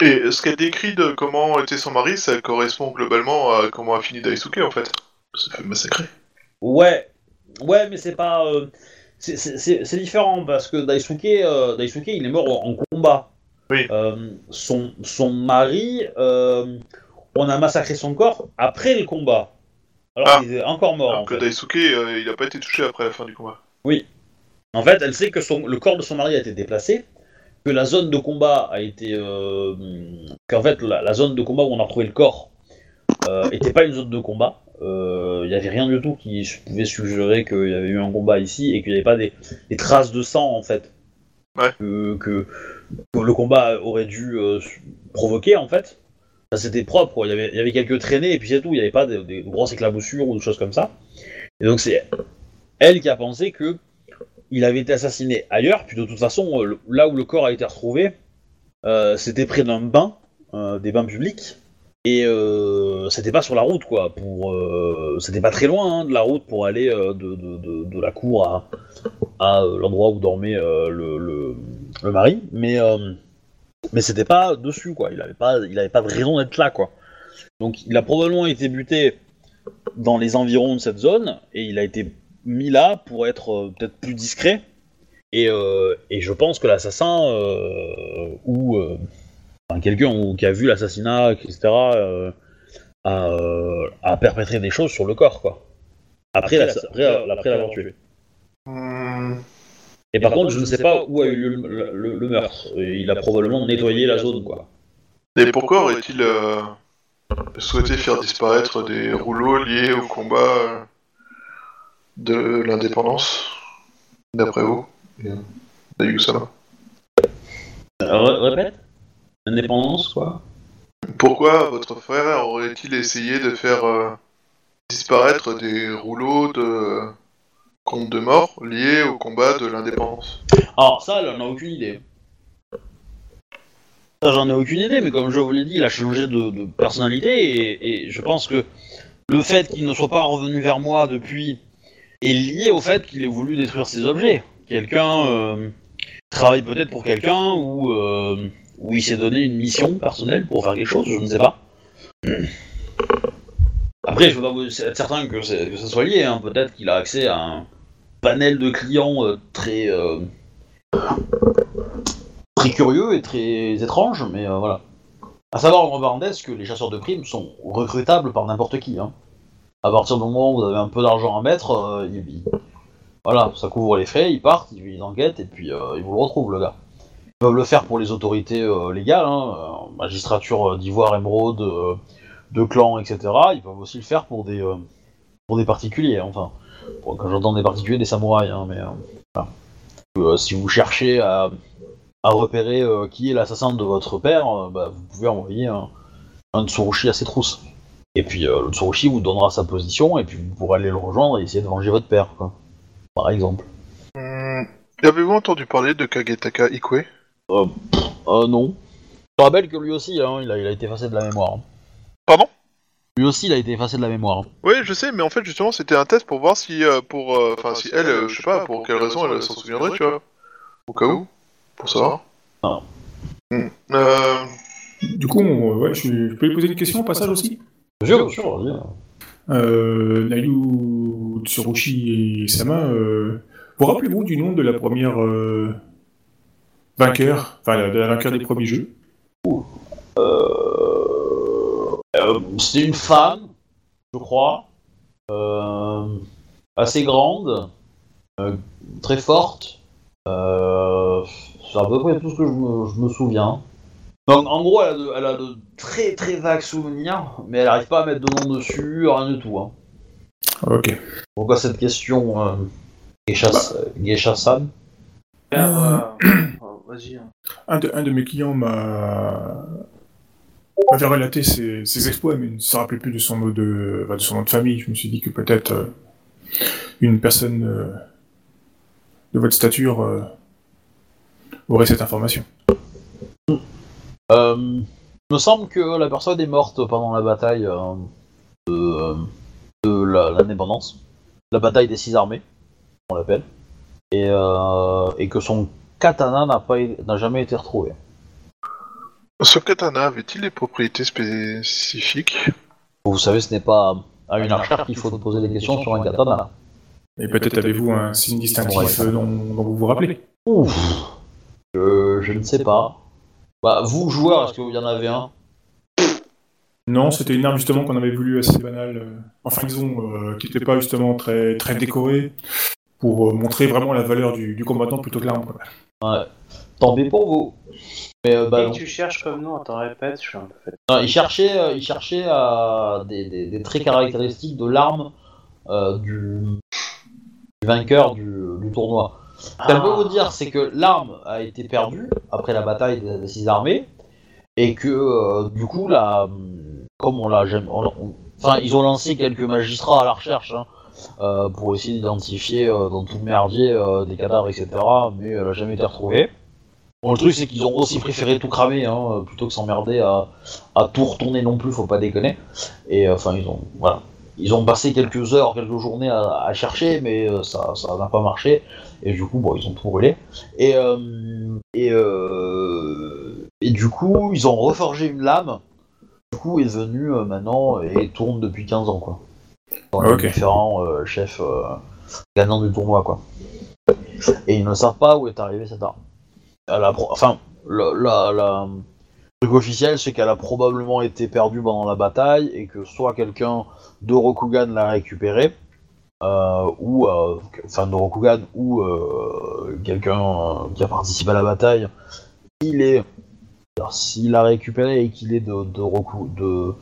Et ce qu'elle décrit de comment était son mari, ça correspond globalement à comment a fini Daisuke en fait. Ça fait massacrer. Ouais, ouais, mais c'est pas. euh, c'est- différent parce que Daisuke, euh, Daisuke, il est mort en combat. Oui. Euh, son, son mari, euh, on a massacré son corps après le combat. Alors Ah. qu'il est encore mort. Alors en que fait. Daisuke, il a pas été touché après la fin du combat. En fait, elle sait que son, le corps de son mari a été déplacé, que la zone de combat a été. Qu'en fait, la, la zone de combat où on a retrouvé le corps n'était pas une zone de combat. Euh, Il n'y avait rien du tout qui pouvait suggérer qu'il y avait eu un combat ici et qu'il n'y avait pas des, des traces de sang en fait. Ouais. Que, que- que le combat aurait dû euh, provoquer en fait. Ça, C'était propre. Il, y avait, il y avait quelques traînées et puis c'est tout. Il n'y avait pas des grosses éclaboussures ou des choses comme ça. Et donc c'est elle qui a pensé que il avait été assassiné ailleurs, puis de toute façon, euh, le- là où le corps a été retrouvé, euh, c'était près d'un bain, euh, des bains publics, et euh, c'était pas sur la route, quoi. Pour, euh, c'était pas très loin hein, de la route pour aller euh, de, de- de- la cour à, à euh, l'endroit où dormait le, le- le mari, mais mais c'était pas dessus, quoi. Il avait pas, il avait pas de raison d'être là, quoi. Donc, il a probablement été buté dans les environs de cette zone, et il a été mis là pour être peut-être plus discret. Et, et je pense que l'assassin, ou enfin, quelqu'un ou- qui a vu l'assassinat, etc., euh, a, euh, a perpétré des choses sur le corps, quoi. Après, la- après, l'avoir tué. Hmm, Et par contre, je ne sais pas où a eu lieu le, le- le meurtre. Et Il a probablement nettoyé la zone, quoi. Et pourquoi aurait-il euh, souhaité faire disparaître des rouleaux liés au combat euh, de l'indépendance, d'après vous euh, d'Ayusama Ré- répète Indépendance, quoi Pourquoi votre frère aurait-il essayé de faire euh, disparaître des rouleaux de comptes de mort liés au combat de l'indépendance? Alors ça, elle en a aucune idée. Ça, j'en ai aucune idée, mais comme je vous l'ai dit, il a changé de, de personnalité et, et je pense que le fait qu'il ne soit pas revenu vers moi depuis est lié au fait qu'il ait voulu détruire ses objets. Quelqu'un euh, travaille peut-être pour quelqu'un ou euh, ou il s'est donné une mission personnelle pour faire quelque chose, je ne sais pas. Après, je veux pas vous être certain que, ça soit lié. hein. Peut-être qu'il a accès à un panel de clients euh, très euh, très curieux et très étrange, mais euh, voilà. À savoir en parenthèse que les chasseurs de primes sont recrutables par n'importe qui. Hein. À partir du moment où vous avez un peu d'argent à mettre, voilà, ça couvre les frais, ils partent, ils, ils enquêtent et puis ils vous le retrouvent, le gars. Ils peuvent le faire pour les autorités euh, légales, hein, euh, magistrature euh, d'Ivoire, Émeraude, euh, de clans, etc. Ils peuvent aussi le faire pour des, pour des particuliers, enfin. Quand j'entends des particuliers, des samouraïs, hein, mais si vous cherchez à, à repérer qui est l'assassin de votre père, bah, vous pouvez envoyer un, un Tsurushi à ses trousses. Et puis le Tsurushi vous donnera sa position, et puis vous pourrez aller le rejoindre et essayer de venger votre père. Par exemple. Hmm, Avez-vous entendu parler de Kagetaka Ikue? Euh, non. Je te rappelle que lui aussi, hein, il, a, il a été effacé de la mémoire. hein. Pardon? Lui aussi, il a été effacé de la mémoire. hein. Oui, je sais, mais en fait, justement, c'était un test pour voir si, euh, pour, euh, enfin, si elle, euh, je sais pas, pour quelle raison elle s'en souviendrait, tu vois. Au cas où, pour savoir. Ah. Hmm. Euh, Du coup, on- ouais, je, je peux lui poser une question au passage aussi Bien sûr, bien sûr, vas-y. euh, Nayu Tsurushi et Sama, euh, vous rappelez-vous du nom de la première euh, vainqueur, enfin de la vainqueur des premiers jeux Euh, euh, c'est une femme, je crois, euh, assez grande, euh, très forte. Euh, c'est à peu près tout ce que je me, je me souviens. Donc en gros, elle a, de, elle a de très très vagues souvenirs, mais elle arrive pas à mettre de nom dessus, rien du tout. Hein. Ok. Pourquoi cette question, euh, Geisha, Geisha San Euh, Vas-y. hein. Un de, un de mes clients m'a m'avait relaté ses, ses exploits, mais il ne se rappelait plus de son nom de, enfin, de son nom de famille. Je me suis dit que peut-être euh, une personne euh, de votre stature euh, aurait cette information. Euh, il me semble que la personne est morte pendant la bataille euh, de, de la- l'indépendance, la bataille des six armées, on l'appelle, et, euh, et que son katana n'a pas n'a jamais été retrouvé. Ce katana avait-il des propriétés spécifiques? Vous savez, ce n'est pas à une archère qu'il faut poser des questions sur un katana. Et peut-être avez-vous un signe distinctif dont, dont vous vous rappelez? Ouf, je, je ne sais pas. Bah, vous joueurs, est-ce qu'il y en avait un? Non, c'était une arme justement qu'on avait voulu assez banale. euh, enfin, disons, euh, qui n'était pas justement très, très décorée, pour euh, montrer vraiment la valeur du, du combattant plutôt que l'arme. quoi. Ouais. Tant pis pour vous. Mais euh, bah, Et non. tu cherches comme nom, attends, répète, je suis un peu fatigué. Non, il cherchait, euh, il cherchait à des, des- des traits caractéristiques de l'arme euh, du, du vainqueur du, du tournoi. Ce qu'elle peut vous dire, c'est que l'arme a été perdue après la bataille des, des six armées, et que euh, du coup, la, comme on l'a enfin, ils ont lancé quelques magistrats à la recherche hein, pour essayer d'identifier euh, dans tout le merdier euh, des cadavres, etc. Mais elle a jamais été retrouvée. Bon, le truc, c'est qu'ils ont aussi préféré tout cramer, hein, plutôt que s'emmerder à, tout retourner non plus, faut pas déconner. Et euh, enfin, ils ont, voilà, ils ont passé quelques heures, quelques journées à, chercher, mais euh, ça, n'a pas marché. Et du coup, bon, ils ont tout brûlé. Et euh, euh, du coup, ils ont reforgé une lame. Du coup, est euh, maintenant et tourne depuis 15 ans, quoi. Dans les différents euh, chefs euh, gagnants du tournoi, quoi. Et ils ne savent pas où est arrivée cette arme. Elle a pro- enfin, la, la, la- le truc officiel, c'est qu'elle a probablement été perdue pendant la bataille et que soit quelqu'un de Rokugan l'a récupérée, euh, ou euh, enfin de Rokugan ou euh, quelqu'un qui a participé à la bataille, il est s'il l'a récupéré et qu'il est de de, Roku, de,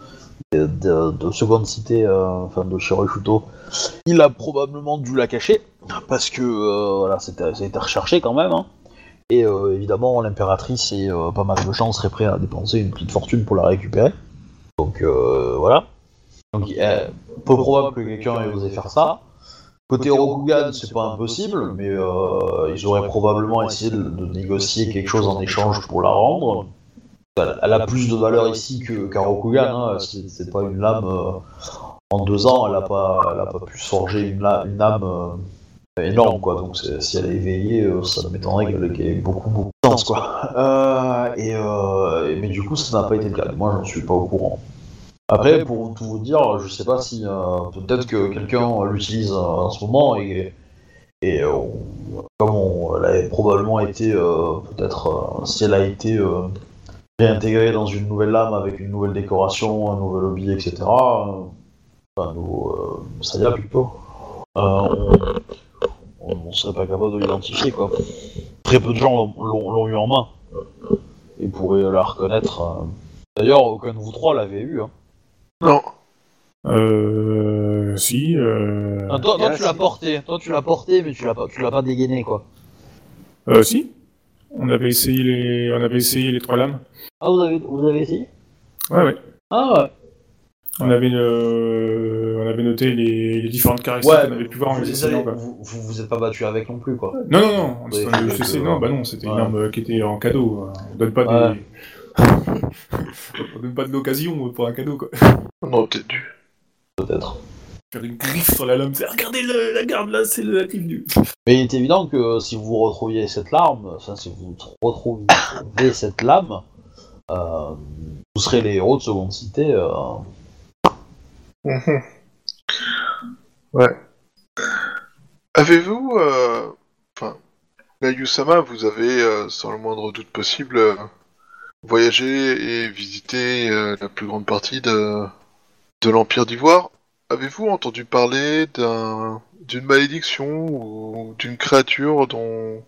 de, de- de seconde cité, euh, enfin de Shiroishuto, il a probablement dû la cacher parce que euh, voilà, c'était, ça a été recherché quand même. hein. Et euh, évidemment, l'impératrice et pas mal de gens seraient prêts à dépenser une petite fortune pour la récupérer. Donc voilà. Donc peu probable que quelqu'un ait osé faire ça. Côté Rokugan, c'est pas impossible, mais ils auraient probablement essayé de négocier quelque chose en échange pour la rendre. Elle, a plus de valeur ici que- qu'à Rokugan, hein. c'est, pas une lame. euh, en deux ans, elle a pas, elle a pas pu se forger une, la- une âme euh, énorme, quoi. Donc si elle est éveillée, euh, ça m'étonnerait qu'elle ait beaucoup, beaucoup de sens, quoi. Euh, et, euh, mais du coup, ça n'a pas été le cas. Moi, j'en suis pas au courant. Après, pour tout vous dire, je sais pas si peut-être que quelqu'un l'utilise en ce moment et, et on- comme on, elle avait probablement été peut-être si elle a été réintégrée dans une nouvelle lame avec une nouvelle décoration, un nouvel hobby, etc. euh, enfin, nous, euh, ça y a plutôt. Euh, on, on serait pas capable de l'identifier quoi. Très peu de gens l'ont- l'ont l'ont eu en main et pourraient la reconnaître. D'ailleurs, aucun de vous trois l'avait eu. Hein. Non. Euh. Si. Euh, Ah, toi, toi, tu l'as porté, toi tu l'as porté, mais tu l'as pas, tu l'as pas dégainé quoi. euh, si. On avait essayé les, on avait essayé les trois lames. Ah vous avez, vous avez essayé? Ouais, ouais. Ah ouais. On avait, euh, on avait noté les, les différentes caractéristiques qu'on avait pu voir en les essayant. vous, vous vous êtes pas battu avec non plus quoi. Non, non, non. On essayé- non, bah non, c'était Ouais. une arme qui était en cadeau. On donne pas Ouais. des. on donne pas de l'occasion pour un cadeau, quoi. Non, t'es dû. Peut-être. Faire une griffe sur la lame, c'est regardez le, la garde là, c'est le natif du. Mais il est évident que si vous retrouviez cette larme, enfin si vous retrouviez cette lame, euh, vous serez les héros de seconde cité. euh. Ouais. Avez-vous, euh, enfin, Mayusama, vous avez, euh, sans le moindre doute possible, euh, voyagé et visité euh, la plus grande partie de, de l'Empire d'Ivoire? Avez-vous entendu parler d'un, d'une malédiction ou d'une créature dont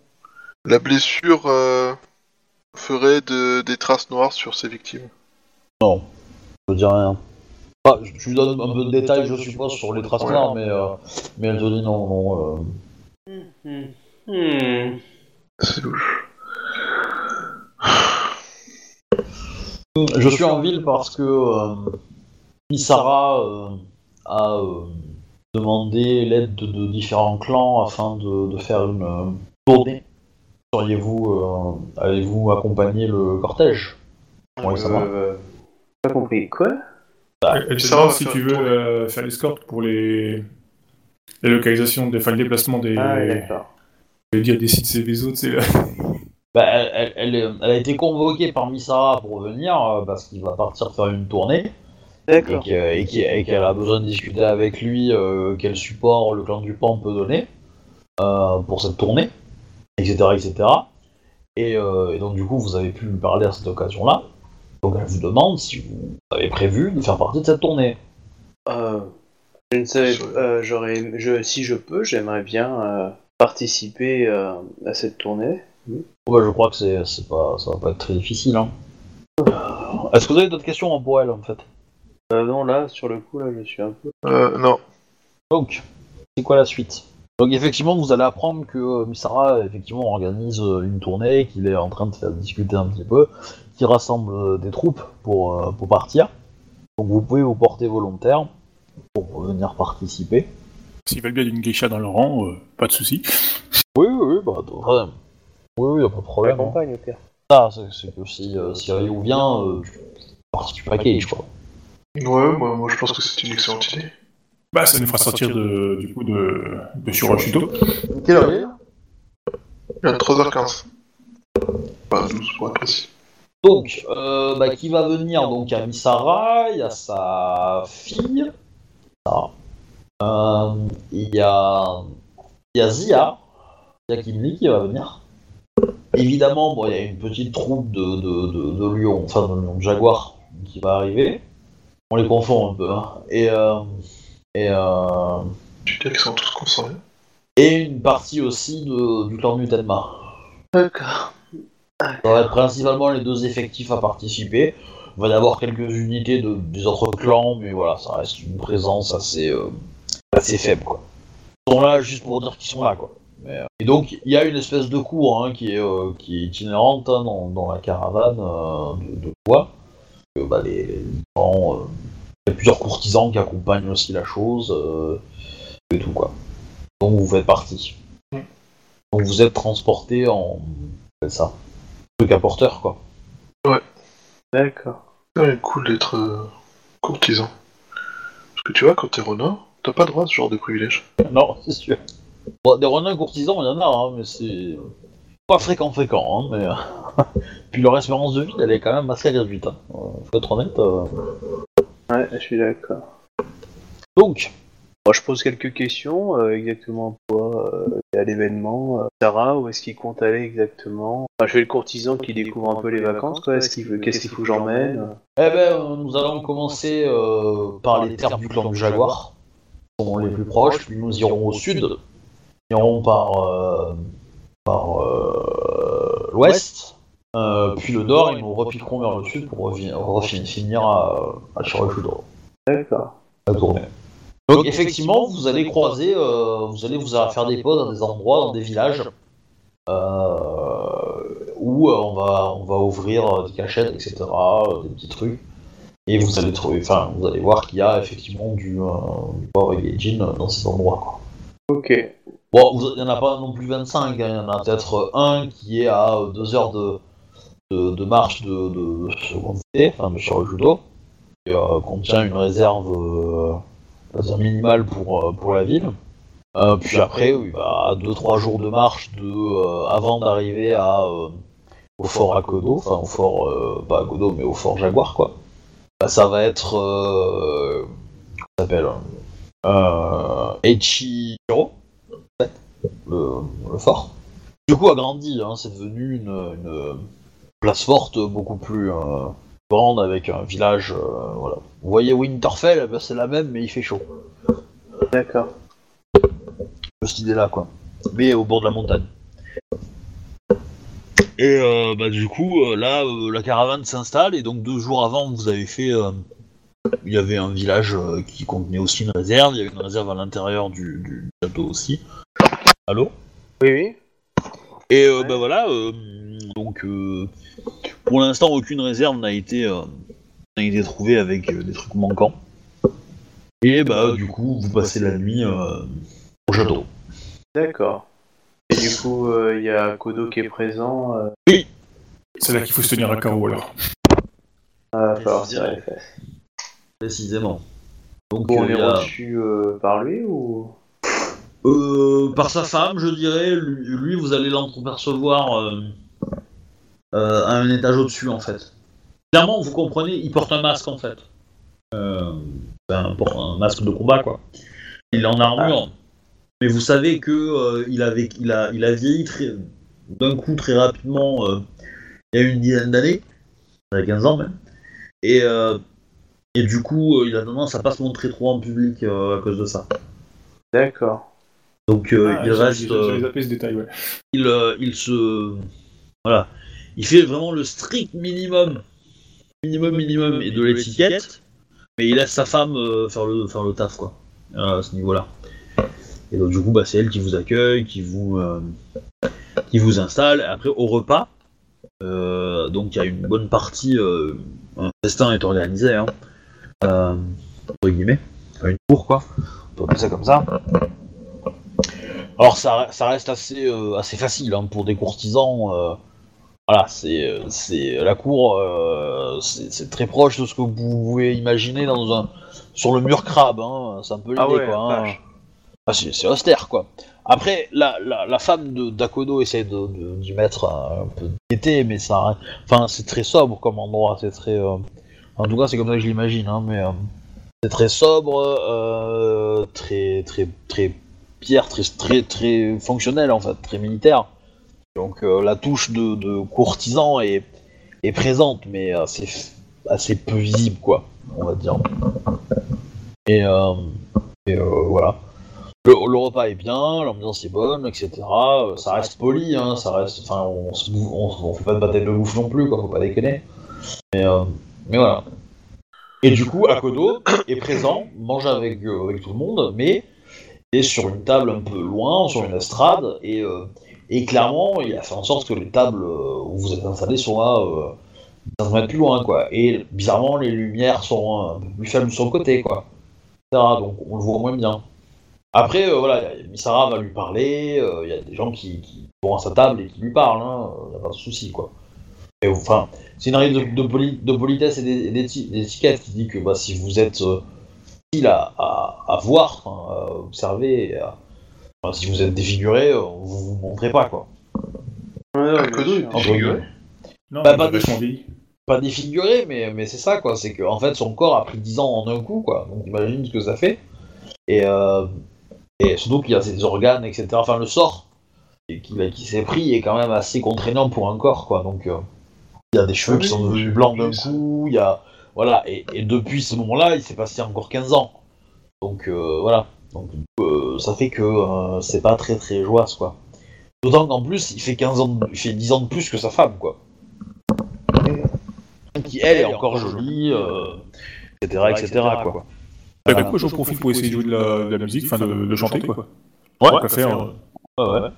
La blessure euh, ferait de- des traces noires sur ses victimes? Non, je dis rien. Ah, je je lui donne un peu de détails, je suppose, sur les traces noires, mais, euh, mais elle te dit non, non. euh, Hmm. C'est louche. Je suis en ville parce que euh, Misara a euh, demandé l'aide de, de différents clans afin de, de faire une euh, tournée. Seriez-vous, euh, allez-vous accompagner le cortège? Oui, ça va. Euh, Pas compris. Quoi? Va, demande si tu veux euh, faire l'escorte pour les... les localisations, des... enfin le déplacement des... Ah, d'accord. je vais dire des sites et des autres, c'est là. Bah, elle, elle- elle a été convoquée par Misara pour venir euh, parce qu'il va partir faire une tournée D'accord. et qu'elle a besoin de discuter avec lui euh, quel support le clan du Pan peut donner euh, pour cette tournée, etc. etc. Et, euh, et donc du coup vous avez pu lui parler à cette occasion-là. Donc elle vous demande si vous avez prévu de faire partie de cette tournée. Euh, je ne savais euh, j'aurais, je, si je peux, j'aimerais bien euh, participer euh, à cette tournée. Ouais, je crois que c'est, c'est pas, ça va pas être très difficile. Hein. Est-ce que vous avez d'autres questions pour elle en fait? Euh, non, là, sur le coup, là, je suis un peu. Euh, non. Donc, c'est quoi la suite? Donc effectivement, vous allez apprendre que euh, Misara effectivement organise euh, une tournée, qu'il est en train de faire discuter un petit peu, qu'il rassemble euh, des troupes pour, euh, pour partir. Donc vous pouvez vous porter volontaire pour venir participer. S'ils veulent bien d'une geisha dans leur rang, euh, pas de souci. Oui, oui, oui, bah, ouais. oui, oui, y a pas de problème. hein. campagne, au pire. Ça, c'est, que si, euh, si Ryu vient, euh, tu participes du package, quoi. Ouais, moi, moi je pense que c'est une excellente idée. Bah, ça nous fera sortir de, du coup de, de Shuroshuto. Quelle heure il est? Il y a 3h15. Pas 12 pour être précis. Donc, euh, bah, qui va venir? Donc, il y a Misara, il y a sa fille, Sarah. Euh, il y a, il y a Zia, il y a Kimli qui va venir. Évidemment, bon, il y a une petite troupe de, de, de, de lions, enfin de lions de jaguars qui va arriver. On les confond un peu. Hein. Et, euh, et, euh, Tu dis qu'ils sont tous concernés. et une partie aussi de, du clan Mutenma. D'accord. Ça va être principalement les deux effectifs à participer. Il va y avoir quelques unités de, des autres clans, mais voilà, ça reste une présence assez, euh, assez faible. Quoi. Ils sont là juste pour dire qu'ils sont là. Quoi. Mais, euh, et donc, il y a une espèce de cour hein, qui, est, euh, qui est itinérante hein, dans, dans la caravane euh, de, de bois. Que, bah, les, les euh, il y a plusieurs courtisans qui accompagnent aussi la chose. euh, et tout quoi. Donc vous faites partie. Donc vous êtes transporté en. ça truc à porteur, quoi. D'accord. C'est cool d'être euh, courtisan. Parce que tu vois, quand t'es renard, t'as pas droit à ce genre de privilège. Non, c'est sûr. Bon, des renards courtisans, il y en a, hein, mais c'est pas fréquent, fréquent. Hein, mais... euh, Puis leur espérance de vie, elle est quand même assez réduite. Hein. Euh, Faut être honnête. euh. Ouais, je suis d'accord. Donc, Bon, je pose quelques questions. euh, exactement quoi euh, à l'événement euh, Sarah, où est-ce qu'il compte aller exactement? Enfin, Je fais le courtisan qui découvre un peu les vacances. Quoi. Est-ce qu'il veut... Qu'est-ce qu'il faut que j'emmène? Eh ben, nous allons commencer euh, par les terres du clan du Jaguar, qui sont les plus proches, puis nous irons au sud, nous irons par, euh, par euh, l'ouest, euh, puis le nord, et nous repiquerons vers le sud pour finir à, à. D'accord. la tournée. Donc effectivement, vous allez croiser, euh, vous allez vous faire des pauses dans des endroits, dans des villages, euh, où euh, on va on va ouvrir des cachettes, etc., euh, des petits trucs, et vous allez trouver, enfin vous allez voir qu'il y a effectivement du, euh, du power gaijin dans ces endroits. Quoi. Ok. Bon, il n'y en a pas non plus 25, hein, il y en a peut-être un qui est à 2 heures de, de, de marche de, de Seconde-Cité, enfin de Shirojudo, qui euh, contient une réserve euh, minimale pour, euh, pour la ville. Euh, puis après, oui, bah, 2-3 jours de marche de, avant d'arriver à, au fort Akodo, enfin au fort, pas Akodo, mais au fort Jaguar, quoi. Bah, ça va être. Comment ça s'appelle fait, le, le fort. Du coup, a grandi, hein, c'est devenu une, une place forte beaucoup plus euh, grande avec un village. euh, voilà. Vous voyez Winterfell, ben, c'est la même, mais il fait chaud. D'accord. Cette idée-là, quoi. Mais au bord de la montagne. Et euh, bah, du coup, euh, là, euh, la caravane s'installe, et donc deux jours avant, vous avez fait. euh, il y avait un village euh, qui contenait aussi une réserve, il y avait une réserve à l'intérieur du, du château aussi. Allô Oui, oui. Et euh, Ouais. bah voilà, euh, donc euh, pour l'instant, aucune réserve n'a été, euh, n'a été trouvée avec euh, des trucs manquants. Et bah, du coup, vous passez la nuit euh, au château. D'accord. Et du coup, euh, il y a Kodo qui est présent. Euh, C'est là qu'il faut se tenir à carreau alors. il va falloir serrer les fesses. Précisément. Donc, Bon, on euh, est a- reçu euh, par lui ou? Euh, par sa femme, je dirais. Lui, vous allez l'entrepercevoir euh, euh, à un étage au-dessus, en fait. Clairement, vous comprenez, il porte un masque, en fait. Un, un masque de combat, quoi. Il est en armure. Mais vous savez que il, avait, il, a, il a vieilli d'un coup très rapidement il y a une dizaine d'années. Il y a 15 ans, même. Et, et du coup, il a tendance à pas se montrer trop en public à cause de ça. D'accord. Donc, euh, Ah, il reste... euh, zappé ce détail, ouais. il, euh, il se. Voilà. Il fait vraiment le strict minimum. Minimum, minimum et de l'étiquette. Mais il laisse sa femme euh, faire, le, faire le taf, quoi. euh, à ce niveau-là. Et donc, du coup, bah, c'est elle qui vous accueille, qui vous, euh, qui vous installe. Après, au repas, euh, donc il y a une bonne partie. Euh, un festin est organisé, hein. Euh, entre guillemets. Enfin, une cour, quoi. On peut appeler ça comme ça. Alors ça, ça reste assez, euh, assez facile hein, pour des courtisans. euh, voilà, c'est, euh, c'est la cour, euh, c'est, c'est très proche de ce que vous pouvez imaginer dans un, sur le mur crabe. Hein, c'est un peu l'idée Ah ouais, quoi. hein. Ah, c'est, c'est austère quoi. Après, la, la, la femme de d'Akodo essaie de, de- d'y mettre un, peu de gaieté, mais ça, enfin c'est très sobre comme endroit. C'est très, en tout cas c'est comme ça que je l'imagine. Hein, mais c'est très sobre, très très très pierre très, très, très fonctionnel en fait, très militaire. Donc euh, la touche de, de courtisan est, est présente, mais assez, assez peu visible, quoi, on va dire. Et, euh, et, euh, voilà. Le, le repas est bien, l'ambiance est bonne, etc. Ça reste poli, hein, ça reste. Enfin, on, se on, on fait pas de bataille de bouffe non plus, quoi, faut pas déconner. Mais, euh, mais voilà. Et du coup, Akodo est présent, mange avec, euh, avec tout le monde, mais est sur une table un peu loin, sur une estrade, et, euh, clairement, il a fait en sorte que les tables euh, où vous êtes installés soient euh, 15 mètres plus loin, quoi. Et bizarrement, les lumières sont un peu plus faibles sur le côté, quoi. Donc on le voit moins bien. Après, euh, voilà, Misara va lui parler, euh, il y a des gens qui, vont à sa table et qui lui parlent, hein, y a pas de souci, quoi. Enfin, c'est une règle de, de, poli- de politesse et d'é- et d'éti- d'étiquette qui dit que bah, si vous êtes euh, à, à, à voir, enfin, à observer, et à- enfin, si vous êtes défiguré, euh, vous vous montrez pas, quoi. Ouais, défiguré. Non, Bah, pas défiguré, mais, mais c'est ça, quoi. C'est que en fait, son corps a pris 10 ans en un coup, quoi. Donc imagine ce que ça fait. Et, euh, et surtout qu'il y a ses organes, etc. Enfin, le sort et qu'il qui s'est pris est quand même assez contraignant pour un corps, quoi. Donc euh, il y a des cheveux Ah qui sont devenus blancs d'un coup, il y a... Voilà, et, et depuis ce moment-là, il s'est passé encore 15 ans. Donc euh, voilà. Donc euh, ça fait que euh, c'est pas très très joyeux, quoi. D'autant qu'en plus, il fait 15 ans, de- il fait 10 ans de plus que sa femme, quoi. Qui, elle, est encore jolie, euh, etc., etc., quoi. Bah, du coup, j'en profite pour essayer de jouer de la, de la musique, enfin de, de chanter, quoi. Ouais. Tant qu'à faire, euh, Ouais, ouais.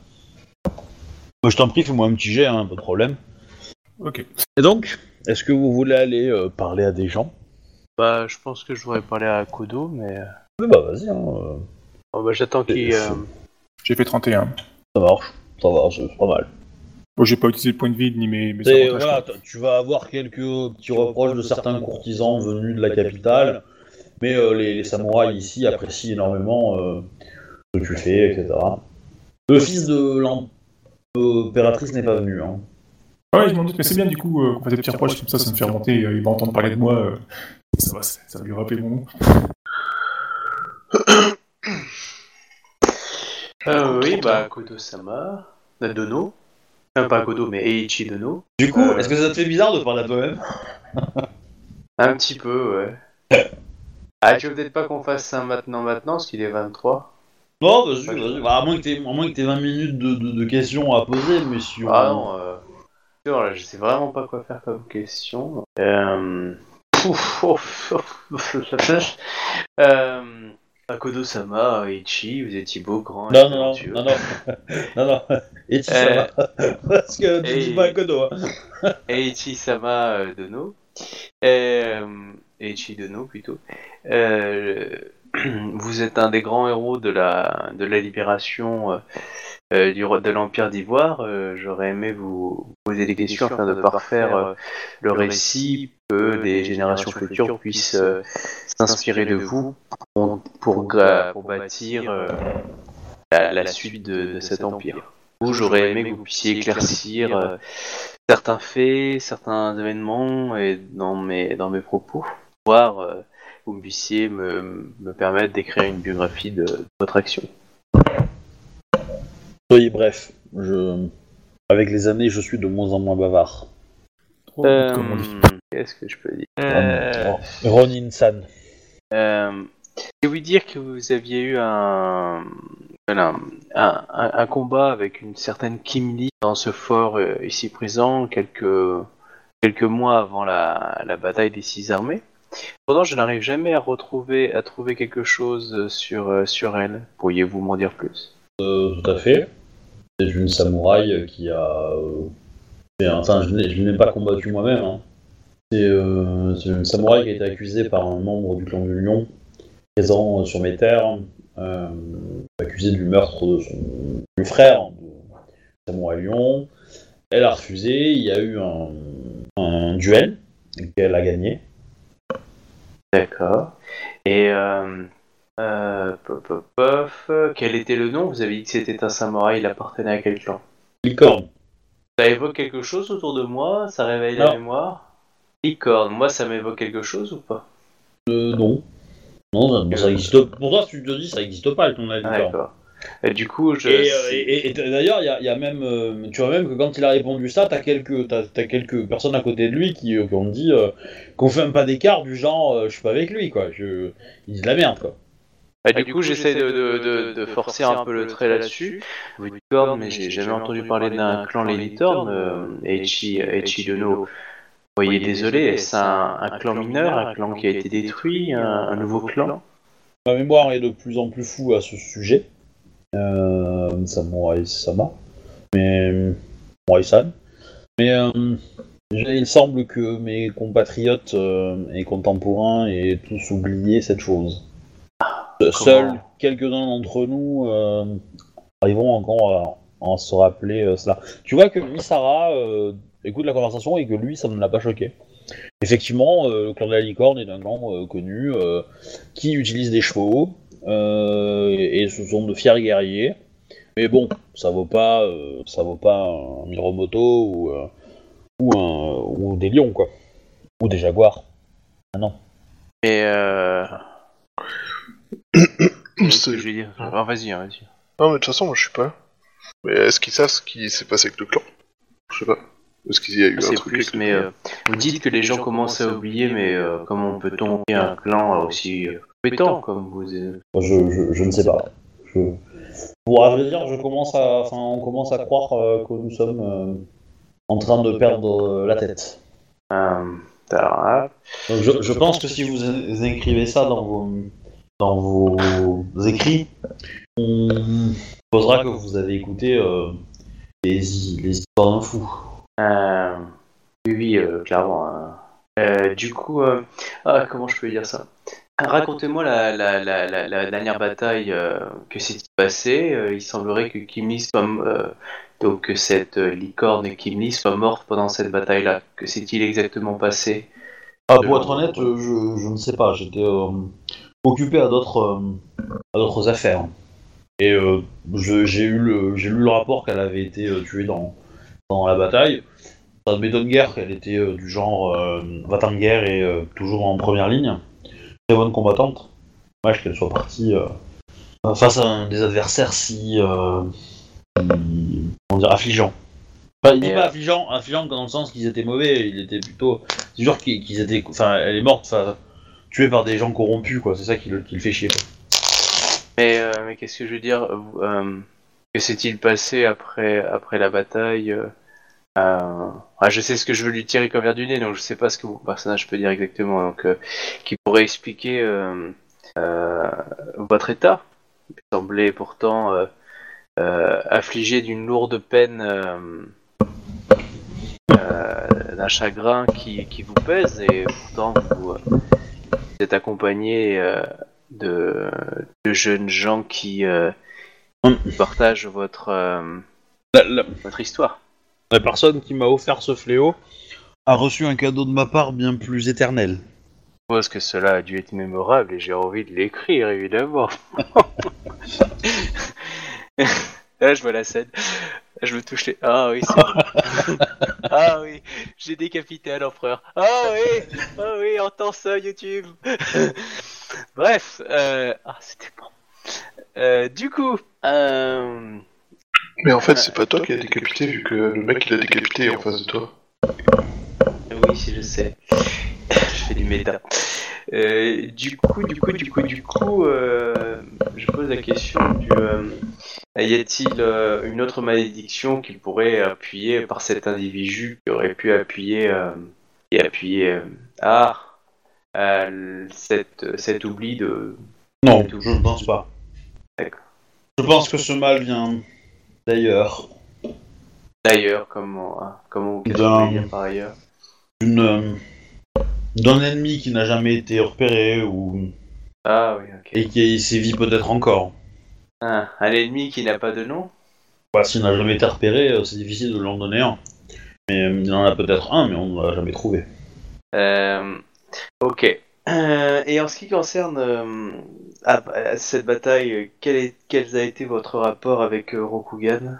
Bah, je t'en prie, fais-moi un petit jet, hein, pas de problème. Ok. Et donc, est-ce que vous voulez aller euh, parler à des gens? Bah, je pense que je voudrais parler à Kodo, mais. euh, Oui, bah vas-y, hein, euh, Bon, bah, j'attends qu'il. Euh, J'ai fait 31. ça marche, ça va, c'est pas mal. Bon, j'ai pas utilisé le point de vide ni mes, mes C'est- avantages, voilà, quoi. t- tu vas avoir quelques petits reproches de certains courtisans venus de la capitale, mais euh, les, les samouraïs ici apprécient énormément euh, ce que tu fais, etc. Le fils de l'impératrice n'est pas venu, hein. Ouais, je m'en doute, mais c'est bien du coup euh, qu'on fasse des petits reproches comme ça, ça me fait remonter, euh, il va entendre parler de moi. euh, ça va, ça va lui rappeler mon nom. euh, oui, bah, Kodo-sama. Dono. Enfin, pas Kodo, mais Eiichi Dono. Du coup, Euh. est-ce que ça te fait bizarre de parler à toi-même? Un petit peu, ouais. Ah, tu veux peut-être pas qu'on fasse ça maintenant, maintenant, parce qu'il est 23 Non, vas-y, vas-y. Bah, à moins que t'aies à moins que t'aies 20 minutes de, de- de questions à poser, mais si on... Ah non, euh... Bon, là, je sais vraiment pas quoi faire comme question. Euh... Pouf, ouf, ouf. euh... Akodo-sama, Ichi, vous étiez beau, grand, et Non, non, non, non, non, non, non. Et ça Euh. Parce que tu et- dis pas Kodo. Hein. Eiichi-sama euh, Dono. Euh, Eiichi Dono plutôt. Euh, vous êtes un des grands héros de la, de la libération euh, euh, du, de l'Empire d'Ivoire. Euh, J'aurais aimé vous poser des questions afin de parfaire euh, le récit, que des générations futures puissent euh, s'inspirer de vous pour, pour, gra- pour bâtir euh, la, la suite de, de cet empire. Ou j'aurais aimé que vous puissiez éclaircir euh, certains faits, certains événements et dans mes, dans mes propos, voire euh, vous puissiez me, me permettre d'écrire une biographie de, de votre action. Soyez bref. Je... Avec les années, je suis de moins en moins bavard. Euh, comme on dit. Qu'est-ce que je peux dire Euh... Ronin-san. Euh, je vais vous dire que vous aviez eu un, voilà, un, un- un combat avec une certaine Kim Lee dans ce fort euh, ici présent quelques, quelques mois avant la, la bataille des six armées. Cependant, je n'arrive jamais à retrouver à trouver quelque chose sur, euh, sur elle. Pourriez-vous m'en dire plus? Euh, tout à fait. C'est une samouraï qui a. euh, Enfin, je ne l'ai- pas combattu moi-même. hein. C'est euh, une samouraï qui a été accusée par un membre du clan du Lion, présent euh, sur mes terres, euh, accusée du meurtre de son frère de samouraï Lion. Elle a refusé. Il y a eu un, duel qu'elle a gagné. D'accord. Et euh, euh, pof, quel était le nom? Vous avez dit que c'était un samouraï, il appartenait à quel clan Licorne. Ça évoque quelque chose autour de moi? Ça réveille Non. la mémoire? Licorne, moi ça m'évoque quelque chose ou pas? Euh, non. Non, ça, ça existe. Pour toi, si tu te dis, ça n'existe pas, ton avis. D'accord. Et du coup, je. Et, euh, et- et- et d'ailleurs, il y a, il y a même, euh, tu vois même que quand il a répondu ça, t'as quelques, t'as, t'as quelques personnes à côté de lui qui, euh, qui ont dit euh, qu'on fait même pas d'écart du genre, euh, je suis pas avec lui, quoi. Je, il dit de la merde, quoi. Ah, du, coup, j'essaie de, de, de, de forcer un peu le trait là-dessus. Licorne, mais j'ai jamais entendu parler d'un clan. Euh, Eiichi, Eiichi Dono. Voyez, désolé, est-ce un, un clan mineur, un clan qui a été détruit, un, un nouveau clan Ma mémoire est de plus en plus floue à ce sujet. Euh, Samurai Sama. Mais. Samurai-san. Mais euh, il semble que mes compatriotes euh, et contemporains aient tous oublié cette chose. Seuls quelques-uns d'entre nous euh, arriveront encore à, à se rappeler euh, cela. Tu vois que Misara euh, écoute la conversation et que lui, ça ne l'a pas choqué. Effectivement, euh, le clan de la licorne est un clan euh, connu euh, qui utilise des chevaux euh, et, ce sont de fiers guerriers. Mais bon, ça vaut pas, euh, ça vaut pas un Miromoto ou, euh, ou, un, ou des lions quoi, ou des jaguars. Ah non. Et que je vais dire Ah, Vas-y, hein, vas-y. Non, mais de toute façon, moi je suis pas là. Mais est-ce qu'ils savent ce qui s'est passé avec le clan? Je sais pas. Est-ce qu'il y a eu un C'est truc plus, avec mais euh, vous dites que les gens commencent à oublier, mais euh, comment peut-on oublier un clan aussi euh, compétent comme vous euh, Je, je, je ne sais pas. Je... Pour à vrai dire, je commence à, enfin, on commence à croire euh, que nous sommes euh, en train de perdre euh, la tête. euh, alors, Donc, je, je pense que si vous écrivez ça dans vos, dans vos écrits, on supposera que vous avez écouté euh, les, les histoires d'un fou. euh, oui, euh, clairement. hein. Du coup, ah, comment je peux dire ça? Racontez-moi la, la, la, la, la dernière bataille que s'est passée. Il semblerait que Kim Lee soit, donc que cette licorne Kim Lee soit morte pendant cette bataille-là. Que s'est-il exactement passé? Ah, pour être honnête, je, je ne sais pas. J'étais occupé à d'autres euh, à d'autres affaires. Et euh, j'ai eu le j'ai lu le rapport qu'elle avait été euh, tuée dans dans la bataille. Ça ne m'étonne guère qu'elle était du genre va en guerre et toujours en première ligne. Très bonne combattante. Dommage qu'elle soit partie face à un des adversaires si, euh, si- comment dire affligeant. Enfin, il Et, pas affligeant, affligeant dans le sens qu'ils étaient mauvais. Il était plutôt c'est sûr qu'ils étaient. Enfin, elle est morte, tuée par des gens corrompus, quoi. C'est ça qui le, qui le fait chier. Mais, euh, mais qu'est-ce que je veux dire euh, Que s'est-il passé après, après la bataille euh, ah, je sais ce que je veux lui tirer comme verre du nez, donc je sais pas ce que mon personnage peut dire exactement. Donc, qui pourrait expliquer votre état. Il semblait pourtant affligé d'une lourde peine, d'un chagrin qui, qui vous pèse, et pourtant vous êtes accompagné euh, de, de jeunes gens qui euh, Hum. partagent votre, euh, La, la- votre histoire. la personne qui m'a offert ce fléau a reçu un cadeau de ma part bien plus éternel. Je suppose que cela a dû être mémorable et j'ai envie de l'écrire, évidemment. Là, je vois la scène. Je me touche les... Ah oui, c'est bon. Ah oui, j'ai décapité un empereur. Ah oui, ah oui, entends ça, YouTube. Bref, euh... ah, c'était bon. Euh, du coup, euh... Mais en fait, c'est pas toi qui a décapité, vu que le mec il a décapité en face de toi. Oui, si je sais. je fais du méta. Euh, du coup, du coup, du coup, du coup, euh, je pose la question du euh, y a-t-il une autre malédiction qu'il pourrait appuyer par cet individu qui aurait pu appuyer et appuyer ah cette, cet oubli de Non, je ne pense pas. D'accord. Je pense que ce mal vient d'ailleurs. d'ailleurs comment comment vous par ailleurs D'un ennemi qui n'a jamais été repéré ou ah oui ok et qui sévit peut-être encore. Ah, un ennemi qui n'a pas de nom? Bah, s'il n'a jamais été repéré, euh, c'est difficile de l'en donner un. Mais euh, il en a peut-être un, mais on ne l'a jamais trouvé. Euh, ok. Euh, et en ce qui concerne euh, ah, bah, cette bataille, quel, est, quel a été votre rapport avec euh, Rokugan?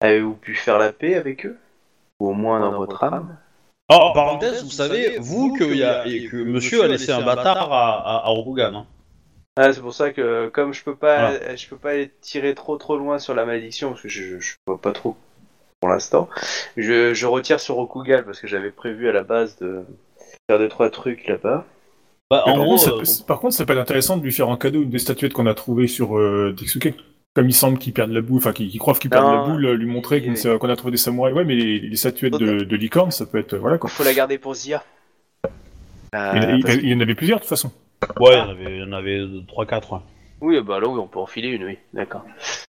Avez-vous pu faire la paix avec eux? Ou au moins dans, votre âme en parenthèse, vous savez, vous, que, y a, et que monsieur a laissé un bâtard à, à, hein. ah, C'est pour ça que comme je peux pas, Voilà. je peux pas aller tirer trop trop loin sur la malédiction parce que je, je vois pas trop pour l'instant. Je, je retire sur Rokugan parce que j'avais prévu à la base de faire deux trois trucs là-bas. Bah, en par, gros, contre, euh, ça, par contre, ça peut être intéressant de lui faire en cadeau une des statuettes qu'on a trouvées sur euh, Dexuke. Comme il semble qu'il perde la boule, enfin qu'il qu'il croit qu'il perd Non, la boule, lui montrer qu'on a trouvé des samouraïs. Ouais, mais les, les statuettes de, de licorne, ça peut être. Voilà quoi. Faut la garder pour Zia. Euh, Il, il- parce- il y en avait plusieurs de toute façon. ouais, il y en avait, il y en avait 3-4. Oui, bah là oui, on peut en filer une, oui, d'accord.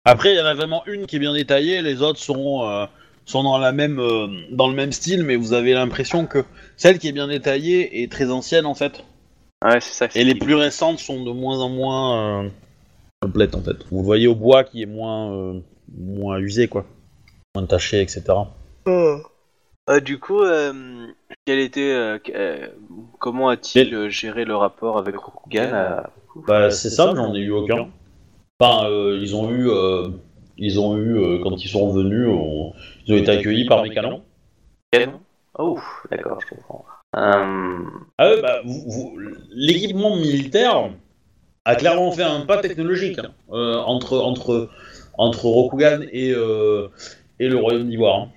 Après, il y en a vraiment une qui est bien détaillée, les autres sont, euh, sont dans, la même, euh, dans le même style, mais vous avez l'impression que celle qui est bien détaillée est très ancienne en fait. Ouais, c'est ça. Et les plus récentes sont de moins en moins euh, complètes en fait. Vous le voyez au bois qui est moins, euh, moins usé quoi. Moins taché, etc. Ah, du coup, euh, quel était, euh, euh, comment a-t-il euh, géré le rapport avec Rokugan euh, Bah, c'est simple, j'en ai eu aucun. Enfin, euh, ils ont eu, euh, ils ont eu euh, quand ils sont revenus, on- ils ont été accueillis par mes canons. Canon Oh, d'accord, je comprends. Euh, Ah bah, vous- vous- l'équipement militaire a clairement fait un pas technologique hein, euh, entre, entre, entre Rokugan et, euh, et le Royaume d'Ivoire. hein.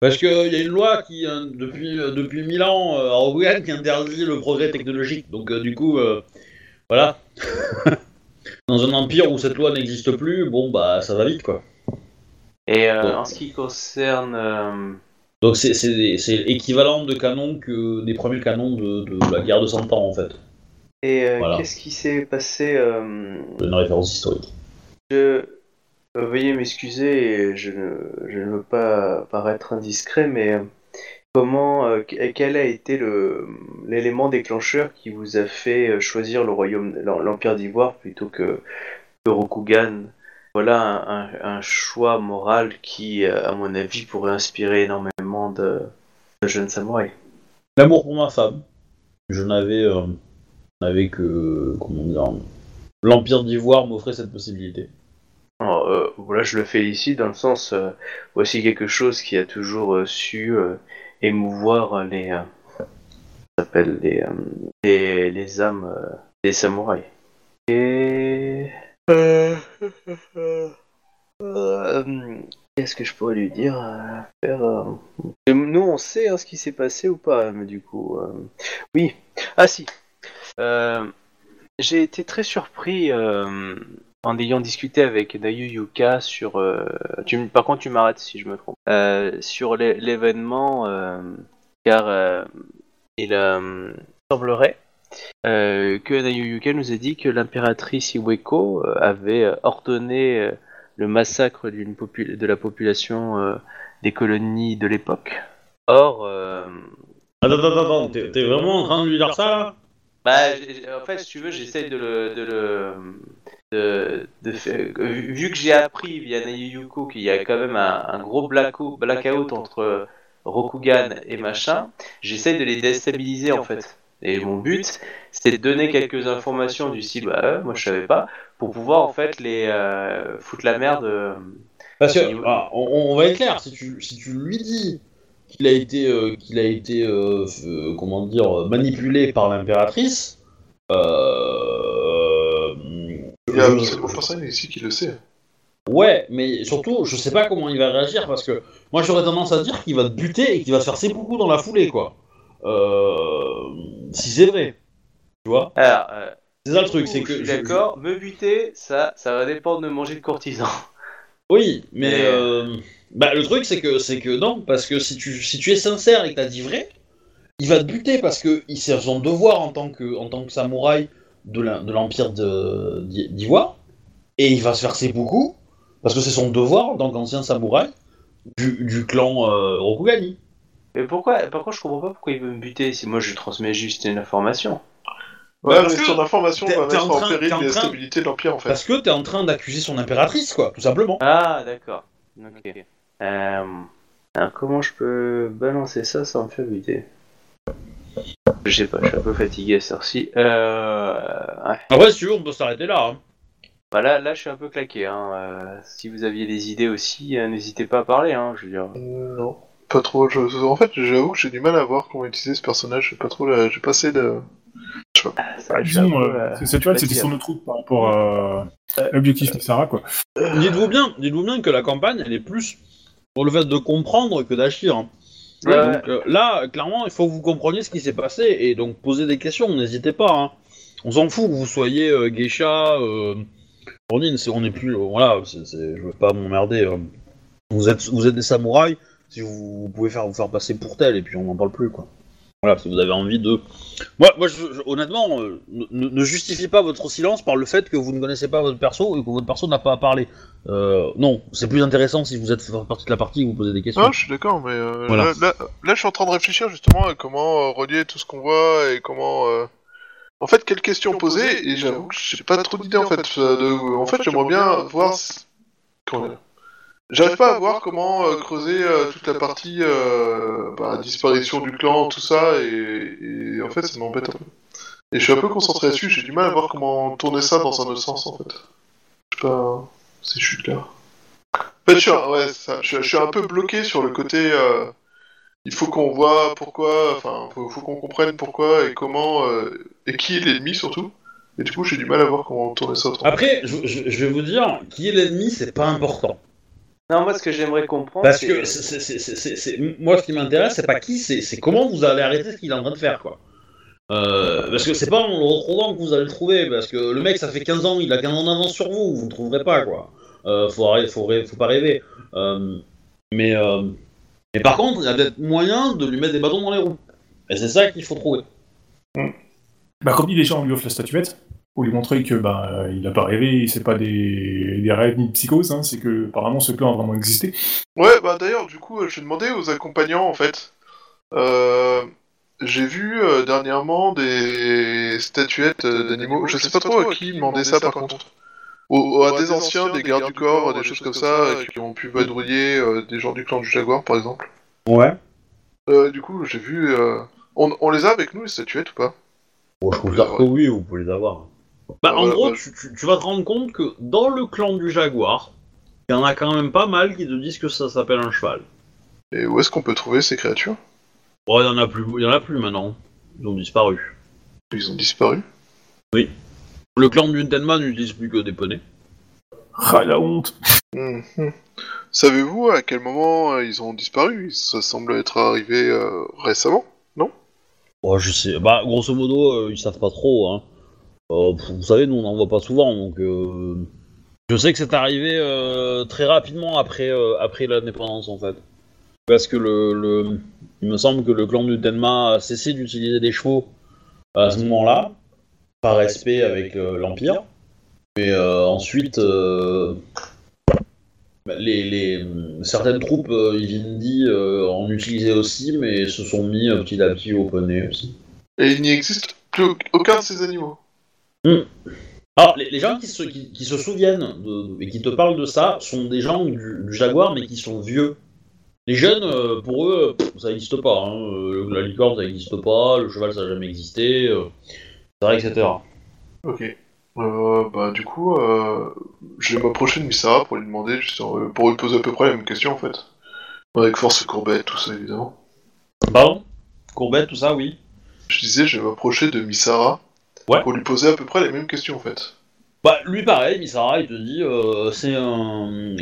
Parce qu'il y a une loi qui, depuis, euh, depuis 1000 ans, euh, à Rokugan, qui interdit le progrès technologique. Donc, euh, du coup, euh, voilà. Dans un empire où cette loi n'existe plus, bon, bah, ça va vite, quoi. et euh, en ce qui concerne, euh, Donc, c'est c'est- c'est l'équivalent de canon que des premiers canons de, de la guerre de 100 ans, en fait. Et euh, Voilà. qu'est-ce qui s'est passé euh, Une référence historique. Je euh, veuillez m'excuser, je ne, je ne veux pas paraître indiscret, mais comment, euh, que- quel a été le l'élément déclencheur qui vous a fait choisir le royaume, l'em- l'empire d'Ivoire plutôt que, que Rokugan? Voilà un, choix moral qui, à mon avis, pourrait inspirer énormément de, de jeunes samouraïs. L'amour pour ma femme. Je n'avais n'avais que. Comment dire. L'Empire d'Ivoire m'offrait cette possibilité. Alors, euh, voilà, je le félicite dans le sens, euh, voici quelque chose qui a toujours euh, su émouvoir les, s'appelle les, les, les âmes des samouraïs. Et qu'est-ce que je pourrais lui dire Nous, on sait hein, ce qui s'est passé ou pas, mais du coup, oui. Ah si. Euh, j'ai été très surpris. euh, en ayant discuté avec Nayu Yuka sur. euh, par contre, tu m'arrêtes si je me trompe. Sur l'é- l'événement, car il semblerait que Nayu Yuka nous a dit que l'impératrice Iweko avait ordonné le massacre de la population des colonies de l'époque. Or, Attends, attends, attends, t'es vraiment en train de lui dire ça? là Bah, j- en fait, si tu veux, j'essaie de le, de le, de, de faire- vu que j'ai appris via Nayuyuko qu'il y a quand même un, un gros blackout, blackout entre Rokugan et machin, j'essaie de les déstabiliser en fait. Et mon but, c'est de donner quelques informations du style, bah, euh, moi je savais pas, pour pouvoir en fait les euh, foutre la merde. euh, Parce que, Niveau- ah, on, on va être clair, si tu, si tu lui dis qu'il a été, euh, qu'il a été euh, euh, comment dire, manipulé par l'impératrice, euh, Il y a personne ici qui le sait. ouais, mais surtout, je sais pas comment il va réagir parce que moi j'aurais tendance à dire qu'il va te buter et qu'il va se faire seppuku dans la foulée, quoi. Euh, si c'est vrai, tu vois. Alors, euh, C'est ça le truc, c'est je que suis je- d'accord, me buter, ça, ça va dépendre de manger de courtisan. Oui, mais Mais- euh, bah, le truc c'est que c'est que non, parce que si tu si tu es sincère et que t'as dit vrai, il va te buter parce que il c'est son devoir en tant que en tant que samouraï de la- l'empire d'Ivoire et il va se faire ses beaucoup parce que c'est son devoir en tant qu'ancien samouraï du, du clan euh, Rokugani. Mais pourquoi, par contre, je comprends pas pourquoi il veut me buter si moi je lui transmets juste une information? Ouais, parce mais que son information va mettre en en, train- péril en la train- stabilité de l'Empire en fait. Parce que t'es en train d'accuser son impératrice quoi, tout simplement. Ah, d'accord. Ok. Euh, alors, comment je peux balancer ça sans me faire buter Je sais pas, je suis un peu fatigué à cette heure-ci. Euh, ouais. Après si tu veux on peut s'arrêter là. hein. Bah là, là, je suis un peu claqué. Hein. euh, si vous aviez des idées aussi, euh, n'hésitez pas à parler. Hein, je veux dire. Euh, non, pas trop. Je... En fait, j'avoue que j'ai du mal à voir comment utiliser ce personnage. J'ai pas trop. La... J'ai passé de. Je euh, euh, c'est- tu vois, c'était sur notre route par rapport à l'objectif de Sarah, quoi. Dites-vous bien, dites-vous bien que la campagne elle est plus pour le fait de comprendre que d'agir. hein. Ouais, ouais. Donc, euh, là, clairement, il faut que vous compreniez ce qui s'est passé et donc poser des questions, n'hésitez pas. hein. On s'en fout que vous soyez euh, geisha, euh, Ronin, on n'est plus. euh, voilà, c'est, c'est- je veux pas m'emmerder. euh. Vous, êtes, vous êtes des samouraïs, si vous, vous pouvez faire, vous faire passer pour tel et puis on n'en parle plus, quoi. Voilà, si vous avez envie de. Moi, moi je- je- honnêtement, euh, ne, ne- justifiez pas votre silence par le fait que vous ne connaissez pas votre perso et que votre perso n'a pas à parler. Euh, non, c'est plus intéressant si vous êtes partie de la partie et que vous posez des questions. Non, je suis d'accord, mais euh, Voilà. là, là, là, je suis en train de réfléchir justement à comment euh, relier tout ce qu'on voit et comment. euh, En fait, quelles questions poser Et j'avoue que j'ai pas trop d'idées en fait. de- En fait, j'aimerais bien voir. Comment J'arrive pas à voir comment euh, creuser euh, toute la partie euh, bah, disparition du clan, tout ça, et, et en fait, ça m'embête un peu. Et je suis un peu concentré là-dessus. J'ai du mal à voir comment tourner ça dans un autre sens en fait. Je sais pas si je suis clair. En fait, je suis, un, ouais, ça. Je, je suis un peu bloqué sur le côté. euh, il faut qu'on voit pourquoi, enfin, faut, faut qu'on comprenne pourquoi et comment euh, et qui est l'ennemi surtout. Et du coup, j'ai du mal à voir comment tourner ça autrement. Après, je, je- je vais vous dire, qui est l'ennemi, c'est pas important. Non, moi, ce que j'aimerais comprendre, Parce que c'est- c'est- moi, ce qui m'intéresse, c'est pas qui, c'est c'est comment vous allez arrêter ce qu'il est en train de faire, quoi. Euh, parce que c'est pas en le retrouvant que vous allez le trouver, parce que le mec, ça fait 15 ans, il a 15 ans d'avance sur vous, vous ne trouverez pas, quoi. Euh, faut, arrêter- faut, rê- faut pas rêver. Euh, mais, euh, mais par contre, il y a peut-être moyen de lui mettre des bâtons dans les roues. Et c'est ça qu'il faut trouver. Bah, comme dit déjà, on lui offre la statuette pour lui montrer que bah, euh, il a pas rêvé, c'est pas des, des rêves ni de psychose, hein, c'est que apparemment ce clan a vraiment existé. Ouais, bah d'ailleurs, du coup, euh, je vais demander aux accompagnants en fait. Euh, j'ai vu euh, dernièrement des statuettes d'animaux. Je sais pas trop à qui demander ça par contre. Aux- à des anciens, des gardes du corps, des choses comme ça, qui ont pu vadrouiller euh, des gens du clan du Jaguar par exemple. Ouais. Euh, du coup, j'ai vu. euh, On, on les a avec nous les statuettes ou pas? Bon, je considère que oui, vous pouvez les avoir. Bah, Ah en gros, tu, tu- tu vas te rendre compte que dans le clan du jaguar, il y en a quand même pas mal qui te disent que ça s'appelle un cheval. Et où est-ce qu'on peut trouver ces créatures? Bon, il y en a plus, il y en a plus maintenant. Ils ont disparu. Ils ont disparu? Le clan du Tenma n'utilise plus que des poneys. Ah, la honte Mhm. Savez-vous à quel moment euh, ils ont disparu? Ça semble être arrivé euh, récemment. Oh, je sais. Bah, grosso modo, euh, ils savent pas trop. Hein. Euh, vous savez, nous on en voit pas souvent, donc. Euh... Je sais que c'est arrivé euh, très rapidement après, euh, après l'indépendance en fait. Parce que le, le- il me semble que le clan du Denma a cessé d'utiliser des chevaux à ce moment-là, par respect avec euh, l'Empire. Mais euh, ensuite, euh, bah, les, les- certaines troupes euh, Ivindi euh, en utilisaient aussi, mais se sont mis euh, petit à petit au poney aussi. Et il n'y existe plus au- aucun de ces animaux. Alors, les, les gens qui se, qui, qui se souviennent de, de- et qui te parlent de ça sont des gens du, du jaguar, mais qui sont vieux. Les jeunes, euh, pour eux, pff, ça n'existe pas. hein. Euh, La licorne, ça n'existe pas. Le cheval, ça n'a jamais existé. euh, etc., etc. Ok. Euh, bah du coup, euh, je vais m'approcher de Misara pour lui demander, justement, pour lui poser à peu près la même question en fait. Avec force et courbette, tout ça évidemment. Pardon? Courbette, tout ça, oui. Je disais, je vais m'approcher de Misara Ouais. pour lui poser à peu près les mêmes questions en fait. Bah, lui, pareil, Misara, il te dit, euh, c'est un...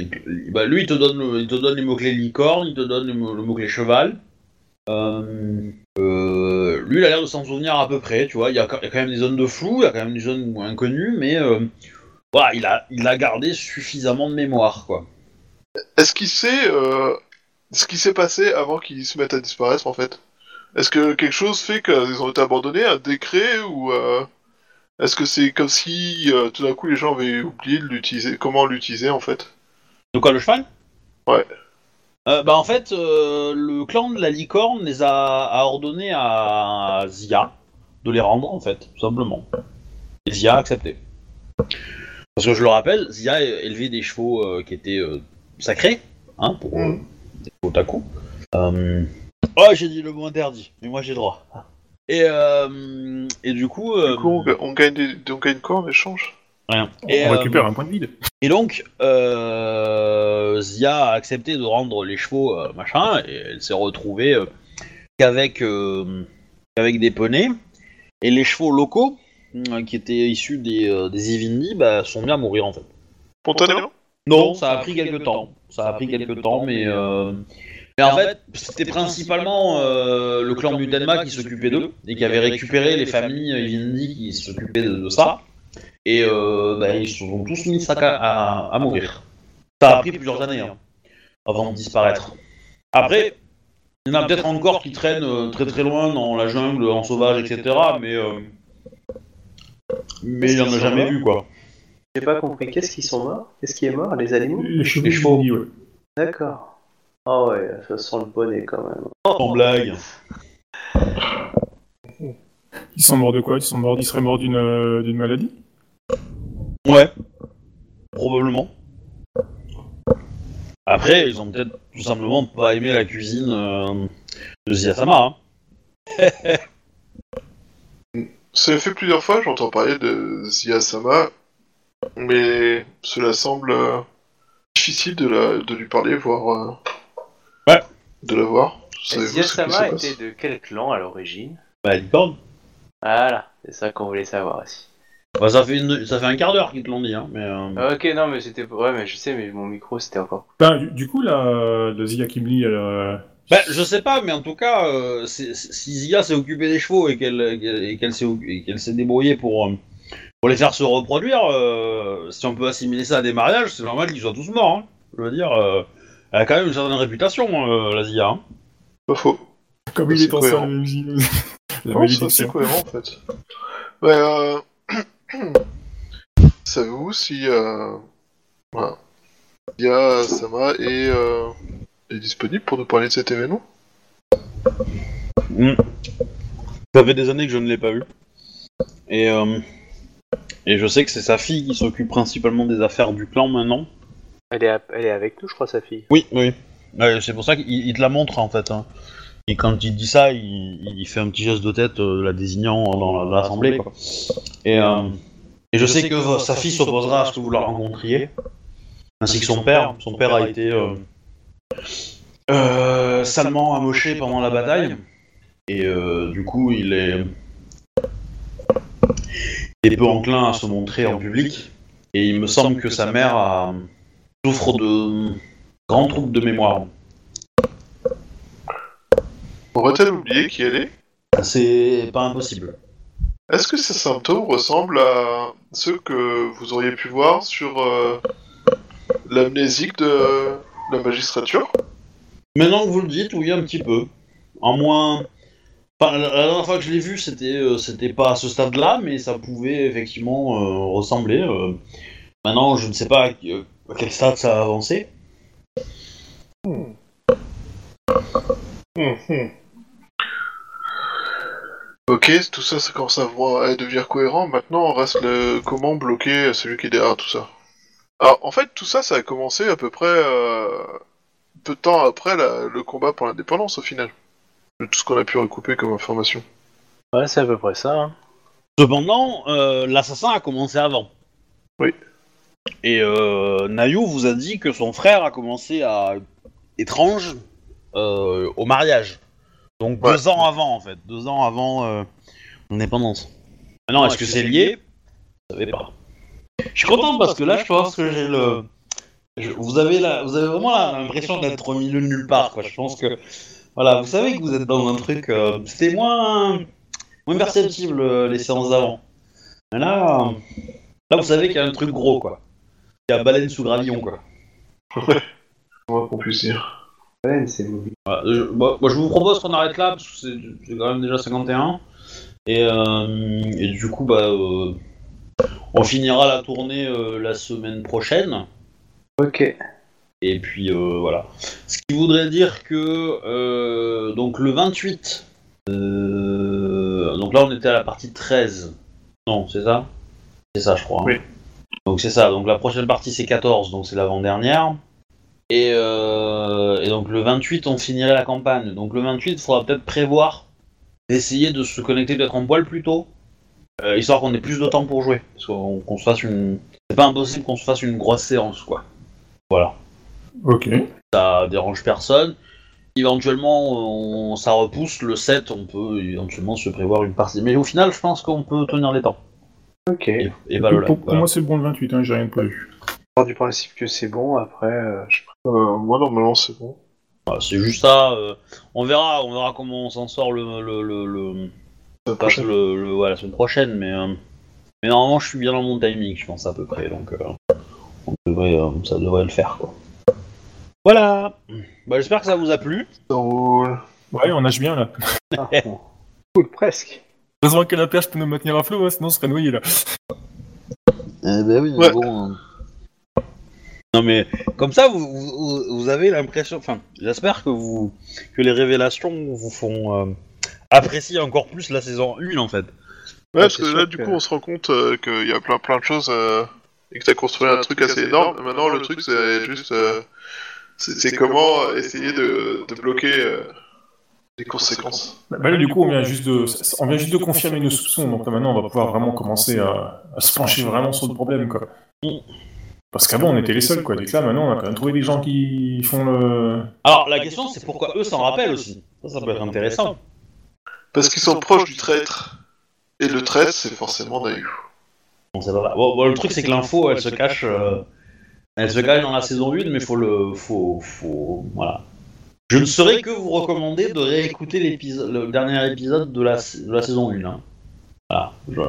Bah, lui, il te donne, le- il te donne les mots-clés licorne, il te donne le, mot- le mot-clé cheval. Euh, euh, lui, il a l'air de s'en souvenir à peu près, tu vois. Il y, a, il y a quand même des zones de flou, il y a quand même des zones inconnues, mais voilà, il, a, il a gardé suffisamment de mémoire, quoi. Est-ce qu'il sait ce qui s'est passé avant qu'ils se mettent à disparaître en fait? Est-ce que quelque chose fait qu'ils ont été abandonnés, un décret ou euh, est-ce que c'est comme si euh, tout d'un coup les gens avaient oublié de l'utiliser, comment l'utiliser en fait? De quoi, le cheval? Ouais. Euh, bah, en fait, le clan de la licorne les a, a ordonné à Zia de les rendre, en fait, tout simplement. Et Zia a accepté. Parce que je le rappelle, Zia élevait des chevaux qui étaient sacrés, hein, pour Mhm. des otaku. Euh... Oh, j'ai dit le mot interdit, mais moi j'ai droit. Et, euh, et du coup... euh, Du coup, on, on gagne des, on gagne quoi en échange? rien. Et, On euh, récupère un point de vide. et donc, euh, Zia a accepté de rendre les chevaux euh, machin, et elle s'est retrouvée euh, qu'avec euh, des poneys. Et les chevaux locaux, euh, qui étaient issus des, euh, des Ivindi, bah, sont bien à mourir en fait. Spontanément? Non, ça a pris quelques temps. Ça a pris quelques temps, mais. euh, Mais en fait, c'était principalement euh, le clan Mutenma qui s'occupait d'eux et qui avait récupéré les familles Ivindi qui s'occupaient de, de ça. Et euh, bah, ils se sont tous mis sac à, à- à mourir. Ça a pris plusieurs années hein, avant de disparaître. Après, il y en a peut-être encore qui traînent euh, très très loin dans la jungle, en sauvage, etc. Mais, euh, mais il n'y en a jamais vu quoi. J'ai pas compris. Qu'est-ce qui sont morts? Qu'est-ce qui est mort? Les animaux? Les chevaux. Les chevaux. ouais. D'accord. Ah ouais, ça sent le bonnet quand même. Sans blague. Ils sont morts de quoi? Ils sont morts, ils seraient morts d'une euh, d'une maladie? Ouais. Probablement. Après, ils ont peut-être tout simplement pas aimé la cuisine euh, de Ziyasama. Hein. Ça fait plusieurs fois, j'entends parler de Zia-sama, mais cela semble euh, difficile de, la, de lui parler, voire euh. De la voir. Savez-vous ce qui Ziyasama se passe était de quel clan à l'origine Bah, licorne. Voilà, c'est ça qu'on voulait savoir aussi. Bah, ça fait, une- ça fait un quart d'heure qu'ils te l'ont dit. Hein, mais, euh, Ah, ok, non, mais c'était. Ouais, mais je sais, mais mon micro c'était encore. Ben, du, du coup, la, la Zia Kimli, elle, euh, Bah, je sais pas, mais en tout cas, euh, si Zia s'est occupée des chevaux et qu'elle qu'elle s'est et qu'elle s'est débrouillée pour, euh, pour les faire se reproduire, euh, si on peut assimiler ça à des mariages, c'est normal qu'ils soient tous morts. Hein. Je veux dire, euh, elle a quand même une certaine réputation, euh, la Zia. Hein. Pas faux. comme il c'est est en. La Non, c'est cohérent en fait. Ouais, euh... Savez-vous si euh... voilà. Zia-sama est, euh... est disponible pour nous parler de cet événement Mm. Ça fait des années que je ne l'ai pas vu. Et, euh, et je sais que c'est sa fille qui s'occupe principalement des affaires du clan maintenant. Elle est, à- elle est avec nous, je crois, sa fille. Oui, oui. Ouais, c'est pour ça qu'il il te la montre en fait. hein. Et quand il dit ça, il, il fait un petit geste de tête, euh, la désignant dans la- dans l'assemblée. quoi. Et, euh, et je sais que sa fille s'opposera à ce que vous la rencontriez, ainsi que son père. Son père a été euh, euh, salement amoché pendant la bataille. Et euh, du coup, il est, il est peu enclin à se montrer en public. Et il me semble que sa mère a, souffre de grands troubles de mémoire. Aurait-elle oublié qui elle est? C'est pas impossible. Est-ce que ces symptômes ressemblent à ceux que vous auriez pu voir sur euh, l'amnésique de la magistrature? Maintenant que vous le dites, oui, un petit peu. En moins. Enfin, la, dernière fois que je l'ai vu, c'était euh, c'était pas à ce stade-là, mais ça pouvait effectivement euh, ressembler. Maintenant, je ne sais pas à, quel stade ça a avancé. Ok, tout ça, ça commence à, voir- à devenir cohérent. Maintenant, reste le comment bloquer celui qui est derrière tout ça. Alors, en fait, tout ça, ça a commencé à peu près euh, peu de temps après la- le combat pour l'indépendance, au final. De tout ce qu'on a pu recouper comme information. Ouais, c'est à peu près ça. hein. Cependant, euh, l'assassin a commencé avant. Oui. Et euh, Nayu vous a dit que son frère a commencé à étrange euh, au mariage. Donc Ouais. deux ans avant, en fait. Deux ans avant euh, l'indépendance. Maintenant, est-ce que c'est lié Je savais pas. Je suis content parce que là, je pense que j'ai le. je- vous, avez la... vous avez vraiment l'impression d'être au milieu de nulle part, quoi. Je pense que. Voilà, vous savez que vous êtes dans un truc. euh, C'était moins. moins perceptible euh, les séances d'avant. Mais Là, là, vous savez qu'il y a un truc gros, quoi. Il y a baleine sous gravillon, quoi. Comment qu'on puisse dire. Ouais, c'est. Voilà, je, bah, moi, je vous propose qu'on arrête là, parce que c'est c'est quand même déjà 51. Et, euh, et du coup, bah, euh, on finira la tournée euh, la semaine prochaine. Ok. Et puis euh, voilà. Ce qui voudrait dire que euh, donc le 28. euh, donc là on était à la partie 13. Non, c'est ça? C'est ça je crois. hein. Oui. Donc c'est ça. Donc la prochaine partie c'est 14, donc c'est l'avant-dernière. Et, euh, et donc le 28 on finirait la campagne. Donc le 28 il faudra peut-être prévoir d'essayer de se connecter peut-être en poil plus tôt. euh, histoire qu'on ait plus de temps pour jouer. Parce qu'on qu'on se fasse une. C'est pas impossible qu'on se fasse une grosse séance quoi. Voilà Ok. ça dérange personne. Éventuellement, on- ça repousse le 7, on peut éventuellement se prévoir une partie. Mais au final, je pense qu'on peut tenir les temps. Ok. Et, et voilà, pour, pour voilà. moi, c'est bon le 28, hein, j'ai rien de prévu. part du principe que c'est bon, après, euh, je... Euh, moi, normalement, c'est bon. Voilà, c'est juste ça. euh, on verra, on verra comment on s'en sort le, le, le, le- La pas prochaine. le- le- ouais, la semaine prochaine. Mais, euh, mais normalement, je suis bien dans mon timing, je pense à peu près. Donc, euh, on devrait, euh, ça devrait le faire. Quoi. Voilà. Bah, J'espère que ça vous a plu. Ça roule. Ouais, on nage bien là. Ah, bon. Cool, presque. Heureusement que la perche peut nous maintenir à flot, hein, sinon on serait noyé là. Eh ben oui, Ouais. bon. euh. Non mais comme ça, vous, vous, vous avez l'impression. Enfin, j'espère que vous que les révélations vous font euh, apprécier encore plus la saison 1 en fait. Ouais, parce c'est que sûr là, du que- coup, on se rend compte euh, qu'il y a plein, plein de choses euh, et que t'as construit un truc assez énorme. Maintenant, le truc, c'est juste. euh, c'est c'est comment essayer de, de bloquer euh, conséquences. Bah là, du coup, on vient juste de, on vient juste de confirmer nos soupçons, donc là, maintenant, on va pouvoir vraiment commencer à, à se pencher vraiment sur le problème, quoi. Parce qu'avant, on était les seuls, quoi. Donc là, maintenant, on a quand même trouvé des gens qui font le. Alors la question c'est pourquoi eux s'en rappellent aussi. Ça, ça peut être intéressant. Parce qu'ils sont proches du traître. Et le traître, c'est forcément Nayu. Bon. Bon, bon, le truc c'est que l'info elle se cache, euh, elle se cache dans la saison 1, mais faut le, faut, faut, voilà. Je ne saurais que vous recommander de réécouter l'épisode, le dernier épisode de la, de la saison 1. hein. Voilà. Je-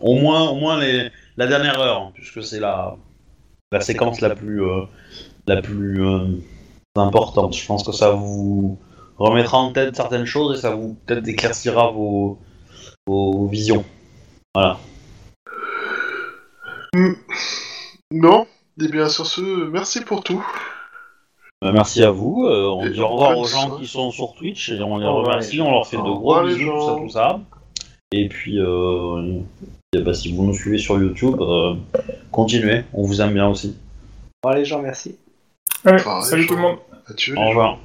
au moins, au moins les, la dernière heure, hein, puisque c'est la, la séquence la plus, euh, la plus euh, importante. Je pense que ça vous remettra en tête certaines choses et ça vous peut-être éclaircira vos, vos visions. Voilà. Non Et bien, sur ce, merci pour tout. Euh, merci à vous. euh, on Et dit au revoir aux gens qui sont sur Twitch et on les Au revoir, remercie. On leur fait de Au gros revoir, bisous, tout ça, tout ça. Et puis, euh, et bah, si vous nous suivez sur YouTube, euh, continuez. On vous aime bien aussi. Bon, les gens, merci. Ouais, Enfin, salut tout le gens. monde. Adieu. Au revoir.